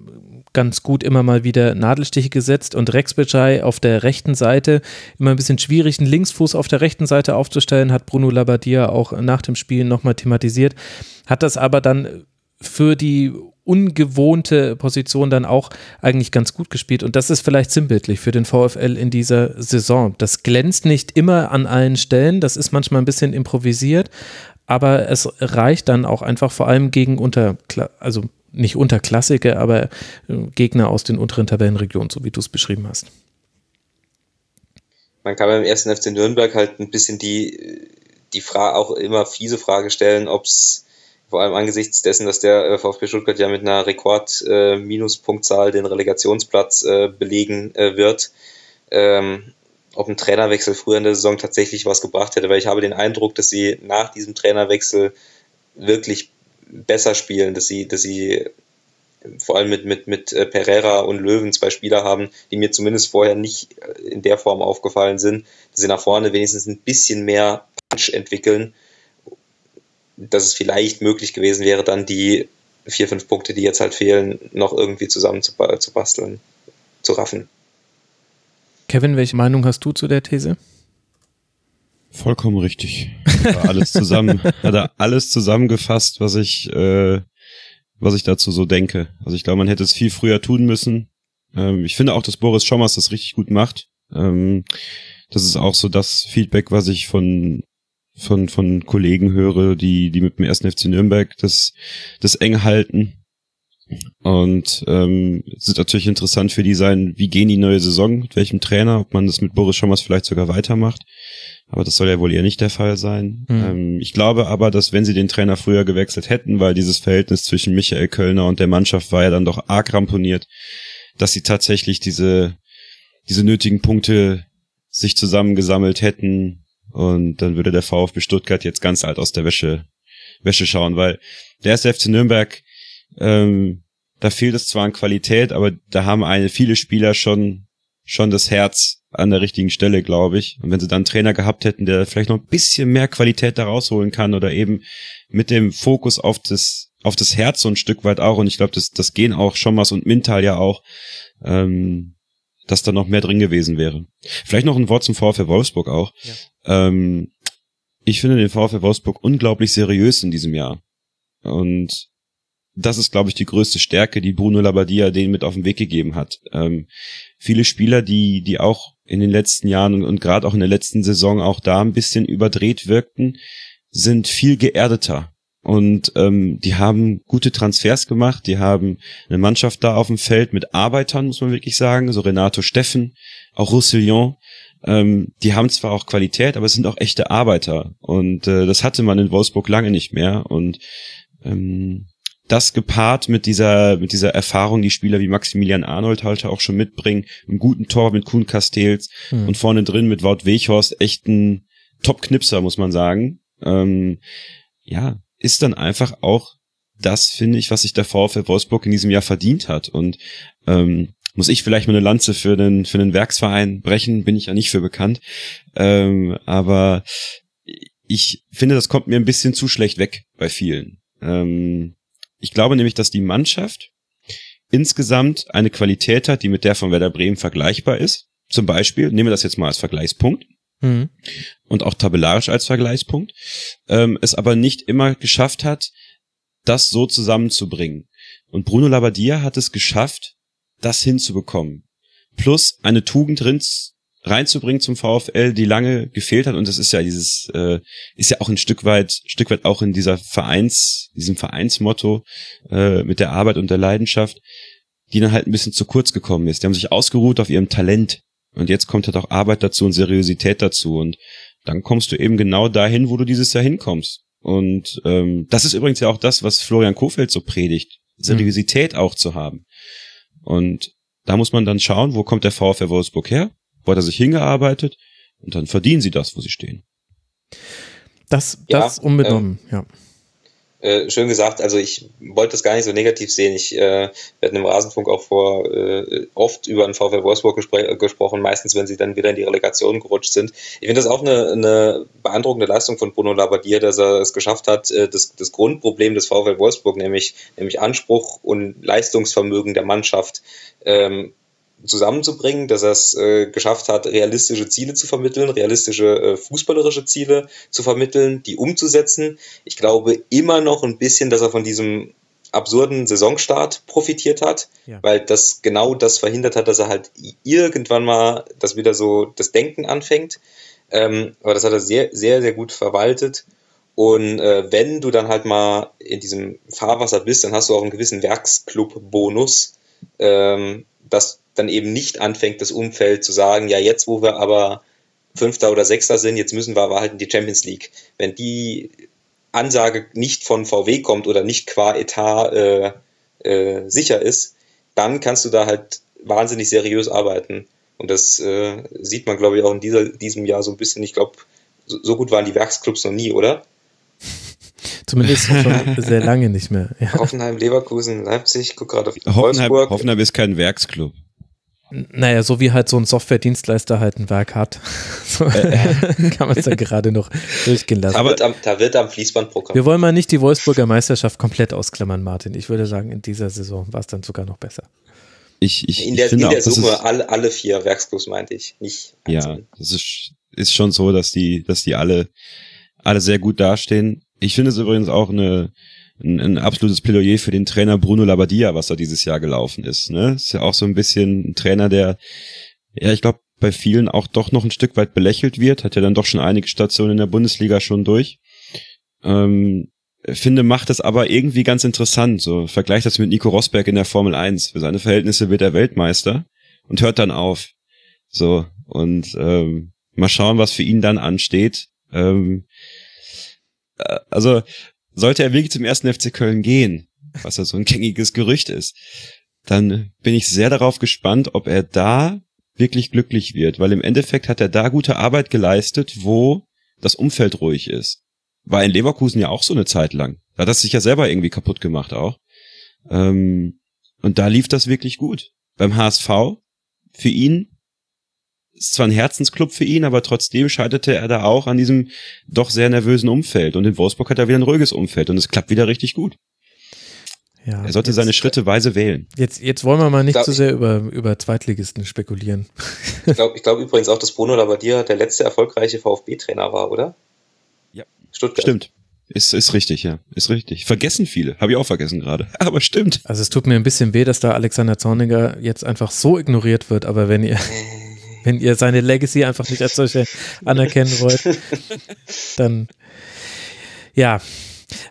ganz gut immer mal wieder Nadelstiche gesetzt und Rex Bejai auf der rechten Seite immer ein bisschen schwierig, einen Linksfuß auf der rechten Seite aufzustellen, hat Bruno Labbadia auch nach dem Spiel nochmal thematisiert, hat das aber dann für die ungewohnte Position dann auch eigentlich ganz gut gespielt. Und das ist vielleicht sinnbildlich für den VfL in dieser Saison. Das glänzt nicht immer an allen Stellen, das ist manchmal ein bisschen improvisiert, aber es reicht dann auch einfach vor allem gegen unter, also nicht unter Klassiker, aber äh, Gegner aus den unteren Tabellenregionen, so wie du es beschrieben hast. Man kann beim ersten FC Nürnberg halt ein bisschen die, die Frage, auch immer fiese Frage stellen, ob es vor allem angesichts dessen, dass der äh, VfB Stuttgart ja mit einer Rekord-Minuspunktzahl äh, den Relegationsplatz belegen wird, ähm, ob ein Trainerwechsel früher in der Saison tatsächlich was gebracht hätte, weil ich habe den Eindruck, dass sie nach diesem Trainerwechsel wirklich besser spielen, dass sie, dass sie vor allem mit, mit, mit äh, Pereira und Löwen zwei Spieler haben, die mir zumindest vorher nicht in der Form aufgefallen sind, dass sie nach vorne wenigstens ein bisschen mehr Punch entwickeln dass es vielleicht möglich gewesen wäre, dann die vier, fünf Punkte, die jetzt halt fehlen, noch irgendwie zusammen zu, zu basteln, zu raffen. Kevin, welche Meinung hast du zu der These? Vollkommen richtig. Alles zusammen, hat er alles zusammengefasst, was ich, äh, was ich dazu so denke. Also ich glaube, man hätte es viel früher tun müssen. Ähm, ich finde auch, dass Boris Schommers das richtig gut macht. Ähm, das ist auch so das Feedback, was ich von von, von Kollegen höre, die, die mit dem ersten FC Nürnberg das, das eng halten. Und ähm, es ist natürlich interessant für die sein, wie gehen die neue Saison, mit welchem Trainer, ob man das mit Boris Schommers vielleicht sogar weitermacht. Aber das soll ja wohl eher nicht der Fall sein. Mhm. Ähm, ich glaube aber, dass wenn sie den Trainer früher gewechselt hätten, weil dieses Verhältnis zwischen Michael Kölner und der Mannschaft war ja dann doch arg ramponiert, dass sie tatsächlich diese, diese nötigen Punkte sich zusammengesammelt hätten, und dann würde der VfB Stuttgart jetzt ganz alt aus der Wäsche, Wäsche schauen, weil der erste FC Nürnberg, ähm, da fehlt es zwar an Qualität, aber da haben eine viele Spieler schon schon das Herz an der richtigen Stelle, glaube ich. Und wenn sie dann einen Trainer gehabt hätten, der vielleicht noch ein bisschen mehr Qualität da rausholen kann oder eben mit dem Fokus auf das auf das Herz so ein Stück weit auch. Und ich glaube, das das gehen auch Schommers und Mintal ja auch. Ähm, dass da noch mehr drin gewesen wäre. Vielleicht noch ein Wort zum VfL Wolfsburg auch. Ja. Ähm, ich finde den VfL Wolfsburg unglaublich seriös in diesem Jahr. Und das ist, glaube ich, die größte Stärke, die Bruno Labbadia denen mit auf den Weg gegeben hat. Ähm, viele Spieler, die, die auch in den letzten Jahren und, und gerade auch in der letzten Saison auch da ein bisschen überdreht wirkten, sind viel geerdeter. Und ähm, die haben gute Transfers gemacht, die haben eine Mannschaft da auf dem Feld mit Arbeitern, muss man wirklich sagen, so Renato Steffen, auch Roussillon. Ähm, die haben zwar auch Qualität, aber es sind auch echte Arbeiter. Und äh, das hatte man in Wolfsburg lange nicht mehr. Und ähm, das gepaart mit dieser, mit dieser Erfahrung, die Spieler wie Maximilian Arnold halt auch schon mitbringen, einen guten Tor mit Kuhn Castells mhm. und vorne drin mit Wout Weghorst echten Top-Knipser, muss man sagen. Ähm, ja, ist dann einfach auch das, finde ich, was sich der VfL Wolfsburg in diesem Jahr verdient hat. Und ähm, muss ich vielleicht mal eine Lanze für den, für den Werksverein brechen, bin ich ja nicht für bekannt. Ähm, aber ich finde, das kommt mir ein bisschen zu schlecht weg bei vielen. Ähm, ich glaube nämlich, dass die Mannschaft insgesamt eine Qualität hat, die mit der von Werder Bremen vergleichbar ist. Zum Beispiel, nehmen wir das jetzt mal als Vergleichspunkt. Mhm. Und auch tabellarisch als Vergleichspunkt, ähm, es aber nicht immer geschafft hat, das so zusammenzubringen. Und Bruno Labbadia hat es geschafft, das hinzubekommen. Plus eine Tugend reinzubringen zum VfL, die lange gefehlt hat. Und das ist ja dieses, äh, ist ja auch ein Stück weit, Stück weit auch in dieser Vereins, diesem Vereinsmotto äh, mit der Arbeit und der Leidenschaft, die dann halt ein bisschen zu kurz gekommen ist. Die haben sich ausgeruht auf ihrem Talent. Und jetzt kommt halt auch Arbeit dazu und Seriosität dazu. Und dann kommst du eben genau dahin, wo du dieses Jahr hinkommst. Und ähm, das ist übrigens ja auch das, was Florian Kofeld so predigt. Seriosität mhm. auch zu haben. Und da muss man dann schauen, wo kommt der VfL Wolfsburg her? Wo hat er sich hingearbeitet? Und dann verdienen sie das, wo sie stehen. Das, das ja, unbenommen, ähm, ja. Äh, schön gesagt, also ich wollte das gar nicht so negativ sehen. Ich äh, wir hatten im Rasenfunk auch vor äh, oft über den VfL Wolfsburg gespr gesprochen, meistens wenn sie dann wieder in die Relegation gerutscht sind. Ich finde das auch eine, eine beeindruckende Leistung von Bruno Labbadia, dass er es geschafft hat, äh, das, das Grundproblem des VfL Wolfsburg, nämlich, nämlich Anspruch und Leistungsvermögen der Mannschaft, ähm, zusammenzubringen, dass er es äh, geschafft hat, realistische Ziele zu vermitteln, realistische äh, fußballerische Ziele zu vermitteln, die umzusetzen. Ich glaube immer noch ein bisschen, dass er von diesem absurden Saisonstart profitiert hat, ja. weil das genau das verhindert hat, dass er halt irgendwann mal das wieder so das Denken anfängt. Ähm, aber das hat er sehr, sehr, sehr gut verwaltet. Und äh, wenn du dann halt mal in diesem Fahrwasser bist, dann hast du auch einen gewissen Werksclub-Bonus, ähm, dass dann eben nicht anfängt, das Umfeld zu sagen, ja, jetzt, wo wir aber Fünfter oder Sechster sind, jetzt müssen wir aber halt in die Champions League. Wenn die Ansage nicht von VW kommt oder nicht qua Etat äh, äh, sicher ist, dann kannst du da halt wahnsinnig seriös arbeiten. Und das äh, sieht man, glaube ich, auch in dieser, diesem Jahr so ein bisschen. Ich glaube, so, so gut waren die Werksclubs noch nie, oder? Zumindest schon sehr lange nicht mehr. Ja. Hoffenheim, Leverkusen, Leipzig, guck gerade auf Hoffenheim, Wolfsburg. Hoffenheim ist kein Werksclub. Naja, so wie halt so ein Software-Dienstleister halt ein Werk hat. So äh. kann man es ja gerade noch durchgehen lassen. Aber da wird am, da wird am Fließband programmiert. Wir wollen mal nicht die Wolfsburger Meisterschaft komplett ausklammern, Martin. Ich würde sagen, in dieser Saison war es dann sogar noch besser. Ich, ich, in der, ich finde in der auch, Summe alle, alle vier Werksclubs meinte ich, nicht einzeln. Ja, das ist, ist schon so, dass die, dass die alle, alle sehr gut dastehen. Ich finde es übrigens auch eine, ein, ein absolutes Plädoyer für den Trainer Bruno Labbadia, was da dieses Jahr gelaufen ist. Ne? Ist ja auch so ein bisschen ein Trainer, der, ja, ich glaube, bei vielen auch doch noch ein Stück weit belächelt wird, hat ja dann doch schon einige Stationen in der Bundesliga schon durch. Ähm, finde, macht das aber irgendwie ganz interessant. So, vergleicht das mit Nico Rosberg in der Formel 1. Für seine Verhältnisse wird er Weltmeister und hört dann auf. So, und ähm, mal schauen, was für ihn dann ansteht. Ähm, äh, also sollte er wirklich zum ersten FC Köln gehen, was ja so ein gängiges Gerücht ist, dann bin ich sehr darauf gespannt, ob er da wirklich glücklich wird, weil im Endeffekt hat er da gute Arbeit geleistet, wo das Umfeld ruhig ist. War in Leverkusen ja auch so eine Zeit lang. Da hat er sich ja selber irgendwie kaputt gemacht auch. Ähm, und da lief das wirklich gut. Beim HSV, für ihn ist zwar ein Herzensclub für ihn, aber trotzdem scheiterte er da auch an diesem doch sehr nervösen Umfeld. Und in Wolfsburg hat er wieder ein ruhiges Umfeld und es klappt wieder richtig gut. Ja, er sollte jetzt, seine Schritte weise wählen. Jetzt, jetzt wollen wir mal nicht zu so sehr über, über Zweitligisten spekulieren. Ich glaube ich glaub übrigens auch, dass Bruno Labbadia der letzte erfolgreiche VfB-Trainer war, oder? Ja. Stuttgart. Stimmt. Ist, ist richtig, ja. Ist richtig. Vergessen viele. Habe ich auch vergessen gerade. Aber stimmt. Also es tut mir ein bisschen weh, dass da Alexander Zorniger jetzt einfach so ignoriert wird. Aber wenn ihr, äh wenn ihr seine Legacy einfach nicht als solche anerkennen wollt, dann ja,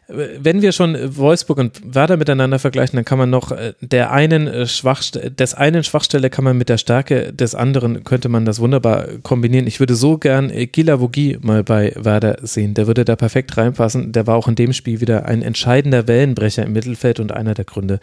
wenn wir schon Wolfsburg und Werder miteinander vergleichen, dann kann man noch äh, der einen äh, Schwachstelle, des einen Schwachstelle kann man mit der Stärke des anderen, könnte man das wunderbar kombinieren. Ich würde so gern äh, Gila Vogie mal bei Werder sehen. Der würde da perfekt reinpassen. Der war auch in dem Spiel wieder ein entscheidender Wellenbrecher im Mittelfeld und einer der Gründe,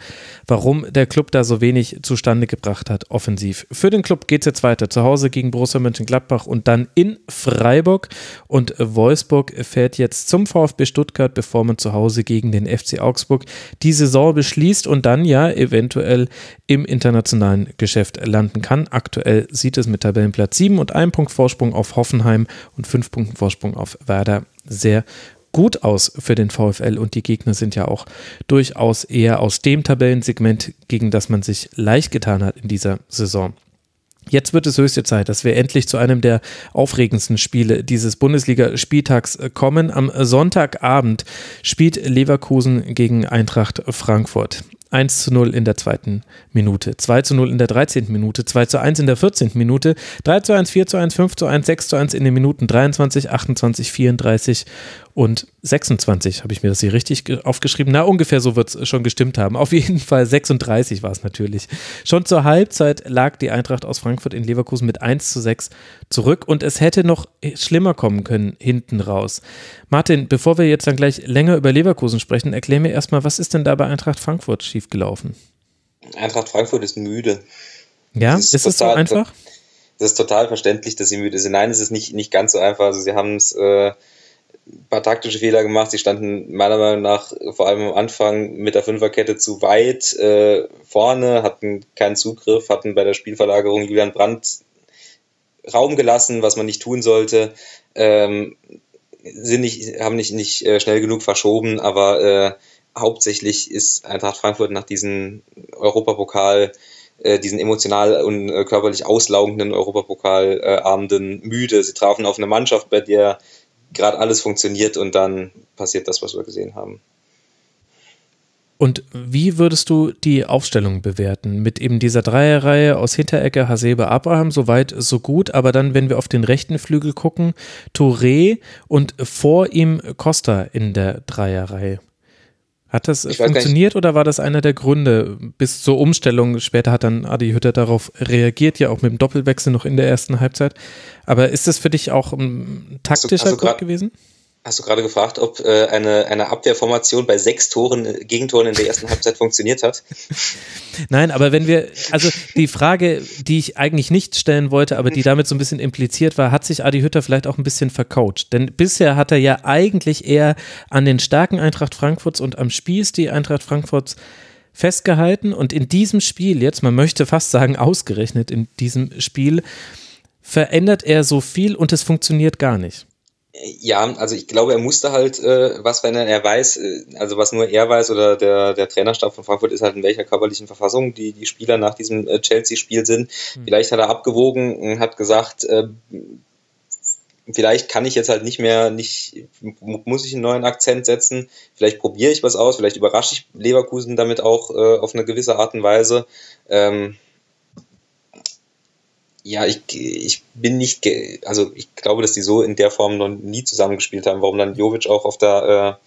warum der Club da so wenig zustande gebracht hat, offensiv. Für den Club geht es jetzt weiter. Zu Hause gegen Borussia Mönchengladbach und dann in Freiburg. Und Wolfsburg fährt jetzt zum VfB Stuttgart, bevor man zu Hause gegen den FC Augsburg die Saison beschließt und dann ja eventuell im internationalen Geschäft landen kann. Aktuell sieht es mit Tabellenplatz 7 und einem Punkt Vorsprung auf Hoffenheim und fünf Punkten Vorsprung auf Werder sehr gut aus für den VfL und die Gegner sind ja auch durchaus eher aus dem Tabellensegment, gegen das man sich leicht getan hat in dieser Saison. Jetzt wird es höchste Zeit, dass wir endlich zu einem der aufregendsten Spiele dieses Bundesliga-Spieltags kommen. Am Sonntagabend spielt Leverkusen gegen Eintracht Frankfurt. 1 zu 0 in der zweiten Minute, 2 zu 0 in der 13. Minute, 2 zu 1 in der 14. Minute, 3 zu 1, 4 zu 1, 5 zu 1, 6 zu 1 in den Minuten 23, 28, 34 und 26. Habe ich mir das hier richtig aufgeschrieben? Na, ungefähr so wird es schon gestimmt haben. Auf jeden Fall 36 war es natürlich. Schon zur Halbzeit lag die Eintracht aus Frankfurt in Leverkusen mit 1 zu 6 zurück und es hätte noch schlimmer kommen können hinten raus. Martin, bevor wir jetzt dann gleich länger über Leverkusen sprechen, erklär mir erstmal, was ist denn da bei Eintracht Frankfurt schiefgelaufen? Eintracht Frankfurt ist müde. Ja, ist, ist es so einfach? Das ist total verständlich, dass sie müde sind. Nein, es ist nicht, nicht ganz so einfach. Also sie haben es äh, ein paar taktische Fehler gemacht. Sie standen meiner Meinung nach vor allem am Anfang mit der Fünferkette zu weit äh, vorne, hatten keinen Zugriff, hatten bei der Spielverlagerung Julian Brandt Raum gelassen, was man nicht tun sollte. Ähm, sind nicht, haben nicht, nicht äh, schnell genug verschoben, aber äh, hauptsächlich ist Eintracht Frankfurt nach diesem Europapokal, äh, diesen emotional und äh, körperlich auslaugenden Europapokalabenden müde. Sie trafen auf eine Mannschaft, bei der gerade alles funktioniert und dann passiert das, was wir gesehen haben. Und wie würdest du die Aufstellung bewerten? Mit eben dieser Dreierreihe aus Hinterecke, Hasebe, Abraham, soweit, so gut. Aber dann, wenn wir auf den rechten Flügel gucken, Touré und vor ihm Costa in der Dreierreihe. Hat das funktioniert oder war das einer der Gründe bis zur Umstellung? Später hat dann Adi Hütter darauf reagiert, ja auch mit dem Doppelwechsel noch in der ersten Halbzeit. Aber ist das für dich auch ein taktischer also, also Grund gewesen? Hast du gerade gefragt, ob äh, eine, eine Abwehrformation bei sechs Toren, äh, Gegentoren in der ersten Halbzeit funktioniert hat? Nein, aber wenn wir, also die Frage, die ich eigentlich nicht stellen wollte, aber die damit so ein bisschen impliziert war, hat sich Adi Hütter vielleicht auch ein bisschen vercoacht? Denn bisher hat er ja eigentlich eher an den starken Eintracht Frankfurts und am Spielstil Eintracht Frankfurts festgehalten und in diesem Spiel jetzt, man möchte fast sagen ausgerechnet in diesem Spiel, verändert er so viel und es funktioniert gar nicht. Ja, also ich glaube, er musste halt äh, was verändern. Er weiß, äh, also was nur er weiß oder der, der Trainerstab von Frankfurt ist halt in welcher körperlichen Verfassung die, die Spieler nach diesem äh, Chelsea-Spiel sind. Mhm. Vielleicht hat er abgewogen und hat gesagt, äh, vielleicht kann ich jetzt halt nicht mehr, nicht, muss ich einen neuen Akzent setzen. Vielleicht probiere ich was aus, vielleicht überrasche ich Leverkusen damit auch äh, auf eine gewisse Art und Weise. Ähm, ja, ich, ich bin nicht, also ich glaube, dass die so in der Form noch nie zusammengespielt haben. Warum dann Jovic auch auf der, äh,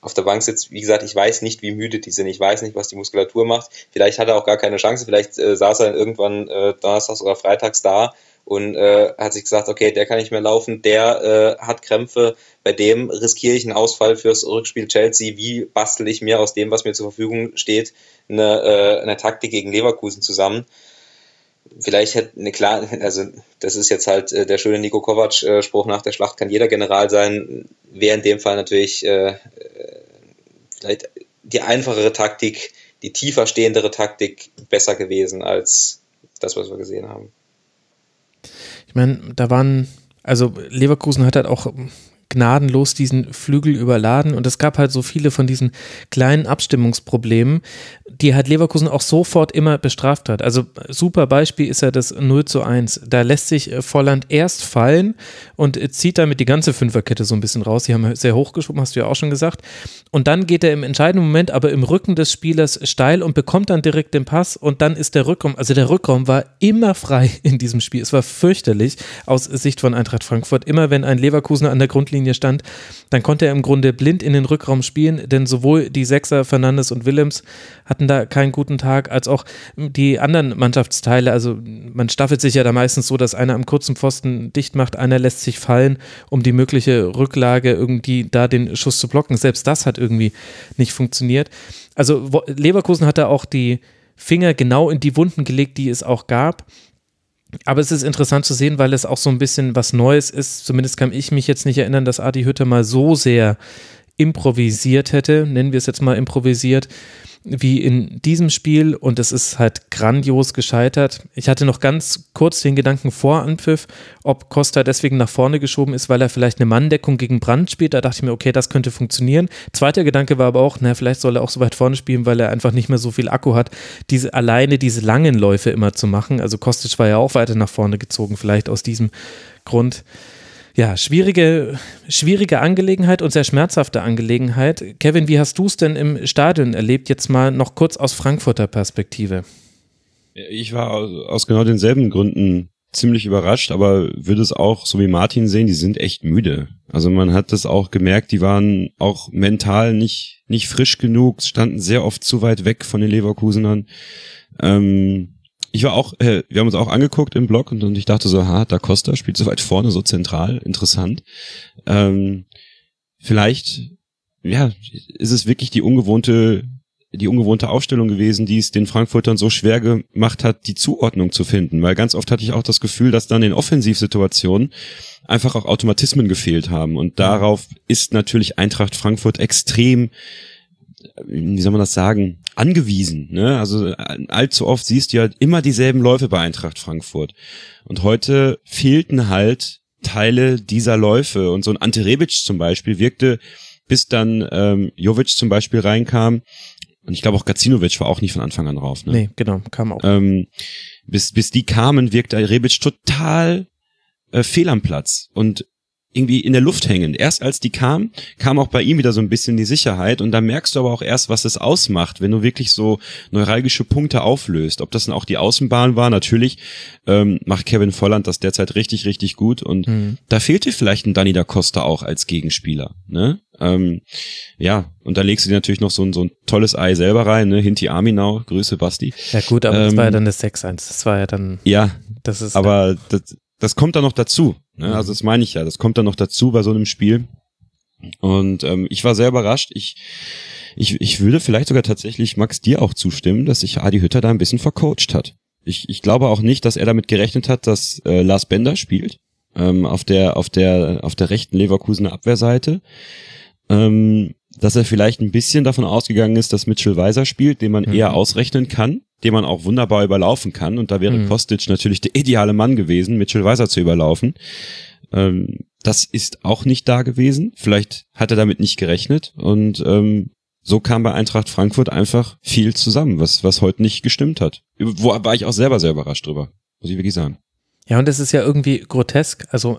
auf der Bank sitzt, wie gesagt, ich weiß nicht, wie müde die sind. Ich weiß nicht, was die Muskulatur macht. Vielleicht hat er auch gar keine Chance. Vielleicht äh, saß er irgendwann äh, donnerstags oder freitags da und äh, hat sich gesagt, okay, der kann nicht mehr laufen, der äh, hat Krämpfe, bei dem riskiere ich einen Ausfall fürs Rückspiel Chelsea. Wie bastel ich mir aus dem, was mir zur Verfügung steht, eine, äh, eine Taktik gegen Leverkusen zusammen? Vielleicht hätte eine klar, also das ist jetzt halt äh, der schöne Nico Kovac-Spruch nach der Schlacht kann jeder General sein, wäre in dem Fall natürlich äh, äh, vielleicht die einfachere Taktik, die tiefer stehendere Taktik besser gewesen als das, was wir gesehen haben. Ich meine, da waren, also Leverkusen hat halt auch gnadenlos diesen Flügel überladen und es gab halt so viele von diesen kleinen Abstimmungsproblemen, die halt Leverkusen auch sofort immer bestraft hat. Also super Beispiel ist ja das 0 zu 1. Da lässt sich äh, Volland erst fallen und zieht damit die ganze Fünferkette so ein bisschen raus. Die haben sehr hochgeschoben, hast du ja auch schon gesagt. Und dann geht er im entscheidenden Moment aber im Rücken des Spielers steil und bekommt dann direkt den Pass und dann ist der Rückraum, also der Rückraum war immer frei in diesem Spiel. Es war fürchterlich aus Sicht von Eintracht Frankfurt. Immer wenn ein Leverkusener an der Grundlinie stand, dann konnte er im Grunde blind in den Rückraum spielen, denn sowohl die Sechser Fernandes und Willems hatten da keinen guten Tag, als auch die anderen Mannschaftsteile. Also man staffelt sich ja da meistens so, dass einer am kurzen Pfosten dicht macht, einer lässt sich fallen, um die mögliche Rücklage irgendwie da den Schuss zu blocken. Selbst das hat irgendwie nicht funktioniert. Also Leverkusen hat da auch die Finger genau in die Wunden gelegt, die es auch gab. Aber es ist interessant zu sehen, weil es auch so ein bisschen was Neues ist. Zumindest kann ich mich jetzt nicht erinnern, dass Adi Hütter mal so sehr improvisiert hätte, nennen wir es jetzt mal improvisiert, wie in diesem Spiel und es ist halt grandios gescheitert. Ich hatte noch ganz kurz den Gedanken vor Anpfiff, ob Costa deswegen nach vorne geschoben ist, weil er vielleicht eine Manndeckung gegen Brand spielt. Da dachte ich mir, okay, das könnte funktionieren. Zweiter Gedanke war aber auch, na, vielleicht soll er auch so weit vorne spielen, weil er einfach nicht mehr so viel Akku hat, diese alleine diese langen Läufe immer zu machen. Also Kostic war ja auch weiter nach vorne gezogen, vielleicht aus diesem Grund ja, schwierige, schwierige Angelegenheit und sehr schmerzhafte Angelegenheit. Kevin, wie hast du es denn im Stadion erlebt? Jetzt mal noch kurz aus Frankfurter Perspektive. Ich war aus genau denselben Gründen ziemlich überrascht, aber würde es auch so wie Martin sehen, die sind echt müde. Also man hat das auch gemerkt, die waren auch mental nicht, nicht frisch genug, standen sehr oft zu weit weg von den Leverkusenern. Ähm, ich war auch, äh, wir haben uns auch angeguckt im Blog und, und ich dachte so, ha, Da Costa spielt so weit vorne, so zentral, interessant. Ähm, vielleicht, ja, ist es wirklich die ungewohnte, die ungewohnte Aufstellung gewesen, die es den Frankfurtern so schwer gemacht hat, die Zuordnung zu finden. Weil ganz oft hatte ich auch das Gefühl, dass dann in Offensivsituationen einfach auch Automatismen gefehlt haben. Und darauf ist natürlich Eintracht Frankfurt extrem wie soll man das sagen, angewiesen. Ne? Also allzu oft siehst du ja immer dieselben Läufe bei Eintracht Frankfurt. Und heute fehlten halt Teile dieser Läufe. Und so ein Ante Rebic zum Beispiel wirkte, bis dann ähm, Jovic zum Beispiel reinkam, und ich glaube auch Gacinovic war auch nicht von Anfang an drauf. Ne? Nee, genau, kam auch. Ähm, bis, bis die kamen, wirkte Rebic total äh, fehl am Platz. Und irgendwie in der Luft hängen. Erst als die kam, kam auch bei ihm wieder so ein bisschen die Sicherheit und da merkst du aber auch erst, was es ausmacht, wenn du wirklich so neuralgische Punkte auflöst. Ob das dann auch die Außenbahn war, natürlich ähm, macht Kevin Volland das derzeit richtig, richtig gut und mhm. da fehlte vielleicht ein Danny da Costa auch als Gegenspieler. Ne? Ähm, ja, und dann legst du dir natürlich noch so ein, so ein tolles Ei selber rein, ne? Hinti Aminau, Grüße Basti. Ja gut, aber ähm, das war ja dann das 6-1, das war ja dann... Ja, das ist aber das, das kommt dann noch dazu. Ne? Also das meine ich ja, das kommt dann noch dazu bei so einem Spiel. Und ähm, ich war sehr überrascht. Ich, ich, ich würde vielleicht sogar tatsächlich Max dir auch zustimmen, dass sich Adi Hütter da ein bisschen vercoacht hat. Ich, ich glaube auch nicht, dass er damit gerechnet hat, dass äh, Lars Bender spielt ähm, auf der auf der auf der rechten Leverkusener Abwehrseite. Ähm, dass er vielleicht ein bisschen davon ausgegangen ist, dass Mitchell Weiser spielt, den man mhm. eher ausrechnen kann, den man auch wunderbar überlaufen kann. Und da wäre mhm. Kostic natürlich der ideale Mann gewesen, Mitchell Weiser zu überlaufen. Ähm, das ist auch nicht da gewesen. Vielleicht hat er damit nicht gerechnet. Und ähm, so kam bei Eintracht Frankfurt einfach viel zusammen, was, was heute nicht gestimmt hat. Wo war ich auch selber sehr überrascht drüber, muss ich wirklich sagen. Ja, und es ist ja irgendwie grotesk. Also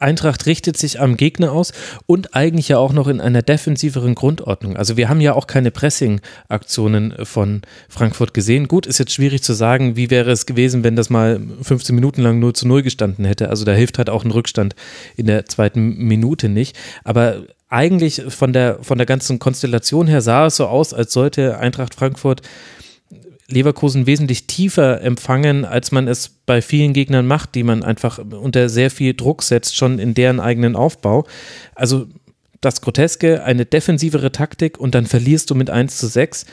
Eintracht richtet sich am Gegner aus und eigentlich ja auch noch in einer defensiveren Grundordnung. Also wir haben ja auch keine Pressing-Aktionen von Frankfurt gesehen. Gut, ist jetzt schwierig zu sagen, wie wäre es gewesen, wenn das mal 15 Minuten lang 0 zu 0 gestanden hätte. Also da hilft halt auch ein Rückstand in der zweiten Minute nicht. Aber eigentlich von der, von der ganzen Konstellation her sah es so aus, als sollte Eintracht Frankfurt Leverkusen wesentlich tiefer empfangen, als man es bei vielen Gegnern macht, die man einfach unter sehr viel Druck setzt, schon in deren eigenen Aufbau. Also das Groteske, eine defensivere Taktik und dann verlierst du mit 1 zu 6,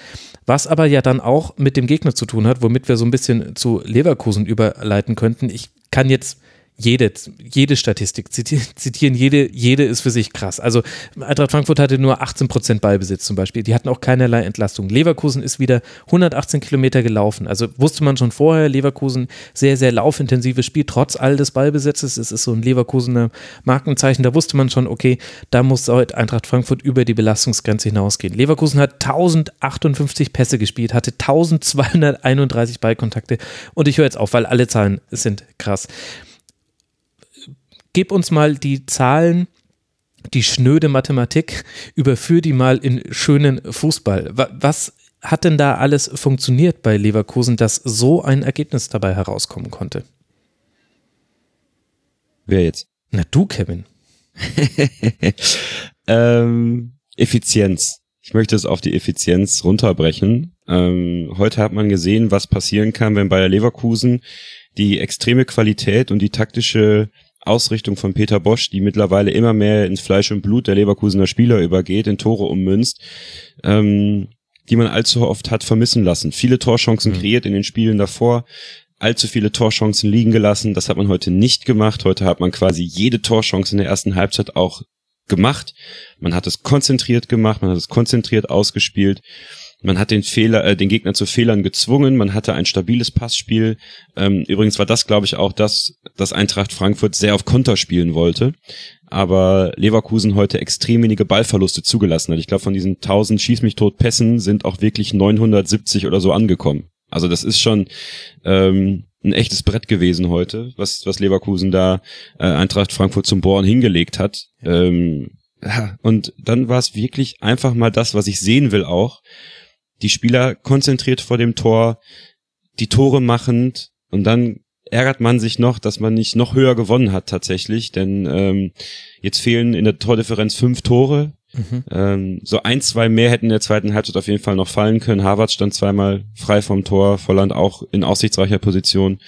was aber ja dann auch mit dem Gegner zu tun hat, womit wir so ein bisschen zu Leverkusen überleiten könnten. Ich kann jetzt jede, jede Statistik zitieren, jede, jede ist für sich krass. Also Eintracht Frankfurt hatte nur 18 Prozent Ballbesitz zum Beispiel. Die hatten auch keinerlei Entlastung. Leverkusen ist wieder 118 Kilometer gelaufen. Also wusste man schon vorher, Leverkusen sehr, sehr laufintensives Spiel, trotz all des Ballbesitzes. Es ist so ein Leverkusener Markenzeichen. Da wusste man schon, okay, da muss heute Eintracht Frankfurt über die Belastungsgrenze hinausgehen. Leverkusen hat 1058 Pässe gespielt, hatte 1231 Ballkontakte. Und ich höre jetzt auf, weil alle Zahlen sind krass gib uns mal die Zahlen, die schnöde Mathematik, überführ die mal in schönen Fußball. Was hat denn da alles funktioniert bei Leverkusen, dass so ein Ergebnis dabei herauskommen konnte? Wer jetzt? Na du, Kevin. ähm, Effizienz. Ich möchte es auf die Effizienz runterbrechen. Ähm, heute hat man gesehen, was passieren kann, wenn Bayer Leverkusen die extreme Qualität und die taktische Ausrichtung von Peter Bosch, die mittlerweile immer mehr ins Fleisch und Blut der Leverkusener Spieler übergeht, in Tore ummünzt, ähm, die man allzu oft hat vermissen lassen. Viele Torchancen mhm. kreiert in den Spielen davor, allzu viele Torchancen liegen gelassen. Das hat man heute nicht gemacht. Heute hat man quasi jede Torchance in der ersten Halbzeit auch gemacht. Man hat es konzentriert gemacht, man hat es konzentriert ausgespielt. Man hat den Fehler, äh, den Gegner zu Fehlern gezwungen. Man hatte ein stabiles Passspiel. Ähm, übrigens war das, glaube ich, auch das, dass Eintracht Frankfurt sehr auf Konter spielen wollte. Aber Leverkusen heute extrem wenige Ballverluste zugelassen hat. Ich glaube, von diesen 1000 Schieß mich tot Pässen sind auch wirklich 970 oder so angekommen. Also das ist schon ähm, ein echtes Brett gewesen heute, was, was Leverkusen da äh, Eintracht Frankfurt zum Bohren hingelegt hat. Ähm, ja, und dann war es wirklich einfach mal das, was ich sehen will auch die Spieler konzentriert vor dem Tor, die Tore machend und dann ärgert man sich noch, dass man nicht noch höher gewonnen hat tatsächlich, denn ähm, jetzt fehlen in der Tordifferenz fünf Tore. Mhm. Ähm, so ein, zwei mehr hätten in der zweiten Halbzeit auf jeden Fall noch fallen können. Harvard stand zweimal frei vom Tor, Volland auch in aussichtsreicher Position.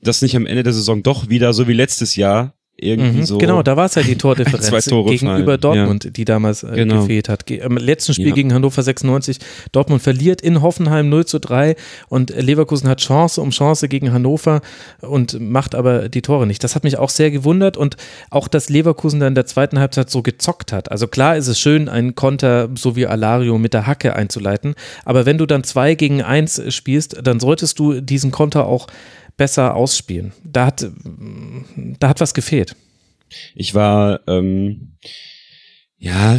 Das nicht am Ende der Saison doch wieder so wie letztes Jahr irgendwie mhm, so. Genau, da war es ja die Tordifferenz gegenüber fallen. Dortmund, ja. die damals äh, genau. gefehlt hat. Ge Im letzten Spiel ja. gegen Hannover 96, Dortmund verliert in Hoffenheim 0 zu 3 und Leverkusen hat Chance um Chance gegen Hannover und macht aber die Tore nicht. Das hat mich auch sehr gewundert und auch, dass Leverkusen dann in der zweiten Halbzeit so gezockt hat. Also klar ist es schön, einen Konter so wie Alario mit der Hacke einzuleiten, aber wenn du dann zwei gegen eins spielst, dann solltest du diesen Konter auch besser ausspielen. Da hat, da hat was gefehlt. Ich war, ähm, ja,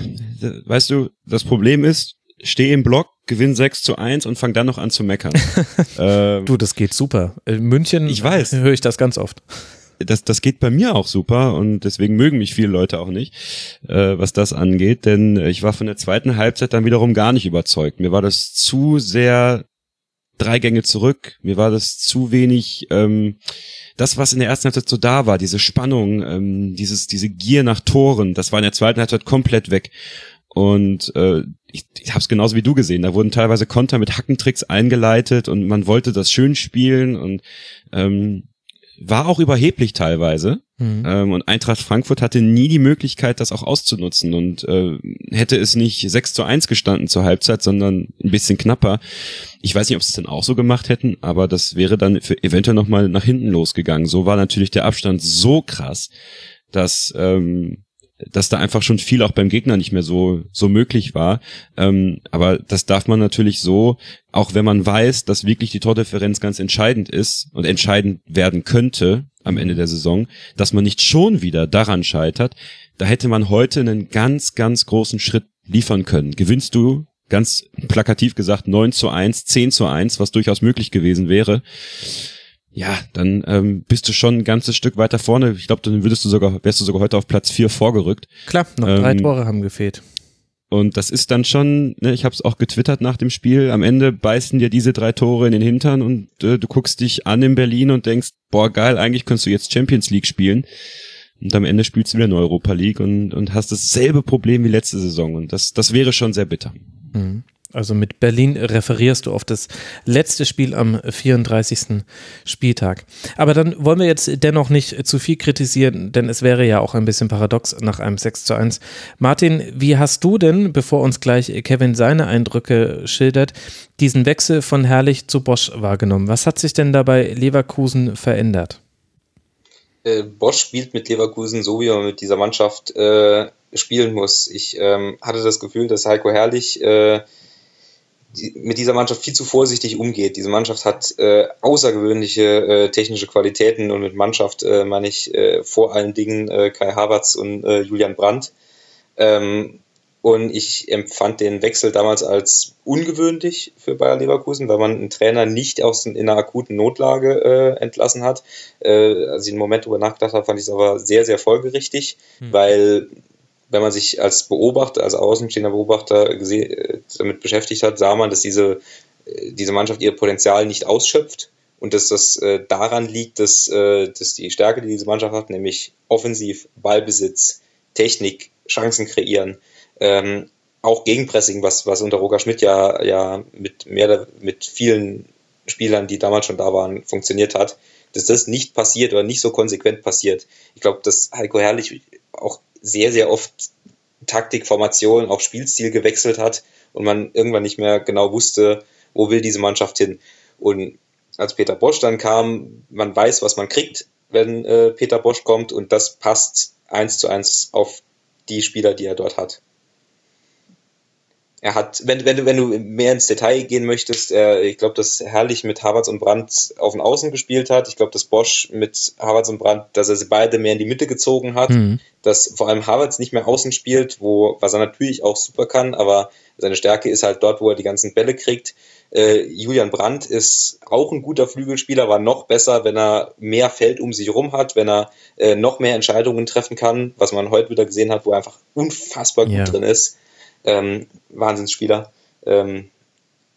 weißt du, das Problem ist, steh im Block, gewinn 6 zu 1 und fang dann noch an zu meckern. ähm, du, das geht super. In München ich weiß. höre ich das ganz oft. Das, das geht bei mir auch super und deswegen mögen mich viele Leute auch nicht, äh, was das angeht, denn ich war von der zweiten Halbzeit dann wiederum gar nicht überzeugt. Mir war das zu sehr drei Gänge zurück. Mir war das zu wenig, ähm, das, was in der ersten Halbzeit so da war, diese Spannung, ähm, dieses, diese Gier nach Toren, das war in der zweiten Halbzeit komplett weg. Und äh, ich, ich habe es genauso wie du gesehen. Da wurden teilweise Konter mit Hackentricks eingeleitet und man wollte das schön spielen und ähm, war auch überheblich teilweise. Mhm. Ähm, und Eintracht Frankfurt hatte nie die Möglichkeit, das auch auszunutzen und äh, hätte es nicht 6 zu 1 gestanden zur Halbzeit, sondern ein bisschen knapper. Ich weiß nicht, ob sie es dann auch so gemacht hätten, aber das wäre dann für eventuell nochmal nach hinten losgegangen. So war natürlich der Abstand so krass, dass ähm, dass da einfach schon viel auch beim Gegner nicht mehr so so möglich war. Ähm, aber das darf man natürlich so, auch wenn man weiß, dass wirklich die Tordifferenz ganz entscheidend ist und entscheidend werden könnte am Ende der Saison, dass man nicht schon wieder daran scheitert. Da hätte man heute einen ganz, ganz großen Schritt liefern können. Gewinnst du ganz plakativ gesagt 9 zu 1, 10 zu 1, was durchaus möglich gewesen wäre ja, dann ähm, bist du schon ein ganzes Stück weiter vorne. Ich glaube, dann würdest du sogar, wärst du sogar heute auf Platz vier vorgerückt. Klar, noch ähm, drei Tore haben gefehlt. Und das ist dann schon, ne, ich habe es auch getwittert nach dem Spiel, am Ende beißen dir diese drei Tore in den Hintern und äh, du guckst dich an in Berlin und denkst, boah geil, eigentlich könntest du jetzt Champions League spielen. Und am Ende spielst du wieder eine Europa League und, und hast dasselbe Problem wie letzte Saison. Und das, das wäre schon sehr bitter. Mhm. Also mit Berlin referierst du auf das letzte Spiel am 34. Spieltag. Aber dann wollen wir jetzt dennoch nicht zu viel kritisieren, denn es wäre ja auch ein bisschen paradox nach einem 6 zu 1. Martin, wie hast du denn, bevor uns gleich Kevin seine Eindrücke schildert, diesen Wechsel von Herrlich zu Bosch wahrgenommen? Was hat sich denn dabei Leverkusen verändert? Äh, Bosch spielt mit Leverkusen so, wie man mit dieser Mannschaft äh, spielen muss. Ich ähm, hatte das Gefühl, dass Heiko Herrlich äh, mit dieser Mannschaft viel zu vorsichtig umgeht. Diese Mannschaft hat äh, außergewöhnliche äh, technische Qualitäten und mit Mannschaft äh, meine ich äh, vor allen Dingen äh, Kai Havertz und äh, Julian Brandt. Ähm, und ich empfand den Wechsel damals als ungewöhnlich für Bayer Leverkusen, weil man einen Trainer nicht aus in einer akuten Notlage äh, entlassen hat. Äh, als ich einen Moment darüber nachgedacht habe, fand ich es aber sehr, sehr folgerichtig, hm. weil wenn man sich als Beobachter, als außenstehender Beobachter äh, damit beschäftigt hat, sah man, dass diese, äh, diese Mannschaft ihr Potenzial nicht ausschöpft und dass das äh, daran liegt, dass, äh, dass die Stärke, die diese Mannschaft hat, nämlich offensiv, Ballbesitz, Technik, Chancen kreieren, ähm, auch Gegenpressing, was, was unter Roger Schmidt ja, ja mit mehr mit vielen Spielern, die damals schon da waren, funktioniert hat, dass das nicht passiert oder nicht so konsequent passiert. Ich glaube, dass Heiko Herrlich auch sehr, sehr oft Taktik, Formation, auch Spielstil gewechselt hat und man irgendwann nicht mehr genau wusste, wo will diese Mannschaft hin. Und als Peter Bosch dann kam, man weiß, was man kriegt, wenn äh, Peter Bosch kommt und das passt eins zu eins auf die Spieler, die er dort hat er hat, wenn, wenn, du, wenn du mehr ins Detail gehen möchtest, er, ich glaube, dass Herrlich mit Havertz und Brandt auf den Außen gespielt hat. Ich glaube, dass Bosch mit Havertz und Brandt, dass er sie beide mehr in die Mitte gezogen hat. Mhm. Dass vor allem Havertz nicht mehr außen spielt, wo, was er natürlich auch super kann, aber seine Stärke ist halt dort, wo er die ganzen Bälle kriegt. Äh, Julian Brandt ist auch ein guter Flügelspieler, aber noch besser, wenn er mehr Feld um sich herum hat, wenn er äh, noch mehr Entscheidungen treffen kann, was man heute wieder gesehen hat, wo er einfach unfassbar gut ja. drin ist ähm, Wahnsinnsspieler. Ähm,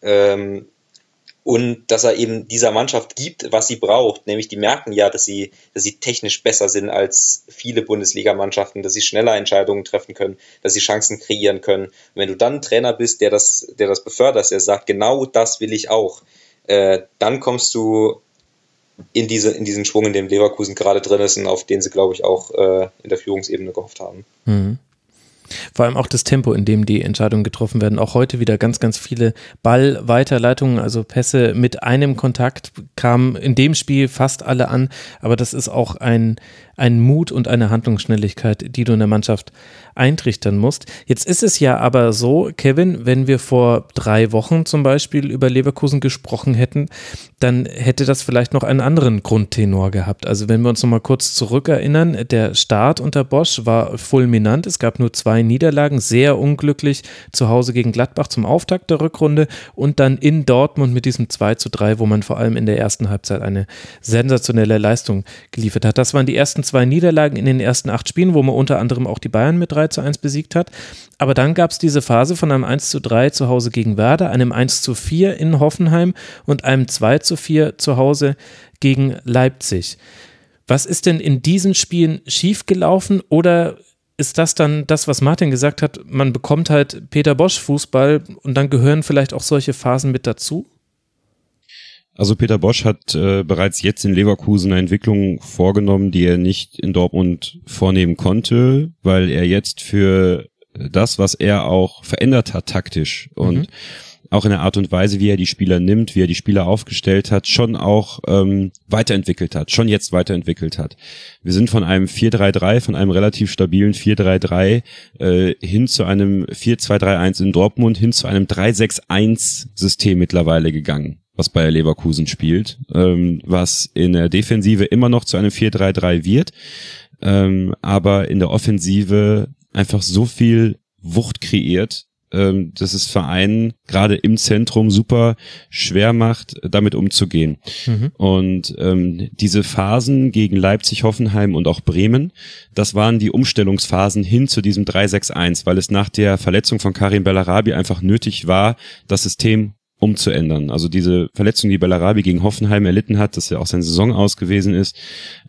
ähm, und dass er eben dieser Mannschaft gibt, was sie braucht. Nämlich die merken ja, dass sie, dass sie technisch besser sind als viele Bundesligamannschaften, dass sie schneller Entscheidungen treffen können, dass sie Chancen kreieren können. Und wenn du dann Trainer bist, der das, der das befördert, der sagt, genau das will ich auch, äh, dann kommst du in, diese, in diesen Schwung, in dem Leverkusen gerade drin ist und auf den sie, glaube ich, auch äh, in der Führungsebene gehofft haben. Mhm. Vor allem auch das Tempo, in dem die Entscheidungen getroffen werden. Auch heute wieder ganz, ganz viele Ballweiterleitungen, also Pässe mit einem Kontakt kamen in dem Spiel fast alle an. Aber das ist auch ein, ein Mut und eine Handlungsschnelligkeit, die du in der Mannschaft eintrichtern musst. Jetzt ist es ja aber so, Kevin, wenn wir vor drei Wochen zum Beispiel über Leverkusen gesprochen hätten, dann hätte das vielleicht noch einen anderen Grundtenor gehabt. Also wenn wir uns noch mal kurz zurückerinnern, der Start unter Bosch war fulminant. Es gab nur zwei Niederlagen, sehr unglücklich zu Hause gegen Gladbach zum Auftakt der Rückrunde und dann in Dortmund mit diesem 2 zu 3, wo man vor allem in der ersten Halbzeit eine sensationelle Leistung geliefert hat. Das waren die ersten zwei Niederlagen in den ersten acht Spielen, wo man unter anderem auch die Bayern mit 3 zu 1 besiegt hat. Aber dann gab es diese Phase von einem 1 zu 3 zu Hause gegen Werder, einem 1 zu 4 in Hoffenheim und einem 2 zu 4 zu Hause gegen Leipzig. Was ist denn in diesen Spielen schiefgelaufen oder ist das dann das, was Martin gesagt hat, man bekommt halt Peter Bosch Fußball und dann gehören vielleicht auch solche Phasen mit dazu? Also Peter Bosch hat äh, bereits jetzt in Leverkusen eine Entwicklung vorgenommen, die er nicht in Dortmund vornehmen konnte, weil er jetzt für das, was er auch verändert hat taktisch und mhm. auch in der Art und Weise, wie er die Spieler nimmt, wie er die Spieler aufgestellt hat, schon auch ähm, weiterentwickelt hat, schon jetzt weiterentwickelt hat. Wir sind von einem 4-3-3, von einem relativ stabilen 4-3-3 äh, hin zu einem 4-2-3-1 in Dortmund, hin zu einem 3-6-1-System mittlerweile gegangen was Bayer Leverkusen spielt, ähm, was in der Defensive immer noch zu einem 4-3-3 wird, ähm, aber in der Offensive einfach so viel Wucht kreiert, ähm, dass es Vereinen gerade im Zentrum super schwer macht, damit umzugehen. Mhm. Und ähm, diese Phasen gegen Leipzig, Hoffenheim und auch Bremen, das waren die Umstellungsphasen hin zu diesem 3-6-1, weil es nach der Verletzung von Karim Bellarabi einfach nötig war, das System umzuändern. Also diese Verletzung, die Bellarabi gegen Hoffenheim erlitten hat, dass ja auch seine Saison aus gewesen ist,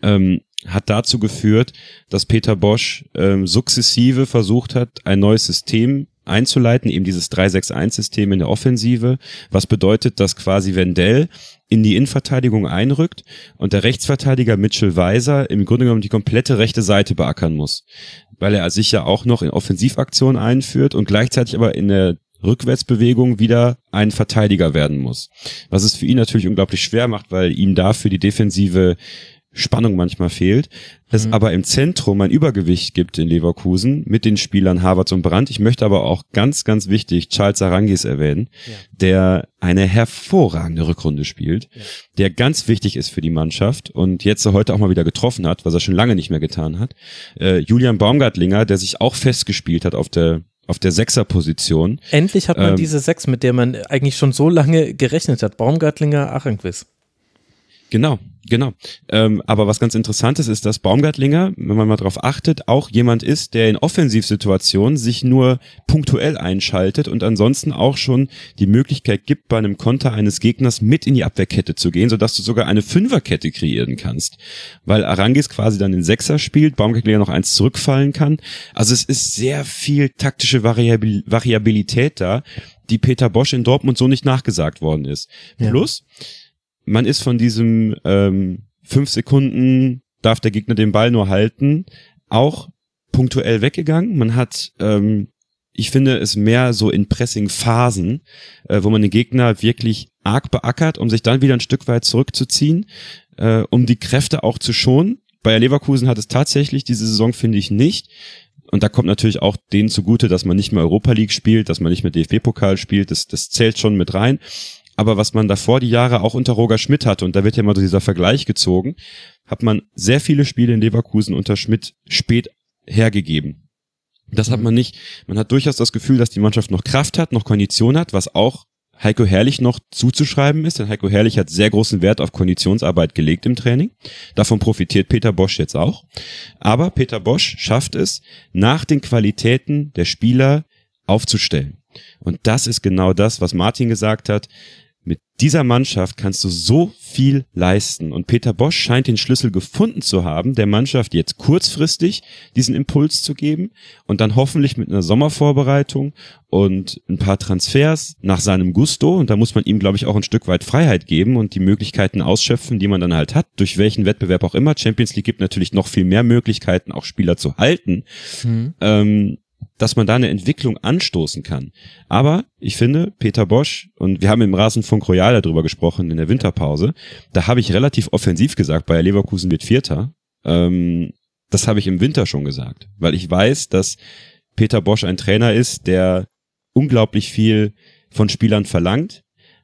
ähm, hat dazu geführt, dass Peter Bosch ähm, sukzessive versucht hat, ein neues System einzuleiten, eben dieses 3-6-1-System in der Offensive, was bedeutet, dass quasi Wendell in die Innenverteidigung einrückt und der Rechtsverteidiger Mitchell Weiser im Grunde genommen die komplette rechte Seite beackern muss, weil er sich ja auch noch in Offensivaktionen einführt und gleichzeitig aber in der Rückwärtsbewegung wieder ein Verteidiger werden muss. Was es für ihn natürlich unglaublich schwer macht, weil ihm dafür die defensive Spannung manchmal fehlt, es mhm. aber im Zentrum ein Übergewicht gibt in Leverkusen mit den Spielern Havertz und Brandt. Ich möchte aber auch ganz, ganz wichtig Charles Arangis erwähnen, ja. der eine hervorragende Rückrunde spielt, ja. der ganz wichtig ist für die Mannschaft und jetzt heute auch mal wieder getroffen hat, was er schon lange nicht mehr getan hat. Äh, Julian Baumgartlinger, der sich auch festgespielt hat auf der auf der Sechserposition. Endlich hat man ähm, diese Sechs, mit der man eigentlich schon so lange gerechnet hat. Baumgartlinger, Achenquiz. Genau, genau. Ähm, aber was ganz interessant ist, ist, dass Baumgartlinger, wenn man mal darauf achtet, auch jemand ist, der in Offensivsituationen sich nur punktuell einschaltet und ansonsten auch schon die Möglichkeit gibt, bei einem Konter eines Gegners mit in die Abwehrkette zu gehen, sodass du sogar eine Fünferkette kreieren kannst. Weil Arangis quasi dann den Sechser spielt, Baumgartlinger noch eins zurückfallen kann. Also es ist sehr viel taktische Variabil Variabilität da, die Peter Bosch in Dortmund so nicht nachgesagt worden ist. Ja. Plus, man ist von diesem ähm, fünf Sekunden darf der Gegner den Ball nur halten auch punktuell weggegangen. Man hat, ähm, ich finde, es mehr so in Pressing-Phasen, äh, wo man den Gegner wirklich arg beackert, um sich dann wieder ein Stück weit zurückzuziehen, äh, um die Kräfte auch zu schonen. Bayer Leverkusen hat es tatsächlich diese Saison, finde ich, nicht. Und da kommt natürlich auch denen zugute, dass man nicht mehr Europa League spielt, dass man nicht mehr DFB-Pokal spielt. Das, das zählt schon mit rein aber was man davor die Jahre auch unter Roger Schmidt hatte, und da wird ja immer dieser Vergleich gezogen, hat man sehr viele Spiele in Leverkusen unter Schmidt spät hergegeben. Das hat man nicht. Man hat durchaus das Gefühl, dass die Mannschaft noch Kraft hat, noch Kondition hat, was auch Heiko Herrlich noch zuzuschreiben ist, denn Heiko Herrlich hat sehr großen Wert auf Konditionsarbeit gelegt im Training. Davon profitiert Peter Bosch jetzt auch. Aber Peter Bosch schafft es, nach den Qualitäten der Spieler aufzustellen. Und das ist genau das, was Martin gesagt hat mit dieser Mannschaft kannst du so viel leisten. Und Peter Bosch scheint den Schlüssel gefunden zu haben, der Mannschaft jetzt kurzfristig diesen Impuls zu geben und dann hoffentlich mit einer Sommervorbereitung und ein paar Transfers nach seinem Gusto. Und da muss man ihm, glaube ich, auch ein Stück weit Freiheit geben und die Möglichkeiten ausschöpfen, die man dann halt hat, durch welchen Wettbewerb auch immer. Champions League gibt natürlich noch viel mehr Möglichkeiten, auch Spieler zu halten. Mhm. Ähm, dass man da eine Entwicklung anstoßen kann. Aber ich finde, Peter Bosch, und wir haben im Rasenfunk Royal darüber gesprochen in der Winterpause, da habe ich relativ offensiv gesagt, Bayer Leverkusen wird Vierter. Ähm, das habe ich im Winter schon gesagt, weil ich weiß, dass Peter Bosch ein Trainer ist, der unglaublich viel von Spielern verlangt,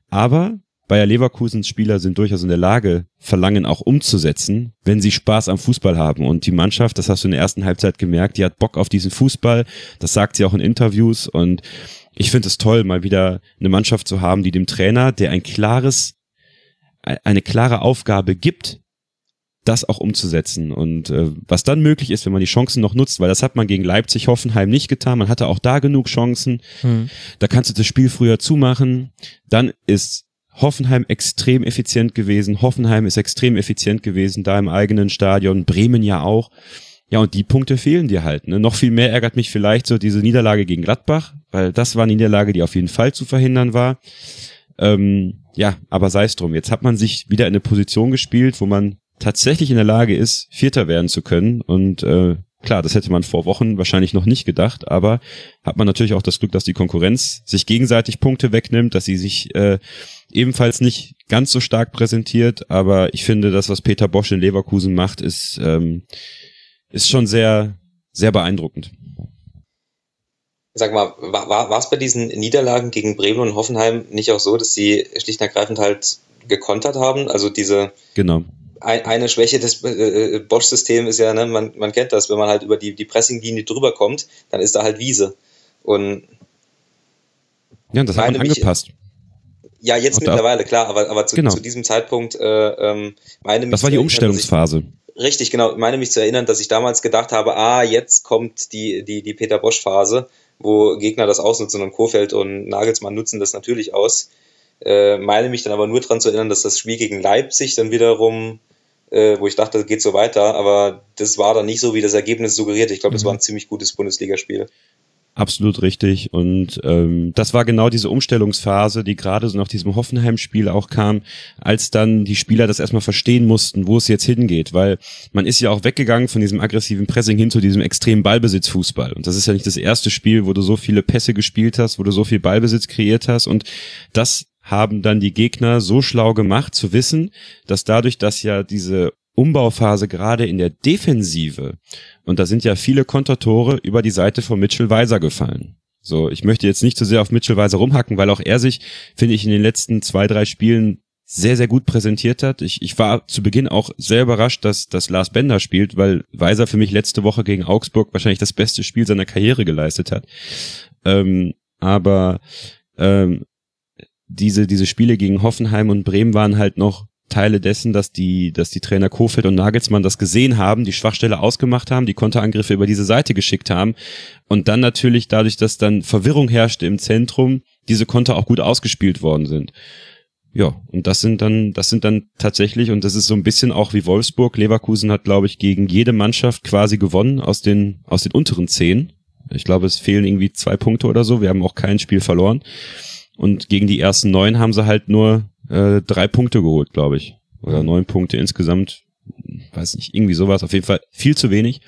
aber Bayer Leverkusens Spieler sind durchaus in der Lage, Verlangen auch umzusetzen, wenn sie Spaß am Fußball haben. Und die Mannschaft, das hast du in der ersten Halbzeit gemerkt, die hat Bock auf diesen Fußball. Das sagt sie auch in Interviews. Und ich finde es toll, mal wieder eine Mannschaft zu haben, die dem Trainer, der ein klares, eine klare Aufgabe gibt, das auch umzusetzen. Und äh, was dann möglich ist, wenn man die Chancen noch nutzt, weil das hat man gegen Leipzig, Hoffenheim nicht getan. Man hatte auch da genug Chancen. Hm. Da kannst du das Spiel früher zumachen. Dann ist Hoffenheim extrem effizient gewesen. Hoffenheim ist extrem effizient gewesen, da im eigenen Stadion. Bremen ja auch. Ja, und die Punkte fehlen dir halt. Ne? Noch viel mehr ärgert mich vielleicht so diese Niederlage gegen Gladbach, weil das war eine Niederlage, die auf jeden Fall zu verhindern war. Ähm, ja, aber sei es drum. Jetzt hat man sich wieder in eine Position gespielt, wo man tatsächlich in der Lage ist, Vierter werden zu können. Und äh, klar, das hätte man vor Wochen wahrscheinlich noch nicht gedacht, aber hat man natürlich auch das Glück, dass die Konkurrenz sich gegenseitig Punkte wegnimmt, dass sie sich äh, ebenfalls nicht ganz so stark präsentiert. Aber ich finde, das, was Peter Bosch in Leverkusen macht, ist, ähm, ist schon sehr, sehr beeindruckend. Sag mal, war es bei diesen Niederlagen gegen Bremen und Hoffenheim nicht auch so, dass sie schlicht und ergreifend halt gekontert haben? Also diese genau. Ein, eine Schwäche des äh, Bosch-Systems ist ja, ne, man, man kennt das, wenn man halt über die, die Pressinglinie drüber kommt, dann ist da halt Wiese. Und ja, das hat man angepasst. ja, jetzt mittlerweile, klar, aber, aber zu, genau. zu diesem Zeitpunkt äh, ähm, meine mich. Das war die Umstellungsphase. Ich, richtig, genau. Meine mich zu erinnern, dass ich damals gedacht habe, ah, jetzt kommt die, die, die Peter Bosch-Phase wo Gegner das ausnutzen und Kofeld und Nagelsmann nutzen das natürlich aus. Äh, meine mich dann aber nur daran zu erinnern, dass das Spiel gegen Leipzig dann wiederum, äh, wo ich dachte, das geht so weiter, aber das war dann nicht so, wie das Ergebnis suggeriert. Ich glaube, das mhm. war ein ziemlich gutes Bundesligaspiel. Absolut richtig. Und ähm, das war genau diese Umstellungsphase, die gerade so nach diesem Hoffenheim-Spiel auch kam, als dann die Spieler das erstmal verstehen mussten, wo es jetzt hingeht. Weil man ist ja auch weggegangen von diesem aggressiven Pressing hin zu diesem extremen Ballbesitzfußball. Und das ist ja nicht das erste Spiel, wo du so viele Pässe gespielt hast, wo du so viel Ballbesitz kreiert hast. Und das haben dann die Gegner so schlau gemacht zu wissen, dass dadurch, dass ja diese Umbauphase gerade in der Defensive und da sind ja viele Kontertore über die Seite von Mitchell Weiser gefallen. So, ich möchte jetzt nicht zu so sehr auf Mitchell Weiser rumhacken, weil auch er sich, finde ich, in den letzten zwei, drei Spielen sehr, sehr gut präsentiert hat. Ich, ich war zu Beginn auch sehr überrascht, dass, dass Lars Bender spielt, weil Weiser für mich letzte Woche gegen Augsburg wahrscheinlich das beste Spiel seiner Karriere geleistet hat. Ähm, aber ähm, diese, diese Spiele gegen Hoffenheim und Bremen waren halt noch Teile dessen, dass die, dass die Trainer Kofeld und Nagelsmann das gesehen haben, die Schwachstelle ausgemacht haben, die Konterangriffe über diese Seite geschickt haben und dann natürlich dadurch, dass dann Verwirrung herrschte im Zentrum, diese Konter auch gut ausgespielt worden sind. Ja, und das sind dann, das sind dann tatsächlich, und das ist so ein bisschen auch wie Wolfsburg. Leverkusen hat, glaube ich, gegen jede Mannschaft quasi gewonnen aus den, aus den unteren zehn. Ich glaube, es fehlen irgendwie zwei Punkte oder so. Wir haben auch kein Spiel verloren. Und gegen die ersten neun haben sie halt nur äh, drei Punkte geholt, glaube ich. Oder neun Punkte insgesamt. Weiß nicht, irgendwie sowas. Auf jeden Fall viel zu wenig.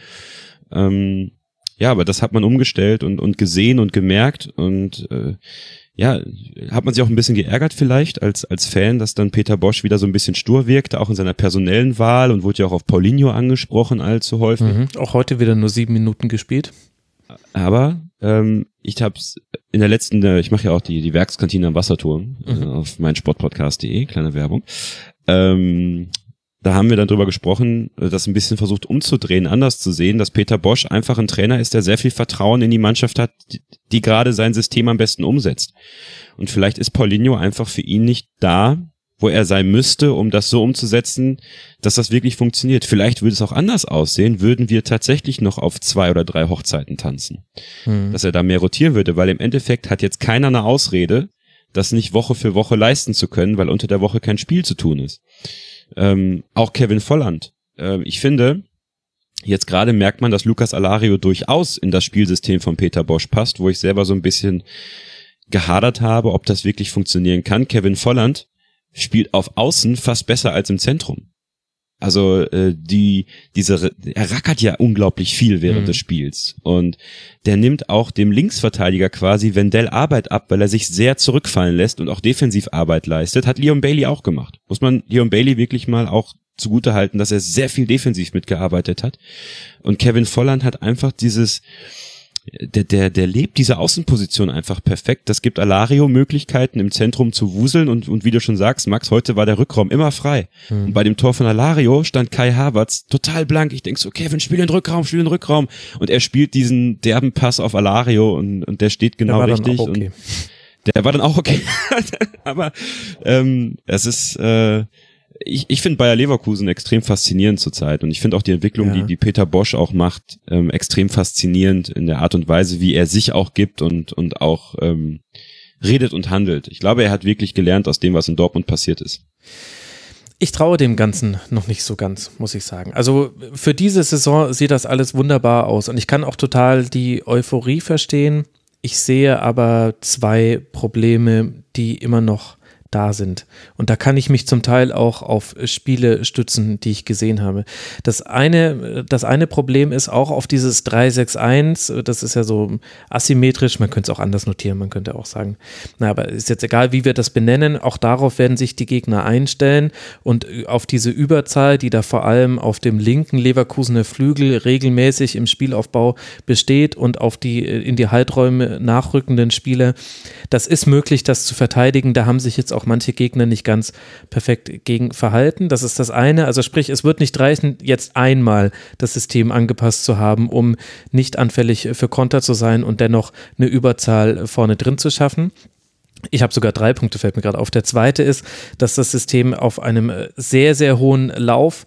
Ähm, ja, aber das hat man umgestellt und, und gesehen und gemerkt und äh, ja, hat man sich auch ein bisschen geärgert vielleicht als, als Fan, dass dann Peter Bosch wieder so ein bisschen stur wirkte, auch in seiner personellen Wahl und wurde ja auch auf Paulinho angesprochen allzu häufig. Mhm. Auch heute wieder nur sieben Minuten gespielt. Aber ähm, ich habe in der letzten, äh, ich mache ja auch die, die Werkskantine am Wasserturm äh, mhm. äh, auf meinsportpodcast.de, kleine Werbung. Ähm, da haben wir dann drüber gesprochen, äh, das ein bisschen versucht umzudrehen, anders zu sehen, dass Peter Bosch einfach ein Trainer ist, der sehr viel Vertrauen in die Mannschaft hat, die, die gerade sein System am besten umsetzt. Und vielleicht ist Paulinho einfach für ihn nicht da, wo er sein müsste, um das so umzusetzen, dass das wirklich funktioniert. Vielleicht würde es auch anders aussehen, würden wir tatsächlich noch auf zwei oder drei Hochzeiten tanzen. Hm. Dass er da mehr rotieren würde, weil im Endeffekt hat jetzt keiner eine Ausrede, das nicht Woche für Woche leisten zu können, weil unter der Woche kein Spiel zu tun ist. Ähm, auch Kevin Volland. Ähm, ich finde, jetzt gerade merkt man, dass Lukas Alario durchaus in das Spielsystem von Peter Bosch passt, wo ich selber so ein bisschen gehadert habe, ob das wirklich funktionieren kann. Kevin Volland spielt auf Außen fast besser als im Zentrum. Also äh, die diese er rackert ja unglaublich viel während mhm. des Spiels und der nimmt auch dem Linksverteidiger quasi Wendell Arbeit ab, weil er sich sehr zurückfallen lässt und auch defensiv Arbeit leistet. Hat Leon Bailey auch gemacht. Muss man Leon Bailey wirklich mal auch zugute halten, dass er sehr viel defensiv mitgearbeitet hat. Und Kevin Volland hat einfach dieses der, der, der lebt diese Außenposition einfach perfekt. Das gibt Alario Möglichkeiten im Zentrum zu wuseln und, und wie du schon sagst, Max, heute war der Rückraum immer frei. Mhm. Und bei dem Tor von Alario stand Kai Havertz total blank. Ich denk so, Kevin, spiel den Rückraum, spiel den Rückraum. Und er spielt diesen derben Pass auf Alario und, und der steht genau der richtig. Okay. Und der war dann auch okay. Aber ähm, es ist äh, ich, ich finde Bayer Leverkusen extrem faszinierend zurzeit und ich finde auch die Entwicklung, ja. die, die Peter Bosch auch macht, ähm, extrem faszinierend in der Art und Weise, wie er sich auch gibt und, und auch ähm, redet und handelt. Ich glaube, er hat wirklich gelernt aus dem, was in Dortmund passiert ist. Ich traue dem Ganzen noch nicht so ganz, muss ich sagen. Also für diese Saison sieht das alles wunderbar aus und ich kann auch total die Euphorie verstehen. Ich sehe aber zwei Probleme, die immer noch da sind. Und da kann ich mich zum Teil auch auf Spiele stützen, die ich gesehen habe. Das eine, das eine Problem ist auch auf dieses 361, das ist ja so asymmetrisch, man könnte es auch anders notieren, man könnte auch sagen, na, aber ist jetzt egal, wie wir das benennen, auch darauf werden sich die Gegner einstellen und auf diese Überzahl, die da vor allem auf dem linken Leverkusener Flügel regelmäßig im Spielaufbau besteht und auf die in die Halträume nachrückenden Spieler, das ist möglich, das zu verteidigen. Da haben sich jetzt auch manche Gegner nicht ganz perfekt gegen verhalten. Das ist das eine. Also sprich, es wird nicht reichen, jetzt einmal das System angepasst zu haben, um nicht anfällig für Konter zu sein und dennoch eine Überzahl vorne drin zu schaffen. Ich habe sogar drei Punkte, fällt mir gerade auf. Der zweite ist, dass das System auf einem sehr, sehr hohen Lauf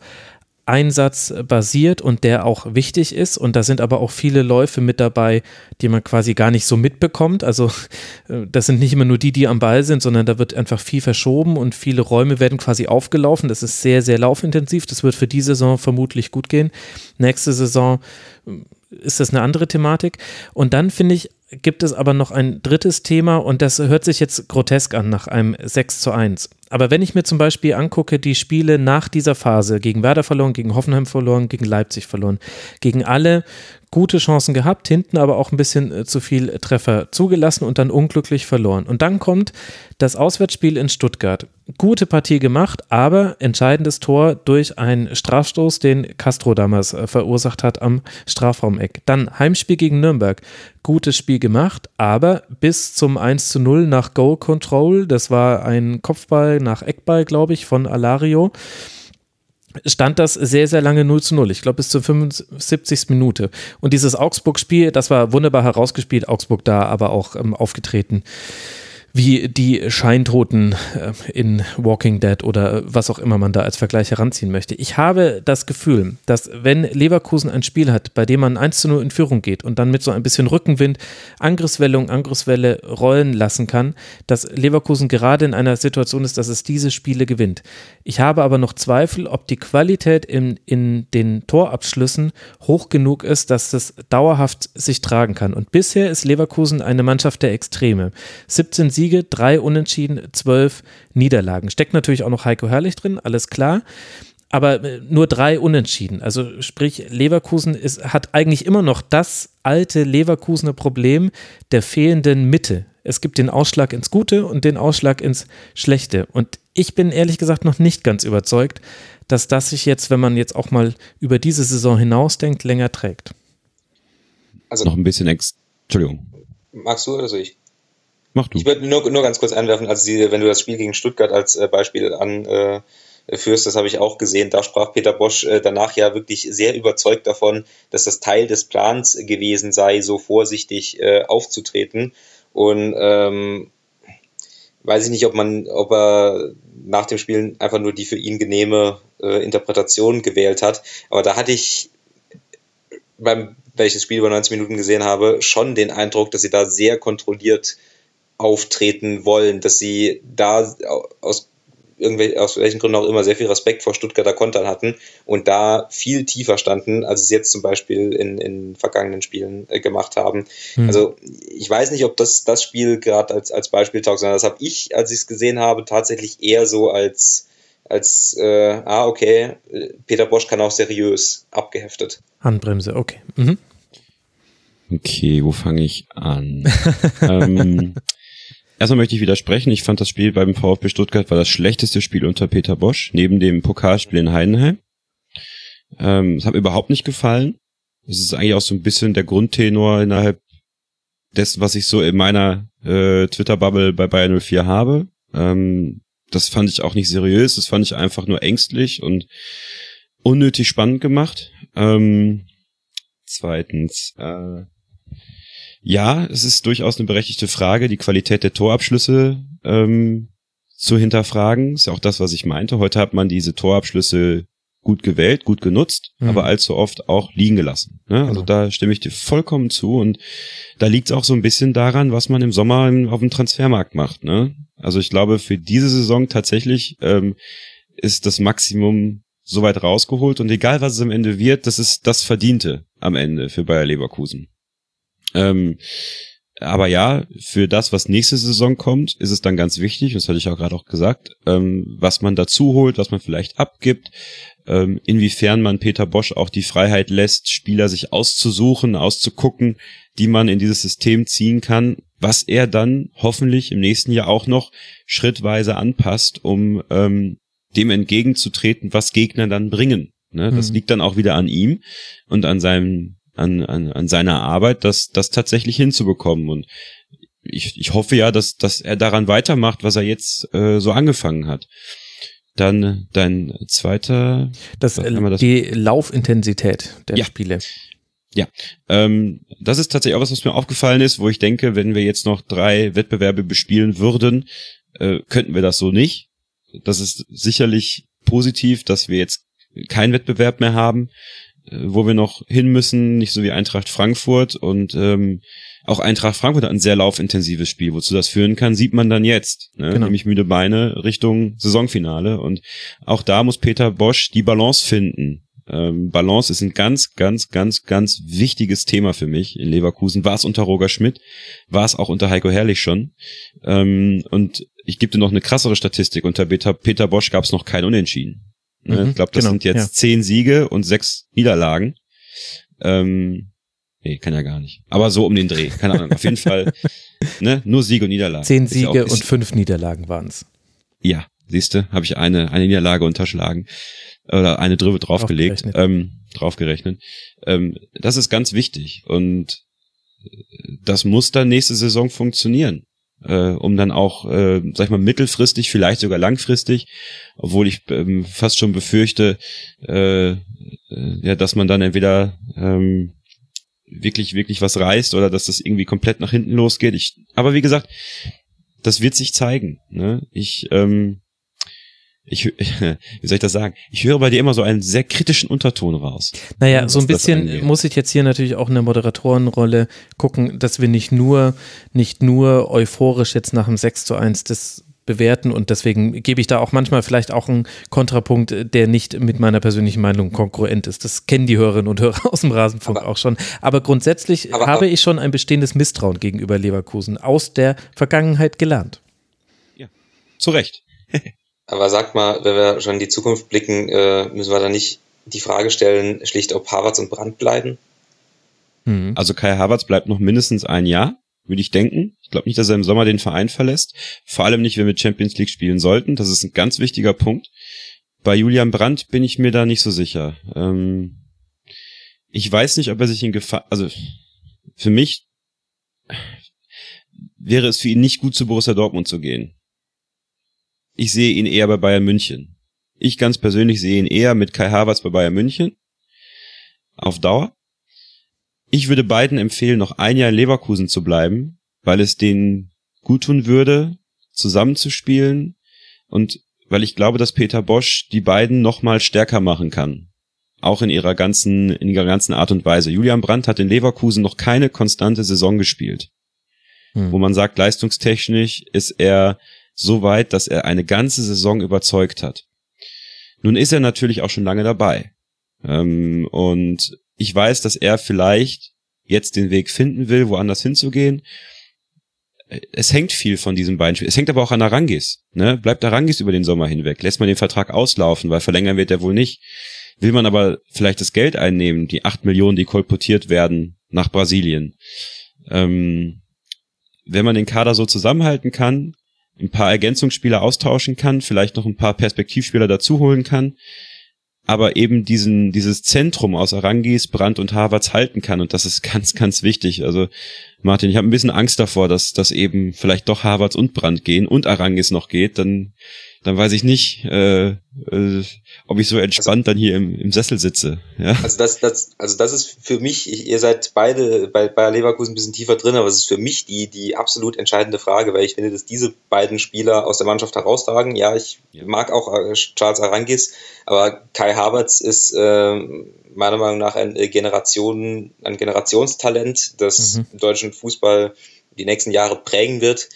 Einsatz basiert und der auch wichtig ist. Und da sind aber auch viele Läufe mit dabei, die man quasi gar nicht so mitbekommt. Also äh, das sind nicht immer nur die, die am Ball sind, sondern da wird einfach viel verschoben und viele Räume werden quasi aufgelaufen. Das ist sehr, sehr laufintensiv. Das wird für die Saison vermutlich gut gehen. Nächste Saison äh, ist das eine andere Thematik. Und dann finde ich, gibt es aber noch ein drittes Thema und das hört sich jetzt grotesk an nach einem 6 zu 1. Aber wenn ich mir zum Beispiel angucke, die Spiele nach dieser Phase, gegen Werder verloren, gegen Hoffenheim verloren, gegen Leipzig verloren, gegen alle gute Chancen gehabt, hinten aber auch ein bisschen äh, zu viel Treffer zugelassen und dann unglücklich verloren. Und dann kommt das Auswärtsspiel in Stuttgart. Gute Partie gemacht, aber entscheidendes Tor durch einen Strafstoß, den Castro damals äh, verursacht hat am Strafraumeck. Dann Heimspiel gegen Nürnberg. Gutes Spiel gemacht, aber bis zum 1 zu 0 nach Goal Control, das war ein Kopfball nach Eckball, glaube ich, von Alario stand das sehr, sehr lange 0 zu 0. Ich glaube bis zur 75. Minute. Und dieses Augsburg-Spiel, das war wunderbar herausgespielt. Augsburg da aber auch ähm, aufgetreten wie die Scheintoten äh, in Walking Dead oder was auch immer man da als Vergleich heranziehen möchte. Ich habe das Gefühl, dass wenn Leverkusen ein Spiel hat, bei dem man 1 zu 0 in Führung geht und dann mit so ein bisschen Rückenwind Angriffswelle und Angriffswelle rollen lassen kann, dass Leverkusen gerade in einer Situation ist, dass es diese Spiele gewinnt. Ich habe aber noch Zweifel, ob die Qualität in, in den Torabschlüssen hoch genug ist, dass das dauerhaft sich tragen kann. Und bisher ist Leverkusen eine Mannschaft der Extreme. 17 Siege Siege, drei Unentschieden, zwölf Niederlagen. Steckt natürlich auch noch Heiko Herrlich drin, alles klar. Aber äh, nur drei Unentschieden. Also sprich, Leverkusen ist, hat eigentlich immer noch das alte Leverkusener Problem der fehlenden Mitte. Es gibt den Ausschlag ins Gute und den Ausschlag ins Schlechte. Und ich bin ehrlich gesagt noch nicht ganz überzeugt, dass das sich jetzt, wenn man jetzt auch mal über diese Saison hinausdenkt, länger trägt. Also noch ein bisschen ex. Entschuldigung. Magst du oder soll ich? Mach du. Ich würde nur, nur ganz kurz einwerfen, also die, wenn du das Spiel gegen Stuttgart als äh, Beispiel anführst, äh, das habe ich auch gesehen, da sprach Peter Bosch äh, danach ja wirklich sehr überzeugt davon, dass das Teil des Plans gewesen sei, so vorsichtig äh, aufzutreten. Und ähm, weiß ich nicht, ob man, ob er nach dem Spiel einfach nur die für ihn genehme äh, Interpretation gewählt hat. Aber da hatte ich beim welches Spiel über 90 Minuten gesehen habe, schon den Eindruck, dass sie da sehr kontrolliert auftreten wollen, dass sie da aus irgendwelchen, aus welchen Gründen auch immer sehr viel Respekt vor Stuttgarter Kontern hatten und da viel tiefer standen, als sie es jetzt zum Beispiel in, in vergangenen Spielen äh, gemacht haben. Hm. Also ich weiß nicht, ob das das Spiel gerade als, als Beispiel taugt, sondern das habe ich, als ich es gesehen habe, tatsächlich eher so als als äh, ah okay, Peter Bosch kann auch seriös abgeheftet. Handbremse, okay. Mhm. Okay, wo fange ich an? ähm, Erstmal möchte ich widersprechen. Ich fand das Spiel beim VfB Stuttgart war das schlechteste Spiel unter Peter Bosch, neben dem Pokalspiel in Heidenheim. Ähm, es hat mir überhaupt nicht gefallen. Das ist eigentlich auch so ein bisschen der Grundtenor innerhalb dessen, was ich so in meiner äh, Twitter-Bubble bei Bayern 04 habe. Ähm, das fand ich auch nicht seriös. Das fand ich einfach nur ängstlich und unnötig spannend gemacht. Ähm, zweitens, äh, ja, es ist durchaus eine berechtigte Frage, die Qualität der Torabschlüsse ähm, zu hinterfragen. Ist ja auch das, was ich meinte. Heute hat man diese Torabschlüsse gut gewählt, gut genutzt, mhm. aber allzu oft auch liegen gelassen. Ne? Also genau. da stimme ich dir vollkommen zu und da liegt es auch so ein bisschen daran, was man im Sommer auf dem Transfermarkt macht. Ne? Also ich glaube, für diese Saison tatsächlich ähm, ist das Maximum soweit rausgeholt und egal was es am Ende wird, das ist das Verdiente am Ende für Bayer Leverkusen. Ähm, aber ja, für das, was nächste Saison kommt, ist es dann ganz wichtig, das hatte ich auch gerade auch gesagt, ähm, was man dazu holt, was man vielleicht abgibt, ähm, inwiefern man Peter Bosch auch die Freiheit lässt, Spieler sich auszusuchen, auszugucken, die man in dieses System ziehen kann, was er dann hoffentlich im nächsten Jahr auch noch schrittweise anpasst, um ähm, dem entgegenzutreten, was Gegner dann bringen. Ne? Das mhm. liegt dann auch wieder an ihm und an seinem, an, an, an seiner Arbeit, das, das tatsächlich hinzubekommen. Und ich, ich hoffe ja, dass, dass er daran weitermacht, was er jetzt äh, so angefangen hat. Dann dein zweiter. Das, das die Laufintensität der ja. Spiele. Ja, ähm, das ist tatsächlich auch was, was mir aufgefallen ist, wo ich denke, wenn wir jetzt noch drei Wettbewerbe bespielen würden, äh, könnten wir das so nicht. Das ist sicherlich positiv, dass wir jetzt keinen Wettbewerb mehr haben, wo wir noch hin müssen, nicht so wie Eintracht Frankfurt und ähm, auch Eintracht Frankfurt hat ein sehr laufintensives Spiel, wozu das führen kann, sieht man dann jetzt, ne? genau. nämlich müde Beine Richtung Saisonfinale und auch da muss Peter Bosch die Balance finden ähm, Balance ist ein ganz, ganz, ganz, ganz wichtiges Thema für mich in Leverkusen. War es unter Roger Schmidt, war es auch unter Heiko Herrlich schon. Ähm, und ich gebe dir noch eine krassere Statistik. Unter Peter, Peter Bosch gab es noch kein Unentschieden. Ne? Mhm, ich glaube, das genau, sind jetzt ja. zehn Siege und sechs Niederlagen. Ähm, nee, kann ja gar nicht. Aber so um den Dreh. Keine Ahnung. Auf jeden Fall ne? nur Siege und Niederlagen. Zehn Siege ja und fünf Niederlagen waren's. Ja, siehste, habe ich eine, eine Niederlage unterschlagen oder eine drüber draufgelegt, ähm, draufgerechnet. Ähm, das ist ganz wichtig und das muss dann nächste Saison funktionieren, äh, um dann auch, äh, sag ich mal, mittelfristig, vielleicht sogar langfristig, obwohl ich ähm, fast schon befürchte, äh, äh, ja, dass man dann entweder ähm, wirklich, wirklich was reißt oder dass das irgendwie komplett nach hinten losgeht. Ich, aber wie gesagt, das wird sich zeigen. Ne? Ich ähm, ich, wie soll ich das sagen? Ich höre bei dir immer so einen sehr kritischen Unterton raus. Naja, so ein bisschen muss ich jetzt hier natürlich auch in der Moderatorenrolle gucken, dass wir nicht nur, nicht nur euphorisch jetzt nach dem 6 zu 1 das bewerten und deswegen gebe ich da auch manchmal vielleicht auch einen Kontrapunkt, der nicht mit meiner persönlichen Meinung konkurrent ist. Das kennen die Hörerinnen und Hörer aus dem Rasenfunk aber, auch schon. Aber grundsätzlich aber, habe ich schon ein bestehendes Misstrauen gegenüber Leverkusen aus der Vergangenheit gelernt. Ja, zu Recht. Aber sag mal, wenn wir schon in die Zukunft blicken, äh, müssen wir da nicht die Frage stellen, schlicht ob Havertz und Brandt bleiben? Mhm. Also Kai Havertz bleibt noch mindestens ein Jahr, würde ich denken. Ich glaube nicht, dass er im Sommer den Verein verlässt. Vor allem nicht, wenn wir Champions League spielen sollten. Das ist ein ganz wichtiger Punkt. Bei Julian Brandt bin ich mir da nicht so sicher. Ähm, ich weiß nicht, ob er sich in Gefahr, also für mich wäre es für ihn nicht gut, zu Borussia Dortmund zu gehen. Ich sehe ihn eher bei Bayern München. Ich ganz persönlich sehe ihn eher mit Kai Havertz bei Bayern München. Auf Dauer. Ich würde beiden empfehlen, noch ein Jahr in Leverkusen zu bleiben, weil es denen gut tun würde, zusammenzuspielen und weil ich glaube, dass Peter Bosch die beiden noch mal stärker machen kann. Auch in ihrer ganzen, in ihrer ganzen Art und Weise. Julian Brandt hat in Leverkusen noch keine konstante Saison gespielt. Hm. Wo man sagt, leistungstechnisch ist er so weit, dass er eine ganze Saison überzeugt hat. Nun ist er natürlich auch schon lange dabei. Ähm, und ich weiß, dass er vielleicht jetzt den Weg finden will, woanders hinzugehen. Es hängt viel von diesem beiden Spielen. Es hängt aber auch an Arangis. Ne? Bleibt Arangis über den Sommer hinweg? Lässt man den Vertrag auslaufen, weil verlängern wird er wohl nicht. Will man aber vielleicht das Geld einnehmen, die acht Millionen, die kolportiert werden nach Brasilien? Ähm, wenn man den Kader so zusammenhalten kann, ein paar Ergänzungsspieler austauschen kann, vielleicht noch ein paar Perspektivspieler dazuholen kann, aber eben diesen, dieses Zentrum aus Arangis, Brandt und Havertz halten kann. Und das ist ganz, ganz wichtig. Also, Martin, ich habe ein bisschen Angst davor, dass, dass eben vielleicht doch Havertz und Brandt gehen und Arangis noch geht. Dann dann weiß ich nicht, äh, äh, ob ich so entspannt also, dann hier im, im Sessel sitze. Ja? Also das, das, also das ist für mich, ich, ihr seid beide bei Bayer Leverkusen ein bisschen tiefer drin, aber es ist für mich die, die absolut entscheidende Frage, weil ich finde, dass diese beiden Spieler aus der Mannschaft herausragen. Ja, ich ja. mag auch äh, Charles Arangis, aber Kai Havertz ist äh, meiner Meinung nach ein Generation, ein Generationstalent, das mhm. deutschen Fußball die nächsten Jahre prägen wird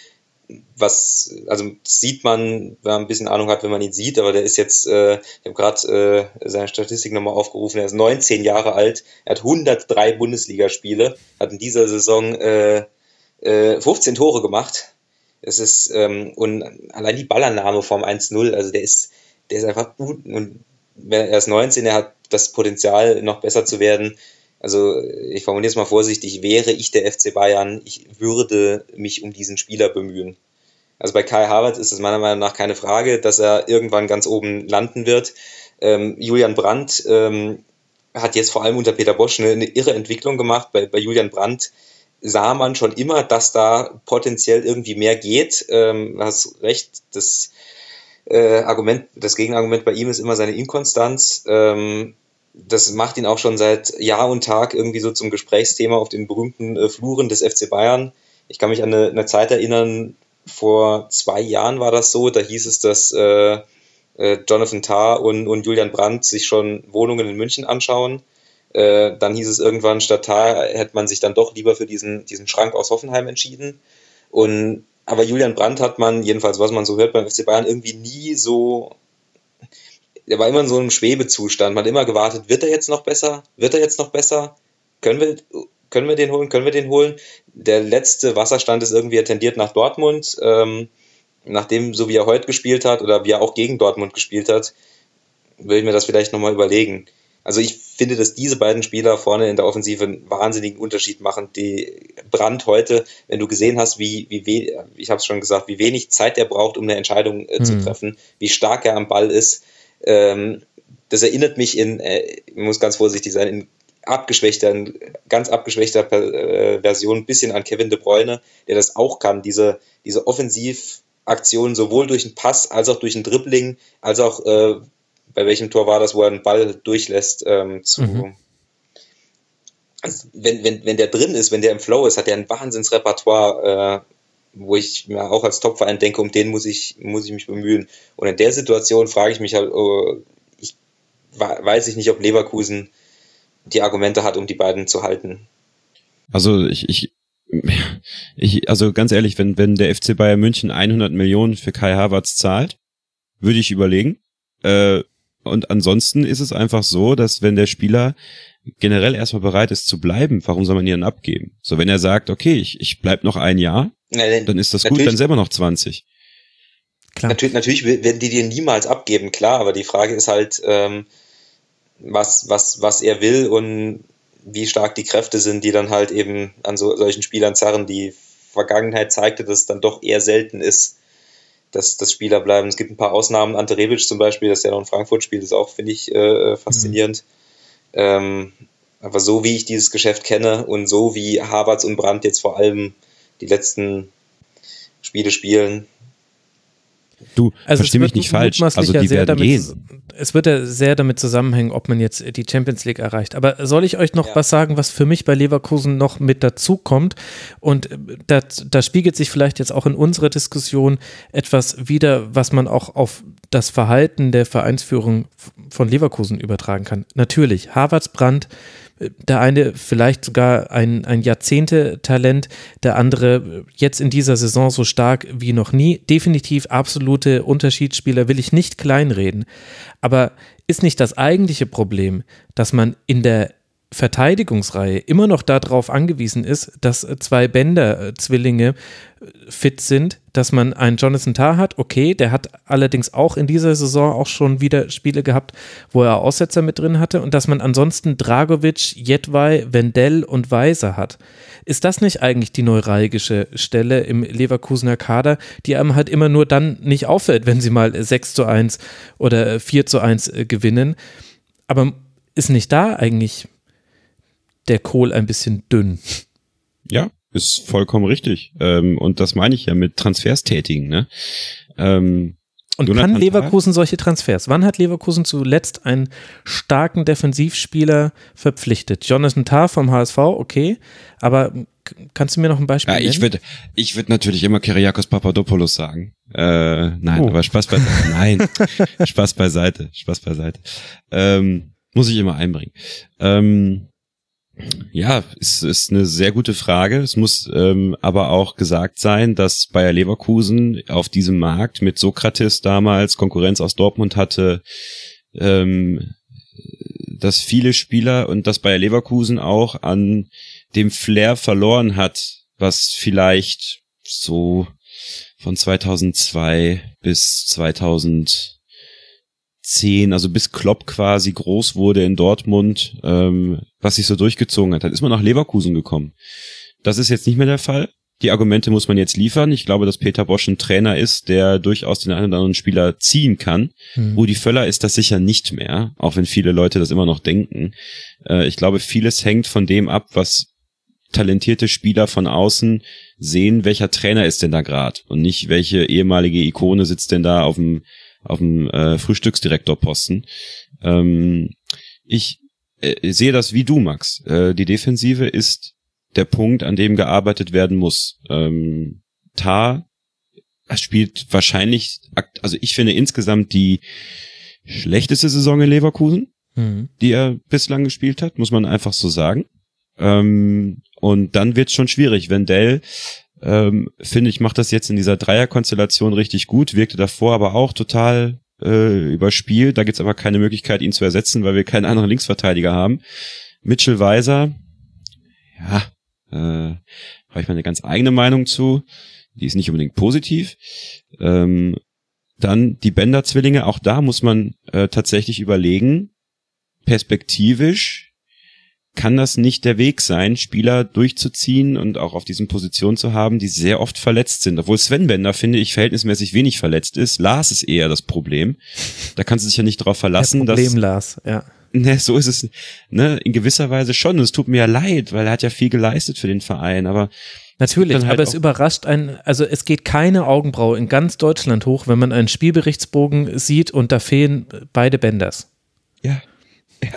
was, also sieht man, wenn man ein bisschen Ahnung hat, wenn man ihn sieht, aber der ist jetzt, äh, ich habe gerade äh, seine Statistik nochmal aufgerufen, er ist 19 Jahre alt, er hat 103 Bundesligaspiele, hat in dieser Saison äh, äh, 15 Tore gemacht. Es ist, ähm, und allein die Ballannahme vom 1-0, also der ist, der ist einfach gut und er ist 19, er hat das Potenzial, noch besser zu werden. Also ich formuliere es mal vorsichtig, wäre ich der FC Bayern, ich würde mich um diesen Spieler bemühen. Also bei Kai Havertz ist es meiner Meinung nach keine Frage, dass er irgendwann ganz oben landen wird. Ähm, Julian Brandt ähm, hat jetzt vor allem unter Peter Bosch eine, eine irre Entwicklung gemacht. Bei, bei Julian Brandt sah man schon immer, dass da potenziell irgendwie mehr geht. Ähm, hast recht, das äh, Argument, das Gegenargument bei ihm ist immer seine Inkonstanz. Ähm, das macht ihn auch schon seit Jahr und Tag irgendwie so zum Gesprächsthema auf den berühmten äh, Fluren des FC Bayern. Ich kann mich an eine, eine, Zeit erinnern, vor zwei Jahren war das so, da hieß es, dass äh, äh, Jonathan Tarr und, und Julian Brandt sich schon Wohnungen in München anschauen. Äh, dann hieß es irgendwann, statt Tarr hätte man sich dann doch lieber für diesen, diesen Schrank aus Hoffenheim entschieden. Und aber Julian Brandt hat man, jedenfalls was man so hört beim FC Bayern, irgendwie nie so der war immer in so einem Schwebezustand. Man hat immer gewartet, wird er jetzt noch besser? Wird er jetzt noch besser? Können wir, können wir den holen? Können wir den holen? Der letzte Wasserstand ist irgendwie tendiert nach Dortmund. Ähm, nachdem, so wie er heute gespielt hat oder wie er auch gegen Dortmund gespielt hat, würde ich mir das vielleicht nochmal überlegen. Also ich finde, dass diese beiden Spieler vorne in der Offensive einen wahnsinnigen Unterschied machen. Die Brand heute, wenn du gesehen hast, wie, wie ich habe es schon gesagt, wie wenig Zeit er braucht, um eine Entscheidung äh, mhm. zu treffen, wie stark er am Ball ist, ähm, das erinnert mich in, äh, ich muss ganz vorsichtig sein, in abgeschwächter, ganz abgeschwächter äh, Version ein bisschen an Kevin De Bruyne, der das auch kann, diese, diese Offensivaktionen sowohl durch den Pass als auch durch den Dribbling, als auch äh, bei welchem Tor war das, wo er einen Ball durchlässt, ähm, zu. Mhm. Also wenn, wenn, wenn der drin ist, wenn der im Flow ist, hat er ein Wahnsinnsrepertoire, äh, wo ich mir auch als Topverein denke, um den muss ich, muss ich mich bemühen. Und in der Situation frage ich mich halt, oh, ich weiß ich nicht, ob Leverkusen die Argumente hat, um die beiden zu halten. Also ich, ich, ich also ganz ehrlich, wenn, wenn der FC Bayern München 100 Millionen für Kai Havertz zahlt, würde ich überlegen. Äh, und ansonsten ist es einfach so, dass wenn der Spieler generell erstmal bereit ist zu bleiben, warum soll man ihn dann abgeben? So, wenn er sagt, okay, ich, ich bleib noch ein Jahr, ja, dann ist das gut, dann selber noch 20. Klar. Natürlich, natürlich werden die dir niemals abgeben, klar, aber die Frage ist halt, ähm, was, was, was er will und wie stark die Kräfte sind, die dann halt eben an so, solchen Spielern zerren. Die Vergangenheit zeigte, dass es dann doch eher selten ist, dass, dass Spieler bleiben. Es gibt ein paar Ausnahmen, Ante Rebic zum Beispiel, das ja noch in Frankfurt spielt, ist auch, finde ich, äh, faszinierend. Mhm. Ähm, aber so wie ich dieses Geschäft kenne und so wie Havertz und Brandt jetzt vor allem die letzten Spiele spielen. Du, also versteh mich nicht falsch. Also die werden damit, gehen. Es wird ja sehr damit zusammenhängen, ob man jetzt die Champions League erreicht. Aber soll ich euch noch ja. was sagen, was für mich bei Leverkusen noch mit dazu kommt? Und da, da spiegelt sich vielleicht jetzt auch in unserer Diskussion etwas wieder, was man auch auf das Verhalten der Vereinsführung von Leverkusen übertragen kann. Natürlich, Harvards Brand der eine vielleicht sogar ein, ein Jahrzehnte-Talent, der andere jetzt in dieser Saison so stark wie noch nie. Definitiv absolute Unterschiedsspieler will ich nicht kleinreden. Aber ist nicht das eigentliche Problem, dass man in der Verteidigungsreihe immer noch darauf angewiesen ist, dass zwei Bänder-Zwillinge äh, fit sind, dass man einen Jonathan Tah hat, okay, der hat allerdings auch in dieser Saison auch schon wieder Spiele gehabt, wo er Aussetzer mit drin hatte und dass man ansonsten Dragovic, Jedwai, Wendell und Weiser hat. Ist das nicht eigentlich die neuralgische Stelle im Leverkusener Kader, die einem halt immer nur dann nicht auffällt, wenn sie mal 6 zu 1 oder 4 zu 1 äh, gewinnen? Aber ist nicht da eigentlich der Kohl ein bisschen dünn. Ja, ist vollkommen richtig. Ähm, und das meine ich ja mit Transfers tätigen. Ne? Ähm, und Jonathan kann Leverkusen solche Transfers? Wann hat Leverkusen zuletzt einen starken Defensivspieler verpflichtet? Jonathan Tah vom HSV, okay, aber kannst du mir noch ein Beispiel ja, ich würde ich würde natürlich immer Kyriakos Papadopoulos sagen. Äh, nein, oh. aber Spaß beiseite. Nein, Spaß beiseite, Spaß beiseite. Ähm, muss ich immer einbringen. Ähm, ja, es ist eine sehr gute Frage. Es muss ähm, aber auch gesagt sein, dass Bayer Leverkusen auf diesem Markt mit Sokrates damals Konkurrenz aus Dortmund hatte, ähm, dass viele Spieler und dass Bayer Leverkusen auch an dem Flair verloren hat, was vielleicht so von 2002 bis 2010, also bis Klopp quasi groß wurde in Dortmund, ähm, was sich so durchgezogen hat, dann ist man nach Leverkusen gekommen. Das ist jetzt nicht mehr der Fall. Die Argumente muss man jetzt liefern. Ich glaube, dass Peter Bosch ein Trainer ist, der durchaus den einen oder anderen Spieler ziehen kann. Mhm. Rudi Völler ist das sicher nicht mehr, auch wenn viele Leute das immer noch denken. Äh, ich glaube, vieles hängt von dem ab, was talentierte Spieler von außen sehen, welcher Trainer ist denn da gerade und nicht welche ehemalige Ikone sitzt denn da auf dem auf dem äh, Frühstücksdirektorposten. Ähm, ich äh, sehe das wie du, Max. Äh, die Defensive ist der Punkt, an dem gearbeitet werden muss. Ähm, Tar spielt wahrscheinlich, also ich finde insgesamt die schlechteste Saison in Leverkusen, mhm. die er bislang gespielt hat, muss man einfach so sagen. Ähm, und dann wird's schon schwierig, wenn Dell ähm, finde ich, macht das jetzt in dieser Dreierkonstellation richtig gut, wirkte davor aber auch total äh, überspielt. Da gibt's aber keine Möglichkeit, ihn zu ersetzen, weil wir keinen anderen Linksverteidiger haben. Mitchell Weiser, ja, äh, habe ich mal eine ganz eigene Meinung zu. Die ist nicht unbedingt positiv. Ähm, dann die Bender-Zwillinge, auch da muss man äh, tatsächlich überlegen, perspektivisch kann das nicht der Weg sein, Spieler durchzuziehen und auch auf diesen Positionen zu haben, die sehr oft verletzt sind. Obwohl Sven Bender, finde ich, verhältnismäßig wenig verletzt ist. Lars ist eher das Problem. Da kannst du dich ja nicht darauf verlassen, Problem, dass... Lars, ja. Ne, so ist es, ne, in gewisser Weise schon. Und es tut mir ja leid, weil er hat ja viel geleistet für den Verein, aber Natürlich, halt aber es überrascht einen, also es geht keine Augenbraue in ganz Deutschland hoch, wenn man einen Spielberichtsbogen sieht und da fehlen beide Bänders. Ja.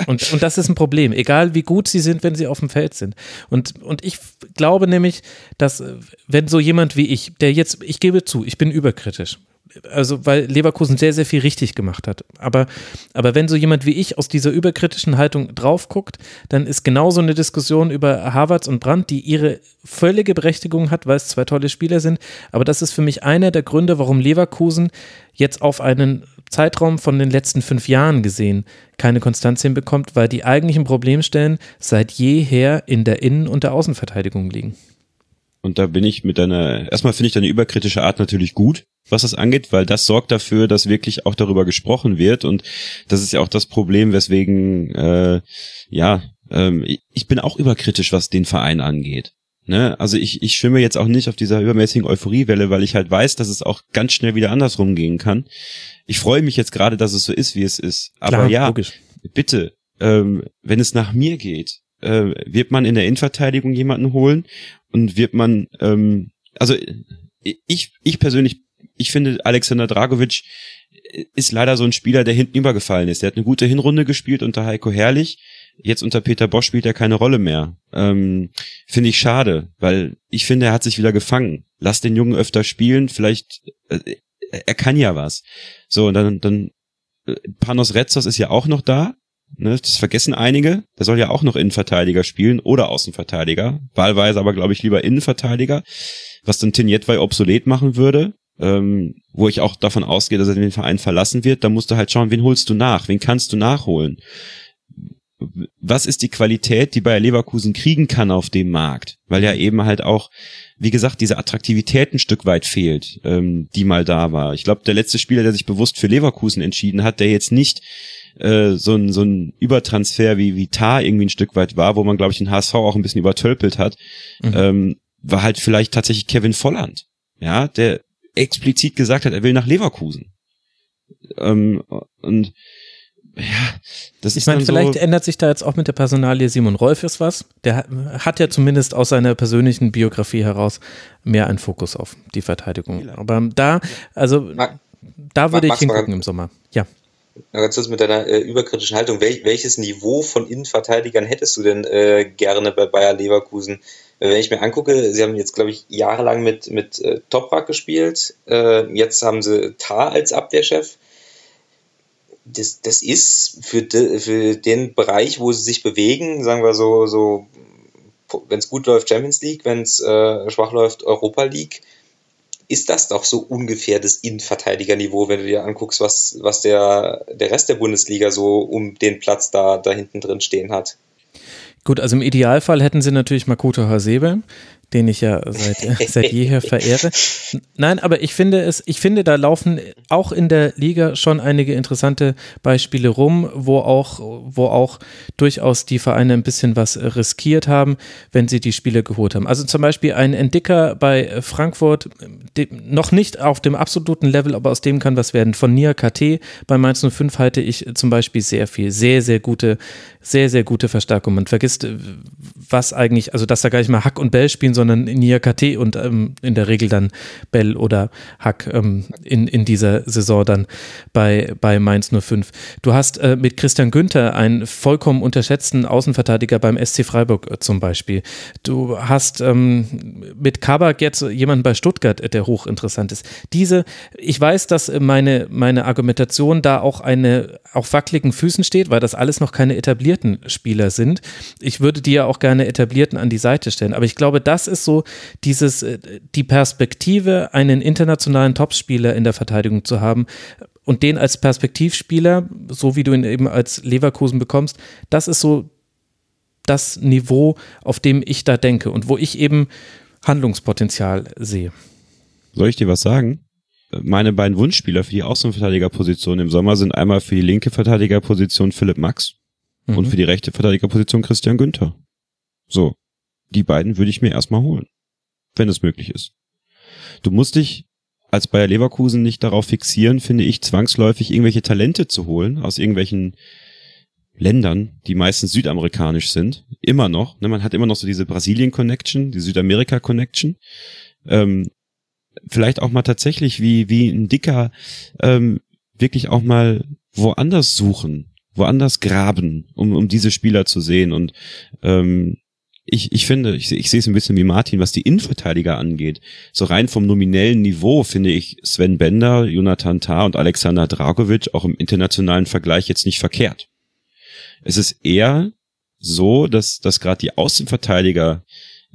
Und, und das ist ein Problem, egal wie gut sie sind, wenn sie auf dem Feld sind. Und, und ich glaube nämlich, dass wenn so jemand wie ich, der jetzt, ich gebe zu, ich bin überkritisch, also weil Leverkusen sehr, sehr viel richtig gemacht hat. Aber, aber wenn so jemand wie ich aus dieser überkritischen Haltung drauf guckt, dann ist genauso eine Diskussion über Harvards und Brandt, die ihre völlige Berechtigung hat, weil es zwei tolle Spieler sind. Aber das ist für mich einer der Gründe, warum Leverkusen jetzt auf einen Zeitraum von den letzten fünf Jahren gesehen keine Konstanz hinbekommt, weil die eigentlichen Problemstellen seit jeher in der Innen- und der Außenverteidigung liegen. Und da bin ich mit deiner, erstmal finde ich deine überkritische Art natürlich gut, was das angeht, weil das sorgt dafür, dass wirklich auch darüber gesprochen wird. Und das ist ja auch das Problem, weswegen, äh, ja, ähm, ich bin auch überkritisch, was den Verein angeht. Ne? Also ich, ich schwimme jetzt auch nicht auf dieser übermäßigen Euphoriewelle, weil ich halt weiß, dass es auch ganz schnell wieder andersrum gehen kann. Ich freue mich jetzt gerade, dass es so ist, wie es ist. Aber Klar, ja, logisch. bitte, ähm, wenn es nach mir geht, äh, wird man in der Innenverteidigung jemanden holen und wird man, ähm, also ich, ich persönlich, ich finde Alexander Dragovic ist leider so ein Spieler, der hinten übergefallen ist. Der hat eine gute Hinrunde gespielt unter Heiko Herrlich. Jetzt unter Peter Bosch spielt er keine Rolle mehr. Ähm, finde ich schade, weil ich finde, er hat sich wieder gefangen. Lass den Jungen öfter spielen, vielleicht, äh, er kann ja was. So, und dann, dann, äh, Panos Retzos ist ja auch noch da. Ne, das vergessen einige. Der soll ja auch noch Innenverteidiger spielen oder Außenverteidiger. Wahlweise aber, glaube ich, lieber Innenverteidiger, was dann Tinjetwei obsolet machen würde. Ähm, wo ich auch davon ausgehe, dass er den Verein verlassen wird, da musst du halt schauen, wen holst du nach, wen kannst du nachholen. Was ist die Qualität, die Bayer Leverkusen kriegen kann auf dem Markt? Weil ja eben halt auch, wie gesagt, diese Attraktivität ein Stück weit fehlt, ähm, die mal da war. Ich glaube, der letzte Spieler, der sich bewusst für Leverkusen entschieden hat, der jetzt nicht äh, so ein so ein Übertransfer wie wie Tar irgendwie ein Stück weit war, wo man glaube ich den HSV auch ein bisschen übertölpelt hat, mhm. ähm, war halt vielleicht tatsächlich Kevin Volland, ja, der explizit gesagt hat, er will nach Leverkusen. Ähm, und ja, das ich ist meine, vielleicht so ändert sich da jetzt auch mit der Personalie Simon Rolfes was. Der hat ja zumindest aus seiner persönlichen Biografie heraus mehr einen Fokus auf die Verteidigung. Aber da, also da würde ich hingucken im Sommer. Ja ganz kurz mit deiner äh, überkritischen Haltung, Wel welches Niveau von Innenverteidigern hättest du denn äh, gerne bei Bayer Leverkusen? Wenn ich mir angucke, sie haben jetzt, glaube ich, jahrelang mit, mit äh, Toprak gespielt, äh, jetzt haben sie Tar als Abwehrchef. Das, das ist für, de, für den Bereich, wo sie sich bewegen, sagen wir so, so wenn es gut läuft, Champions League, wenn es äh, schwach läuft, Europa League, ist das doch so ungefähr das Innenverteidigerniveau, wenn du dir anguckst, was, was der, der Rest der Bundesliga so um den Platz da, da hinten drin stehen hat. Gut, also im Idealfall hätten sie natürlich Makoto Hasebe, den ich ja seit, seit jeher verehre. Nein, aber ich finde es, ich finde, da laufen auch in der Liga schon einige interessante Beispiele rum, wo auch, wo auch durchaus die Vereine ein bisschen was riskiert haben, wenn sie die Spiele geholt haben. Also zum Beispiel ein Entdecker bei Frankfurt, noch nicht auf dem absoluten Level, aber aus dem kann was werden. Von Nia KT bei Mainz 05 halte ich zum Beispiel sehr viel, sehr, sehr gute, sehr, sehr gute Verstärkung. Man vergisst, was eigentlich, also dass da gar nicht mal Hack und Bell spielen, sondern Nia KT und ähm, in der Regel dann Bell oder Hack ähm, in, in dieser Saison dann bei, bei Mainz 05. Du hast äh, mit Christian Günther einen vollkommen unterschätzten Außenverteidiger beim SC Freiburg äh, zum Beispiel. Du hast ähm, mit Kabak jetzt jemanden bei Stuttgart, äh, der hochinteressant ist. Diese, ich weiß, dass meine, meine Argumentation da auch eine auf wackeligen Füßen steht, weil das alles noch keine etablierten Spieler sind. Ich würde die ja auch gerne etablierten an die Seite stellen. Aber ich glaube, das ist so dieses, äh, die Perspektive, einen internationalen Topspieler in der Verteidigung zu haben und den als Perspektivspieler, so wie du ihn eben als Leverkusen bekommst, das ist so das Niveau, auf dem ich da denke und wo ich eben Handlungspotenzial sehe. Soll ich dir was sagen? Meine beiden Wunschspieler für die Außenverteidigerposition im Sommer sind einmal für die linke Verteidigerposition Philipp Max mhm. und für die rechte Verteidigerposition Christian Günther. So, die beiden würde ich mir erstmal holen, wenn es möglich ist. Du musst dich als Bayer Leverkusen nicht darauf fixieren, finde ich, zwangsläufig irgendwelche Talente zu holen aus irgendwelchen Ländern, die meistens südamerikanisch sind. Immer noch. Ne, man hat immer noch so diese Brasilien-Connection, die Südamerika-Connection. Ähm, vielleicht auch mal tatsächlich wie, wie ein Dicker ähm, wirklich auch mal woanders suchen, woanders graben, um, um diese Spieler zu sehen. Und ähm, ich, ich finde, ich, ich sehe es ein bisschen wie Martin, was die Innenverteidiger angeht. So rein vom nominellen Niveau finde ich Sven Bender, Jonathan Tah und Alexander Dragovic auch im internationalen Vergleich jetzt nicht verkehrt. Es ist eher so, dass, dass gerade die Außenverteidiger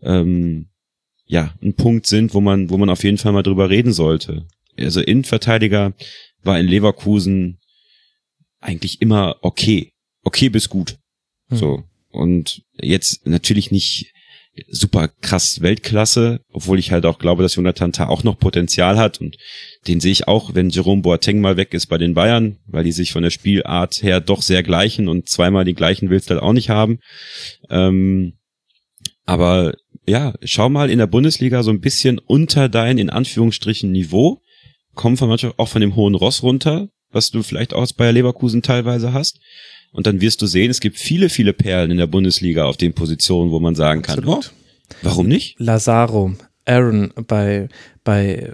ähm, ja ein Punkt sind, wo man, wo man auf jeden Fall mal drüber reden sollte. Also Innenverteidiger war in Leverkusen eigentlich immer okay. Okay bis gut. Hm. So. Und jetzt natürlich nicht super krass Weltklasse, obwohl ich halt auch glaube, dass Jonathan Tah auch noch Potenzial hat. Und den sehe ich auch, wenn Jerome Boateng mal weg ist bei den Bayern, weil die sich von der Spielart her doch sehr gleichen und zweimal die gleichen willst du halt auch nicht haben. Ähm, aber ja, schau mal in der Bundesliga so ein bisschen unter dein, in Anführungsstrichen, Niveau, komm von manchmal auch von dem hohen Ross runter, was du vielleicht auch aus Bayer Leverkusen teilweise hast und dann wirst du sehen, es gibt viele, viele Perlen in der Bundesliga auf den Positionen, wo man sagen kann, oh, warum nicht? Lazaro, Aaron bei bei äh,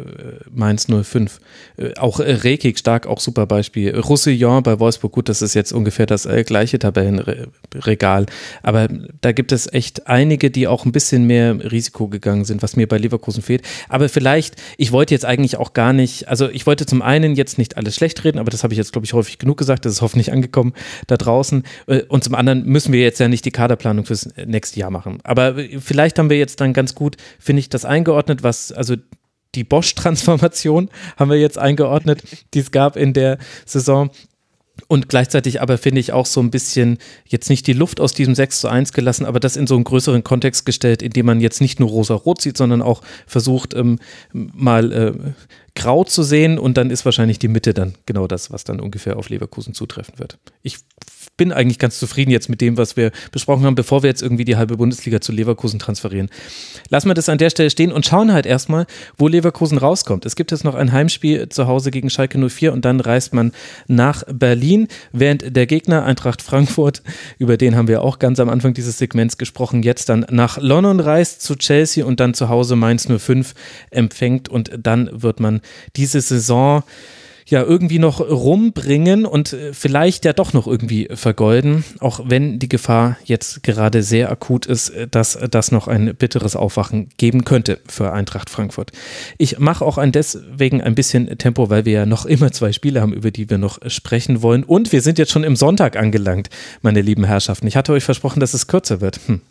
Mainz 05. Äh, auch äh, Rekik stark, auch super Beispiel. Roussillon bei Wolfsburg, gut, das ist jetzt ungefähr das gleiche Tabellenregal. Aber da gibt es echt einige, die auch ein bisschen mehr Risiko gegangen sind, was mir bei Leverkusen fehlt. Aber vielleicht, ich wollte jetzt eigentlich auch gar nicht, also ich wollte zum einen jetzt nicht alles schlecht reden, aber das habe ich jetzt, glaube ich, häufig genug gesagt. Das ist hoffentlich angekommen da draußen. Und zum anderen müssen wir jetzt ja nicht die Kaderplanung fürs nächste Jahr machen. Aber vielleicht haben wir jetzt dann ganz gut, finde ich, das eingeordnet, was, also die Bosch-Transformation haben wir jetzt eingeordnet, die es gab in der Saison. Und gleichzeitig aber finde ich auch so ein bisschen jetzt nicht die Luft aus diesem 6 zu 1 gelassen, aber das in so einen größeren Kontext gestellt, in dem man jetzt nicht nur rosa-rot sieht, sondern auch versucht, ähm, mal äh, grau zu sehen und dann ist wahrscheinlich die Mitte dann genau das, was dann ungefähr auf Leverkusen zutreffen wird. Ich bin eigentlich ganz zufrieden jetzt mit dem, was wir besprochen haben, bevor wir jetzt irgendwie die halbe Bundesliga zu Leverkusen transferieren. Lassen wir das an der Stelle stehen und schauen halt erstmal, wo Leverkusen rauskommt. Es gibt jetzt noch ein Heimspiel zu Hause gegen Schalke 04 und dann reist man nach Berlin, während der Gegner Eintracht Frankfurt, über den haben wir auch ganz am Anfang dieses Segments gesprochen, jetzt dann nach London reist zu Chelsea und dann zu Hause Mainz 05 empfängt und dann wird man diese Saison ja irgendwie noch rumbringen und äh, vielleicht ja doch noch irgendwie vergolden, auch wenn die Gefahr jetzt gerade sehr akut ist, äh, dass das noch ein bitteres Aufwachen geben könnte für Eintracht Frankfurt. Ich mache auch ein deswegen ein bisschen Tempo, weil wir ja noch immer zwei Spiele haben, über die wir noch sprechen wollen und wir sind jetzt schon im Sonntag angelangt, meine lieben Herrschaften. Ich hatte euch versprochen, dass es kürzer wird. Hm.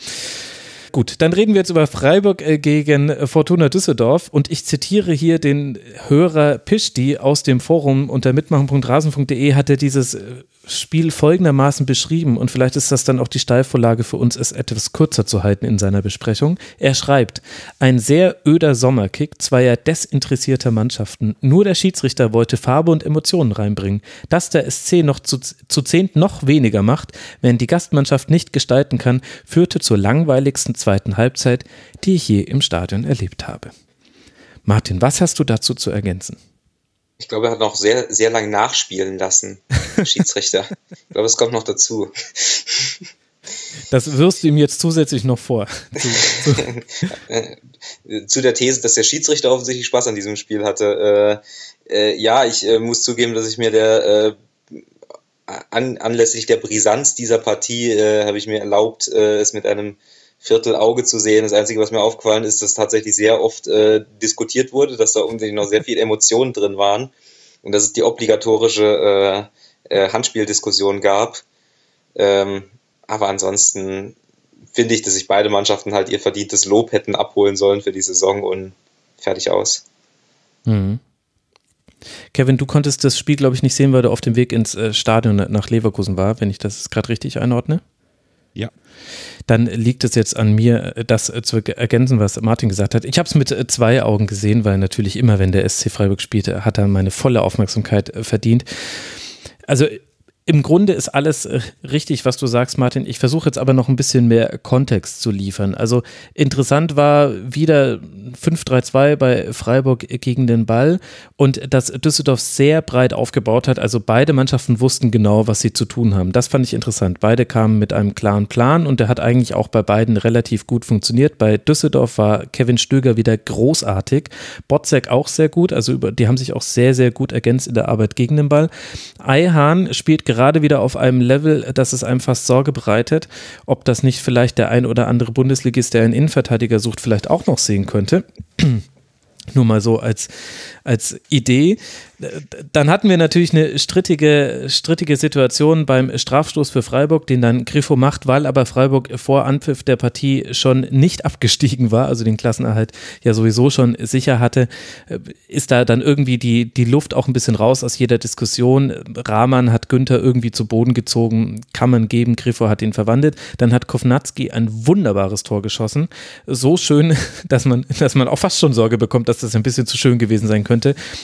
Gut, dann reden wir jetzt über Freiburg äh, gegen Fortuna Düsseldorf und ich zitiere hier den Hörer Pischti aus dem Forum unter mitmachen.rasen.de hat er dieses äh, Spiel folgendermaßen beschrieben und vielleicht ist das dann auch die Steilvorlage für uns, es etwas kürzer zu halten in seiner Besprechung. Er schreibt, ein sehr öder Sommerkick zweier desinteressierter Mannschaften. Nur der Schiedsrichter wollte Farbe und Emotionen reinbringen. Dass der SC noch zu, zu zehnt noch weniger macht, wenn die Gastmannschaft nicht gestalten kann, führte zur langweiligsten zweiten Halbzeit, die ich je im Stadion erlebt habe. Martin, was hast du dazu zu ergänzen? Ich glaube, er hat noch sehr, sehr lang nachspielen lassen, Schiedsrichter. ich glaube, es kommt noch dazu. Das wirst du ihm jetzt zusätzlich noch vor. zu, zu der These, dass der Schiedsrichter offensichtlich Spaß an diesem Spiel hatte. Äh, äh, ja, ich äh, muss zugeben, dass ich mir der äh, an, anlässlich der Brisanz dieser Partie äh, habe ich mir erlaubt, äh, es mit einem Viertelauge zu sehen. Das Einzige, was mir aufgefallen ist, dass tatsächlich sehr oft äh, diskutiert wurde, dass da unbedingt noch sehr viel Emotionen drin waren und dass es die obligatorische äh, äh, Handspieldiskussion gab. Ähm, aber ansonsten finde ich, dass sich beide Mannschaften halt ihr verdientes Lob hätten abholen sollen für die Saison und fertig aus. Mhm. Kevin, du konntest das Spiel, glaube ich, nicht sehen, weil du auf dem Weg ins äh, Stadion nach Leverkusen war, wenn ich das gerade richtig einordne. Ja dann liegt es jetzt an mir, das zu ergänzen, was Martin gesagt hat. Ich habe es mit zwei Augen gesehen, weil natürlich immer, wenn der SC Freiburg spielte, hat er meine volle Aufmerksamkeit verdient. Also im Grunde ist alles äh, richtig, was du sagst, Martin. Ich versuche jetzt aber noch ein bisschen mehr Kontext zu liefern. Also interessant war wieder 5-3-2 bei Freiburg gegen den Ball und dass Düsseldorf sehr breit aufgebaut hat. Also beide Mannschaften wussten genau, was sie zu tun haben. Das fand ich interessant. Beide kamen mit einem klaren Plan und der hat eigentlich auch bei beiden relativ gut funktioniert. Bei Düsseldorf war Kevin Stöger wieder großartig. Botzek auch sehr gut. Also die haben sich auch sehr, sehr gut ergänzt in der Arbeit gegen den Ball. Eihahn spielt gerade gerade wieder auf einem Level, dass es einem fast Sorge bereitet, ob das nicht vielleicht der ein oder andere Bundesligist, der einen Innenverteidiger sucht, vielleicht auch noch sehen könnte. Nur mal so als, als Idee. Dann hatten wir natürlich eine strittige, strittige Situation beim Strafstoß für Freiburg, den dann Griffo macht, weil aber Freiburg vor Anpfiff der Partie schon nicht abgestiegen war, also den Klassenerhalt ja sowieso schon sicher hatte, ist da dann irgendwie die, die Luft auch ein bisschen raus aus jeder Diskussion. Rahman hat Günther irgendwie zu Boden gezogen, kann man geben, Griffo hat ihn verwandelt. Dann hat Kovnatski ein wunderbares Tor geschossen. So schön, dass man, dass man auch fast schon Sorge bekommt, dass das ein bisschen zu schön gewesen sein könnte.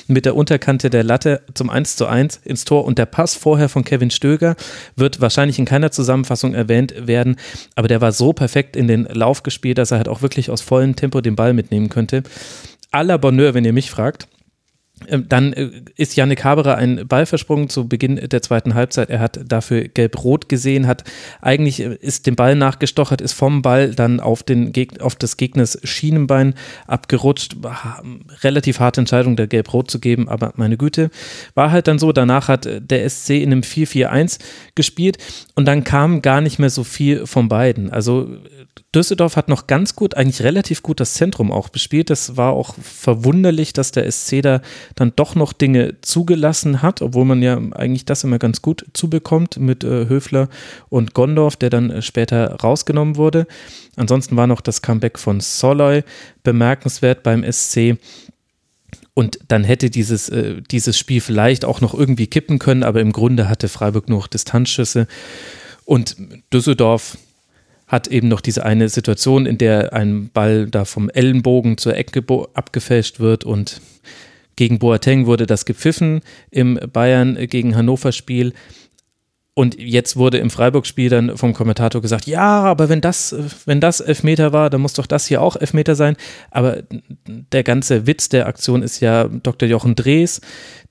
Mit der Unterkante Kante der Latte zum 1 zu 1 ins Tor und der Pass vorher von Kevin Stöger wird wahrscheinlich in keiner Zusammenfassung erwähnt werden, aber der war so perfekt in den Lauf gespielt, dass er halt auch wirklich aus vollem Tempo den Ball mitnehmen könnte. Aller Bonheur, wenn ihr mich fragt. Ähm, dann äh, ist Yannick Haberer ein Ball versprungen zu Beginn der zweiten Halbzeit. Er hat dafür gelb-rot gesehen, hat eigentlich äh, ist dem Ball nachgestochert, ist vom Ball dann auf, den auf des Gegners Schienenbein abgerutscht. Relativ harte Entscheidung, der gelb-rot zu geben, aber meine Güte, war halt dann so. Danach hat äh, der SC in einem 4-4-1 gespielt und dann kam gar nicht mehr so viel von beiden. Also Düsseldorf hat noch ganz gut, eigentlich relativ gut das Zentrum auch bespielt. Das war auch verwunderlich, dass der SC da dann doch noch Dinge zugelassen hat, obwohl man ja eigentlich das immer ganz gut zubekommt mit äh, Höfler und Gondorf, der dann äh, später rausgenommen wurde. Ansonsten war noch das Comeback von Soloy bemerkenswert beim SC. Und dann hätte dieses, äh, dieses Spiel vielleicht auch noch irgendwie kippen können, aber im Grunde hatte Freiburg nur Distanzschüsse. Und Düsseldorf hat eben noch diese eine Situation, in der ein Ball da vom Ellenbogen zur Ecke abgefälscht wird und gegen Boateng wurde das gepfiffen im Bayern gegen Hannover Spiel. Und jetzt wurde im Freiburg-Spiel dann vom Kommentator gesagt, ja, aber wenn das, wenn das Elfmeter war, dann muss doch das hier auch Elfmeter sein. Aber der ganze Witz der Aktion ist ja, Dr. Jochen Drees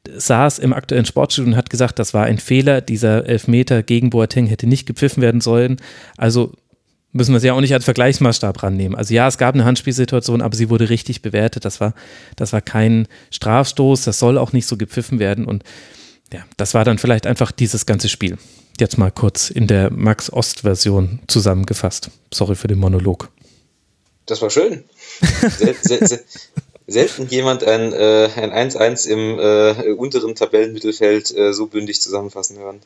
saß im aktuellen Sportstudio und hat gesagt, das war ein Fehler. Dieser Elfmeter gegen Boateng hätte nicht gepfiffen werden sollen. Also müssen wir sie ja auch nicht als Vergleichsmaßstab rannehmen. Also ja, es gab eine Handspielsituation, aber sie wurde richtig bewertet. Das war, das war kein Strafstoß, das soll auch nicht so gepfiffen werden. Und ja, das war dann vielleicht einfach dieses ganze Spiel. Jetzt mal kurz in der Max-Ost-Version zusammengefasst. Sorry für den Monolog. Das war schön. Sel sel sel selten jemand ein, äh, ein 1-1 im äh, unteren Tabellenmittelfeld äh, so bündig zusammenfassen hören.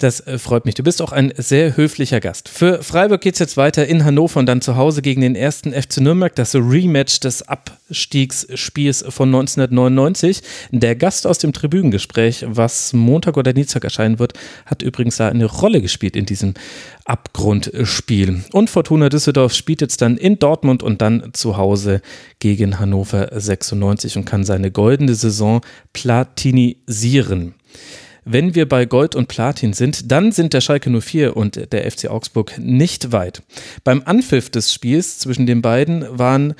Das äh, freut mich. Du bist auch ein sehr höflicher Gast. Für Freiburg geht es jetzt weiter in Hannover und dann zu Hause gegen den ersten FC Nürnberg, das Rematch des Abstiegsspiels von 1999. Der Gast aus dem Tribünengespräch, was Montag oder Dienstag erscheinen wird, hat übrigens da eine Rolle gespielt in diesem Abgrundspiel. Und Fortuna Düsseldorf spielt jetzt dann in Dortmund und dann zu Hause gegen Hannover 96 und kann seine goldene Saison platinisieren. Wenn wir bei Gold und Platin sind, dann sind der Schalke 04 und der FC Augsburg nicht weit. Beim Anpfiff des Spiels zwischen den beiden waren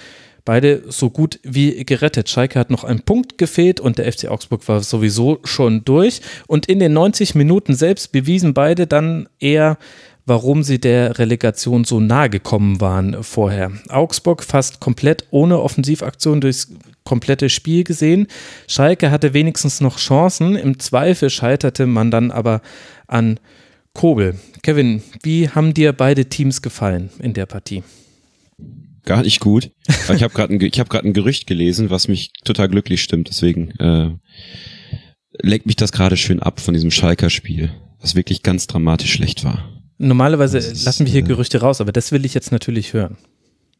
beide so gut wie gerettet. Schalke hat noch einen Punkt gefehlt und der FC Augsburg war sowieso schon durch. Und in den 90 Minuten selbst bewiesen beide dann eher, warum sie der Relegation so nahe gekommen waren vorher. Augsburg fast komplett ohne Offensivaktion durchs komplette Spiel gesehen. Schalke hatte wenigstens noch Chancen. Im Zweifel scheiterte man dann aber an Kobel. Kevin, wie haben dir beide Teams gefallen in der Partie? Gar nicht gut. ich habe gerade ein, hab ein Gerücht gelesen, was mich total glücklich stimmt. Deswegen äh, lenkt mich das gerade schön ab von diesem Schalker-Spiel, was wirklich ganz dramatisch schlecht war. Normalerweise ist, lassen wir hier äh, Gerüchte raus, aber das will ich jetzt natürlich hören.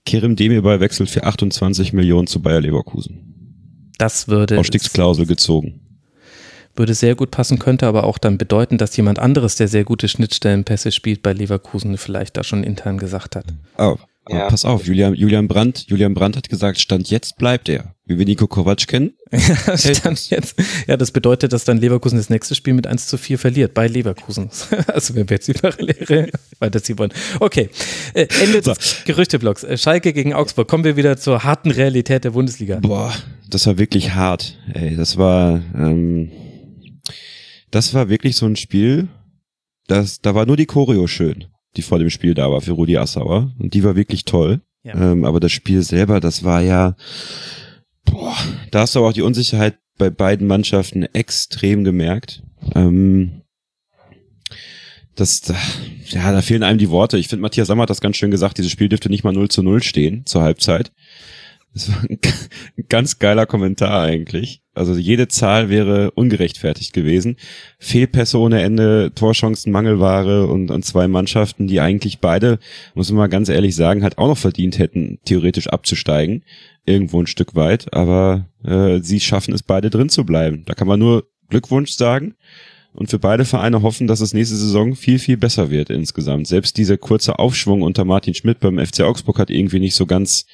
Kerem Demirbay wechselt für 28 Millionen zu Bayer Leverkusen. Das würde. Ausstiegsklausel gezogen. Würde sehr gut passen, könnte aber auch dann bedeuten, dass jemand anderes, der sehr gute Schnittstellenpässe spielt bei Leverkusen, vielleicht da schon intern gesagt hat. Oh, ja. pass auf, Julian, Julian Brandt, Julian Brandt hat gesagt, Stand jetzt bleibt er. Wie wir Nico Kovac kennen. Stand jetzt. Ja, das bedeutet, dass dann Leverkusen das nächste Spiel mit 1 zu 4 verliert bei Leverkusen. Also wenn wir jetzt die Parallele weiterziehen wollen. Okay. Äh, Ende so. des Gerüchteblocks. Äh, Schalke gegen Augsburg. Kommen wir wieder zur harten Realität der Bundesliga. Boah, das war wirklich hart. Ey, das war, ähm, das war wirklich so ein Spiel, das, da war nur die Choreo schön die vor dem Spiel da war für Rudi Assauer. Und die war wirklich toll. Ja. Ähm, aber das Spiel selber, das war ja, boah, da hast du aber auch die Unsicherheit bei beiden Mannschaften extrem gemerkt. Ähm, das, ja, da fehlen einem die Worte. Ich finde, Matthias Sammer hat das ganz schön gesagt, dieses Spiel dürfte nicht mal 0 zu 0 stehen zur Halbzeit. Das war ein ganz geiler Kommentar eigentlich. Also jede Zahl wäre ungerechtfertigt gewesen. Fehlpässe ohne Ende, Torchancen, Mangelware und, und zwei Mannschaften, die eigentlich beide, muss man mal ganz ehrlich sagen, halt auch noch verdient hätten, theoretisch abzusteigen. Irgendwo ein Stück weit. Aber äh, sie schaffen es beide drin zu bleiben. Da kann man nur Glückwunsch sagen und für beide Vereine hoffen, dass es nächste Saison viel, viel besser wird insgesamt. Selbst dieser kurze Aufschwung unter Martin Schmidt beim FC Augsburg hat irgendwie nicht so ganz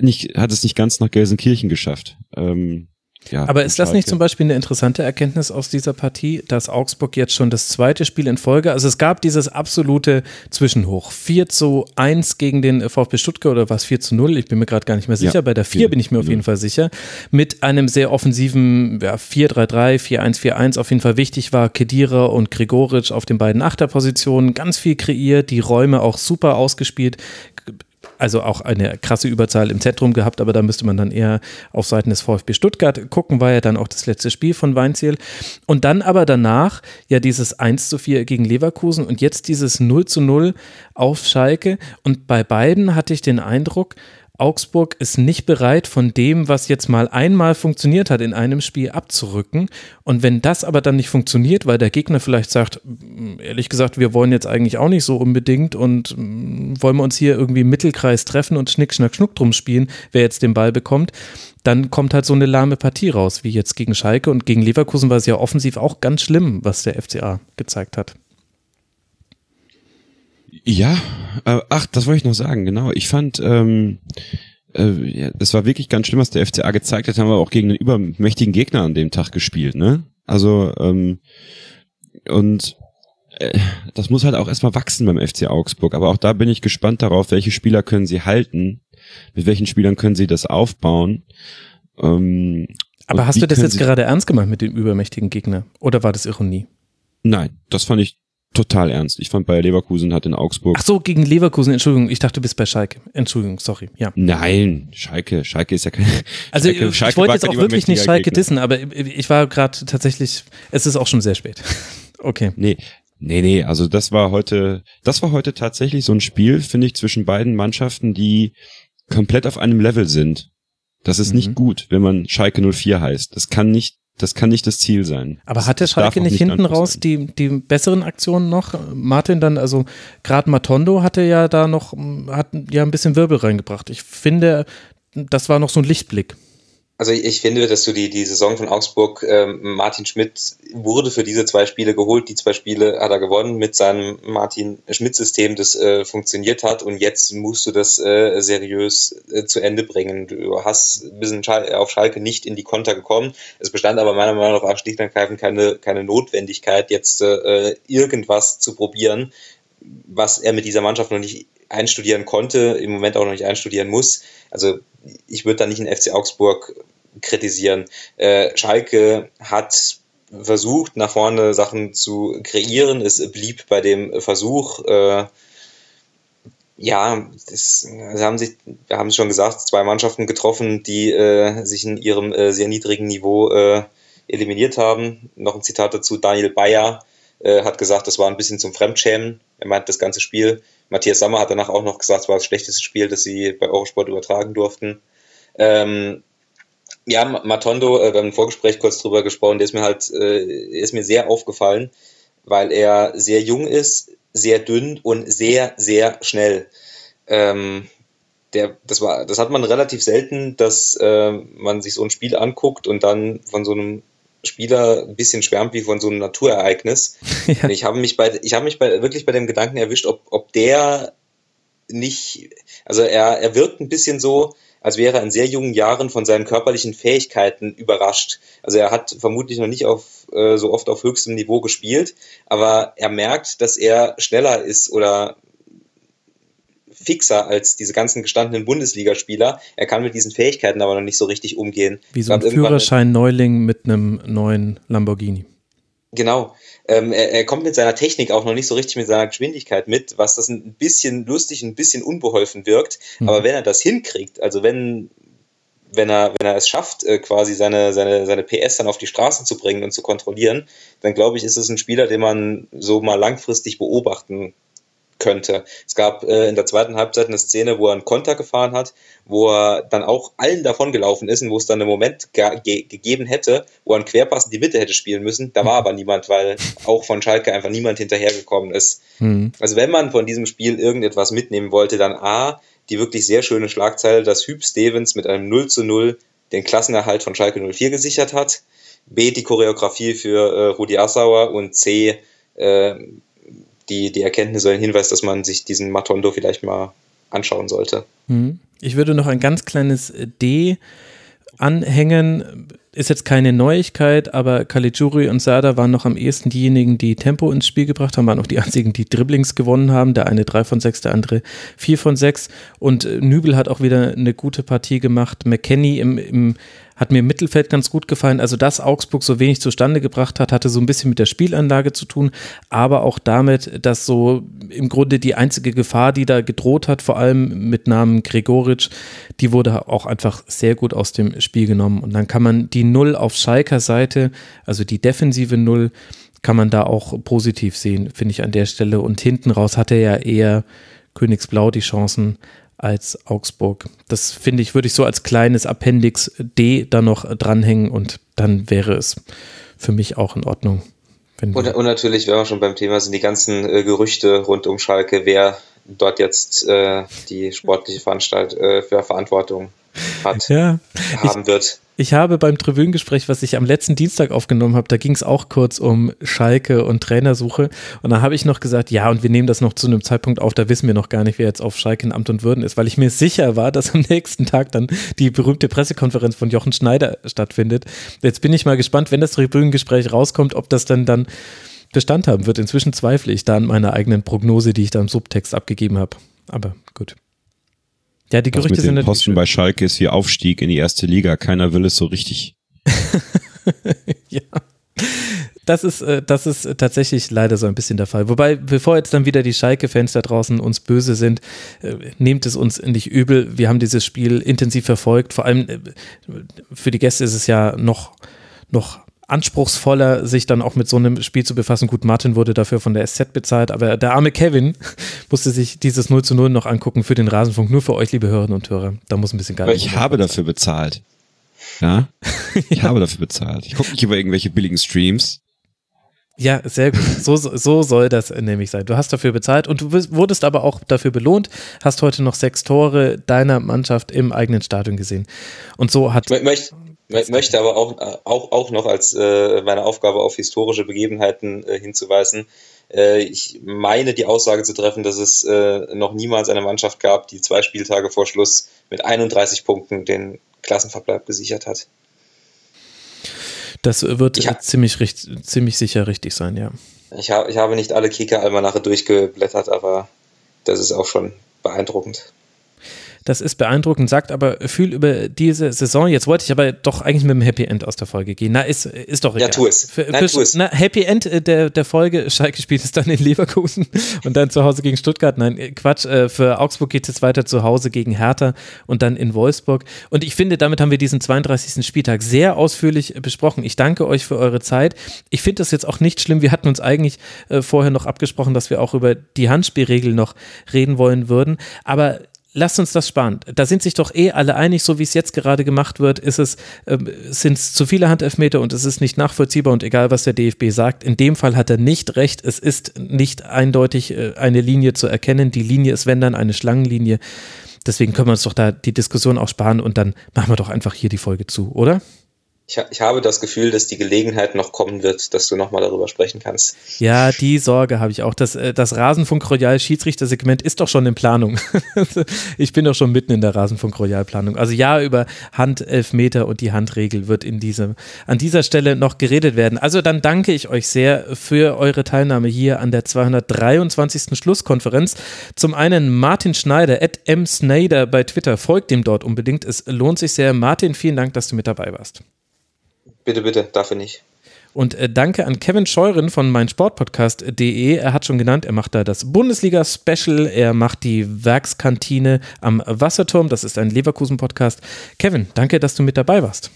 nicht, hat es nicht ganz nach Gelsenkirchen geschafft. Ähm, ja, Aber ist das nicht zum Beispiel eine interessante Erkenntnis aus dieser Partie, dass Augsburg jetzt schon das zweite Spiel in Folge, also es gab dieses absolute Zwischenhoch. 4 zu 1 gegen den VfB Stuttgart oder was 4 zu 0, ich bin mir gerade gar nicht mehr sicher. Ja, Bei der 4 bin ich mir auf jeden Fall sicher. Mit einem sehr offensiven ja, 4-3-3, 4-1-4-1 auf jeden Fall wichtig war. Kedira und Gregoritsch auf den beiden Achterpositionen ganz viel kreiert, die Räume auch super ausgespielt also auch eine krasse Überzahl im Zentrum gehabt, aber da müsste man dann eher auf Seiten des VfB Stuttgart gucken, war ja dann auch das letzte Spiel von Weinziel. Und dann aber danach ja dieses 1 zu 4 gegen Leverkusen und jetzt dieses 0 zu 0 auf Schalke. Und bei beiden hatte ich den Eindruck, Augsburg ist nicht bereit, von dem, was jetzt mal einmal funktioniert hat, in einem Spiel abzurücken. Und wenn das aber dann nicht funktioniert, weil der Gegner vielleicht sagt, ehrlich gesagt, wir wollen jetzt eigentlich auch nicht so unbedingt und mm, wollen wir uns hier irgendwie im Mittelkreis treffen und Schnick, Schnack, Schnuck drum spielen, wer jetzt den Ball bekommt, dann kommt halt so eine lahme Partie raus, wie jetzt gegen Schalke. Und gegen Leverkusen war es ja offensiv auch ganz schlimm, was der FCA gezeigt hat. Ja, äh, ach, das wollte ich noch sagen, genau. Ich fand, ähm, äh, ja, das war wirklich ganz schlimm, was der FCA gezeigt hat, haben wir auch gegen einen übermächtigen Gegner an dem Tag gespielt, ne? Also, ähm, und äh, das muss halt auch erstmal wachsen beim FC Augsburg. Aber auch da bin ich gespannt darauf, welche Spieler können sie halten, mit welchen Spielern können sie das aufbauen. Ähm, aber hast du das jetzt gerade ernst gemacht mit dem übermächtigen Gegner? Oder war das Ironie? Nein, das fand ich total ernst. Ich fand Bayer Leverkusen hat in Augsburg. Ach so, gegen Leverkusen, Entschuldigung, ich dachte, du bist bei Schalke. Entschuldigung, sorry, ja. Nein, Schalke, Schalke ist ja kein. Also Schalke, Schalke ich wollte jetzt auch wirklich nicht Schalke Gegner. dissen, aber ich war gerade tatsächlich, es ist auch schon sehr spät. okay. Nee. Nee, nee, also das war heute, das war heute tatsächlich so ein Spiel, finde ich, zwischen beiden Mannschaften, die komplett auf einem Level sind. Das ist mhm. nicht gut, wenn man Schalke 04 heißt. Das kann nicht das kann nicht das Ziel sein. Aber hatte Schalke nicht, nicht hinten raus die, die besseren Aktionen noch? Martin dann, also gerade Matondo hatte ja da noch, hat ja ein bisschen Wirbel reingebracht. Ich finde, das war noch so ein Lichtblick. Also ich finde, dass du die, die Saison von Augsburg, ähm, Martin Schmidt wurde für diese zwei Spiele geholt. Die zwei Spiele hat er gewonnen mit seinem Martin Schmidt-System, das äh, funktioniert hat. Und jetzt musst du das äh, seriös äh, zu Ende bringen. Du hast bisschen Schal auf Schalke nicht in die Konter gekommen. Es bestand aber meiner Meinung nach schlicht und ergreifend keine, keine Notwendigkeit, jetzt äh, irgendwas zu probieren, was er mit dieser Mannschaft noch nicht einstudieren konnte, im Moment auch noch nicht einstudieren muss. Also ich würde da nicht in FC Augsburg kritisieren. Äh, Schalke hat versucht, nach vorne Sachen zu kreieren. Es blieb bei dem Versuch, äh, ja, das, sie haben sich, wir haben es schon gesagt, zwei Mannschaften getroffen, die äh, sich in ihrem äh, sehr niedrigen Niveau äh, eliminiert haben. Noch ein Zitat dazu, Daniel Bayer äh, hat gesagt, das war ein bisschen zum Fremdschämen. Er meint das ganze Spiel. Matthias Sammer hat danach auch noch gesagt, es war das schlechteste Spiel, das sie bei Eurosport übertragen durften. Ähm, ja, Matondo, äh, wir haben im Vorgespräch kurz drüber gesprochen, der ist mir halt, äh, ist mir sehr aufgefallen, weil er sehr jung ist, sehr dünn und sehr, sehr schnell. Ähm, der, das, war, das hat man relativ selten, dass äh, man sich so ein Spiel anguckt und dann von so einem Spieler ein bisschen schwärmt wie von so einem Naturereignis. Ja. Ich habe mich bei, ich habe mich bei, wirklich bei dem Gedanken erwischt, ob, ob der nicht, also er, er wirkt ein bisschen so, als wäre er in sehr jungen Jahren von seinen körperlichen Fähigkeiten überrascht. Also er hat vermutlich noch nicht auf, äh, so oft auf höchstem Niveau gespielt, aber er merkt, dass er schneller ist oder fixer als diese ganzen gestandenen Bundesligaspieler. Er kann mit diesen Fähigkeiten aber noch nicht so richtig umgehen. Wie so ein Führerschein-Neuling mit einem neuen Lamborghini. Genau. Ähm, er, er, kommt mit seiner Technik auch noch nicht so richtig mit seiner Geschwindigkeit mit, was das ein bisschen lustig, ein bisschen unbeholfen wirkt. Mhm. Aber wenn er das hinkriegt, also wenn, wenn er, wenn er es schafft, äh, quasi seine, seine, seine PS dann auf die Straße zu bringen und zu kontrollieren, dann glaube ich, ist es ein Spieler, den man so mal langfristig beobachten könnte. Es gab äh, in der zweiten Halbzeit eine Szene, wo er einen Konter gefahren hat, wo er dann auch allen davon gelaufen ist und wo es dann einen Moment ge gegeben hätte, wo er einen Querpass in die Mitte hätte spielen müssen. Da war aber niemand, weil auch von Schalke einfach niemand hinterhergekommen ist. Mhm. Also wenn man von diesem Spiel irgendetwas mitnehmen wollte, dann A, die wirklich sehr schöne Schlagzeile, dass Hüb Stevens mit einem 0 zu 0 den Klassenerhalt von Schalke 04 gesichert hat. B, die Choreografie für äh, Rudi Assauer und C, äh, die, die Erkenntnis oder den Hinweis, dass man sich diesen Matondo vielleicht mal anschauen sollte. Hm. Ich würde noch ein ganz kleines D anhängen. Ist jetzt keine Neuigkeit, aber Caligiuri und Sada waren noch am ehesten diejenigen, die Tempo ins Spiel gebracht haben, waren auch die einzigen, die Dribblings gewonnen haben. Der eine 3 von 6, der andere 4 von 6. Und Nübel hat auch wieder eine gute Partie gemacht. McKenny im, im hat mir im Mittelfeld ganz gut gefallen. Also, dass Augsburg so wenig zustande gebracht hat, hatte so ein bisschen mit der Spielanlage zu tun, aber auch damit, dass so im Grunde die einzige Gefahr, die da gedroht hat, vor allem mit Namen Gregoritsch, die wurde auch einfach sehr gut aus dem Spiel genommen. Und dann kann man die Null auf Schalker Seite, also die defensive Null, kann man da auch positiv sehen, finde ich an der Stelle. Und hinten raus hat er ja eher Königsblau die Chancen als Augsburg. Das finde ich, würde ich so als kleines Appendix D da noch dranhängen und dann wäre es für mich auch in Ordnung. und, und, natürlich, wenn wir schon beim Thema sind, die ganzen äh, Gerüchte rund um Schalke, wer dort jetzt äh, die sportliche Veranstalt äh, für Verantwortung hat, ja, haben ich, wird. Ich habe beim Tribünengespräch, was ich am letzten Dienstag aufgenommen habe, da ging es auch kurz um Schalke und Trainersuche. Und da habe ich noch gesagt, ja, und wir nehmen das noch zu einem Zeitpunkt auf, da wissen wir noch gar nicht, wer jetzt auf Schalke in Amt und Würden ist, weil ich mir sicher war, dass am nächsten Tag dann die berühmte Pressekonferenz von Jochen Schneider stattfindet. Jetzt bin ich mal gespannt, wenn das Tribünengespräch rauskommt, ob das dann dann Bestand haben wird. Inzwischen zweifle ich da an meiner eigenen Prognose, die ich da im Subtext abgegeben habe. Aber gut. Ja, die Gerüchte sind natürlich. Posten bei Schalke ist wie Aufstieg in die erste Liga. Keiner will es so richtig. ja. Das ist, äh, das ist tatsächlich leider so ein bisschen der Fall. Wobei, bevor jetzt dann wieder die Schalke-Fans da draußen uns böse sind, äh, nehmt es uns nicht übel. Wir haben dieses Spiel intensiv verfolgt. Vor allem äh, für die Gäste ist es ja noch, noch anspruchsvoller, sich dann auch mit so einem Spiel zu befassen. Gut, Martin wurde dafür von der SZ bezahlt, aber der arme Kevin musste sich dieses 0 zu 0 noch angucken für den Rasenfunk, nur für euch, liebe Hörerinnen und Hörer. Da muss ein bisschen gar nicht. Ich habe dafür bezahlt. Ja. Ich habe dafür bezahlt. Ich gucke nicht über irgendwelche billigen Streams. Ja, sehr gut. So, so soll das nämlich sein. Du hast dafür bezahlt und du wurdest aber auch dafür belohnt, hast heute noch sechs Tore deiner Mannschaft im eigenen Stadion gesehen. Und so hat. Ich möchte, möchte aber auch, auch, auch noch als äh, meine Aufgabe auf historische Begebenheiten äh, hinzuweisen. Äh, ich meine, die Aussage zu treffen, dass es äh, noch niemals eine Mannschaft gab, die zwei Spieltage vor Schluss mit 31 Punkten den Klassenverbleib gesichert hat. Das wird ja. ziemlich, ziemlich sicher richtig sein, ja. Ich, hab, ich habe nicht alle Kicker-Almanache durchgeblättert, aber das ist auch schon beeindruckend. Das ist beeindruckend, sagt aber viel über diese Saison. Jetzt wollte ich aber doch eigentlich mit dem Happy End aus der Folge gehen. Na, ist, ist doch egal. Ja, tu es. Für, Nein, tu es. Na, Happy End äh, der, der Folge, Schalke spielt es dann in Leverkusen und dann zu Hause gegen Stuttgart. Nein, äh, Quatsch. Äh, für Augsburg geht es weiter zu Hause gegen Hertha und dann in Wolfsburg. Und ich finde, damit haben wir diesen 32. Spieltag sehr ausführlich besprochen. Ich danke euch für eure Zeit. Ich finde das jetzt auch nicht schlimm. Wir hatten uns eigentlich vorher noch abgesprochen, dass wir auch über die Handspielregel noch reden wollen würden. Aber lasst uns das sparen. Da sind sich doch eh alle einig, so wie es jetzt gerade gemacht wird, ist es, äh, sind es zu viele Handelfmeter und es ist nicht nachvollziehbar und egal, was der DFB sagt. In dem Fall hat er nicht recht. Es ist nicht eindeutig äh, eine Linie zu erkennen. Die Linie ist, wenn dann, eine Schlangenlinie. Deswegen können wir uns doch da die Diskussion auch sparen und dann machen wir doch einfach hier die Folge zu, oder? Ich, ich habe das Gefühl, dass die Gelegenheit noch kommen wird, dass du nochmal darüber sprechen kannst. Ja, die Sorge habe ich auch. Das, äh, das Rasenfunk Royal Schiedsrichter-Segment ist doch schon in Planung. ich bin doch schon mitten in der Rasenfunk Royal Planung. Also ja, über Handelfmeter und die Handregel wird in diesem, an dieser Stelle noch geredet werden. Also dann danke ich euch sehr für eure Teilnahme hier an der 223. Schlusskonferenz. Zum einen Martin Schneider, at msnader bei Twitter. Folgt dem dort unbedingt. Es lohnt sich sehr. Martin, vielen Dank, dass du mit dabei warst. Bitte, bitte, dafür nicht. Und äh, danke an Kevin Scheuren von meinsportpodcast.de. Er hat schon genannt, er macht da das Bundesliga-Special. Er macht die Werkskantine am Wasserturm. Das ist ein Leverkusen-Podcast. Kevin, danke, dass du mit dabei warst.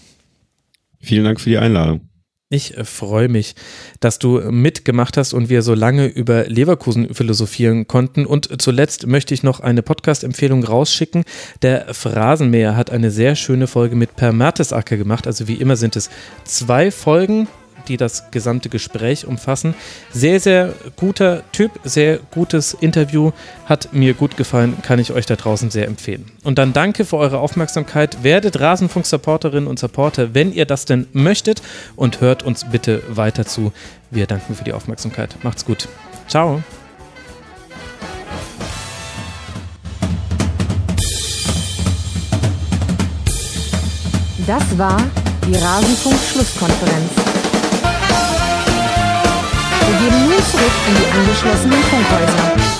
Vielen Dank für die Einladung. Ich äh, freue mich, dass du mitgemacht hast und wir so lange über Leverkusen philosophieren konnten. Und zuletzt möchte ich noch eine Podcast-Empfehlung rausschicken. Der Phrasenmäher hat eine sehr schöne Folge mit Per Mertesacker gemacht. Also wie immer sind es zwei Folgen die das gesamte Gespräch umfassen. Sehr, sehr guter Typ, sehr gutes Interview, hat mir gut gefallen, kann ich euch da draußen sehr empfehlen. Und dann danke für eure Aufmerksamkeit. Werdet Rasenfunk-Supporterinnen und Supporter, wenn ihr das denn möchtet und hört uns bitte weiter zu. Wir danken für die Aufmerksamkeit. Macht's gut. Ciao. Das war die Rasenfunk-Schlusskonferenz gehen nun zurück in die angeschlossenen Funkhäuser.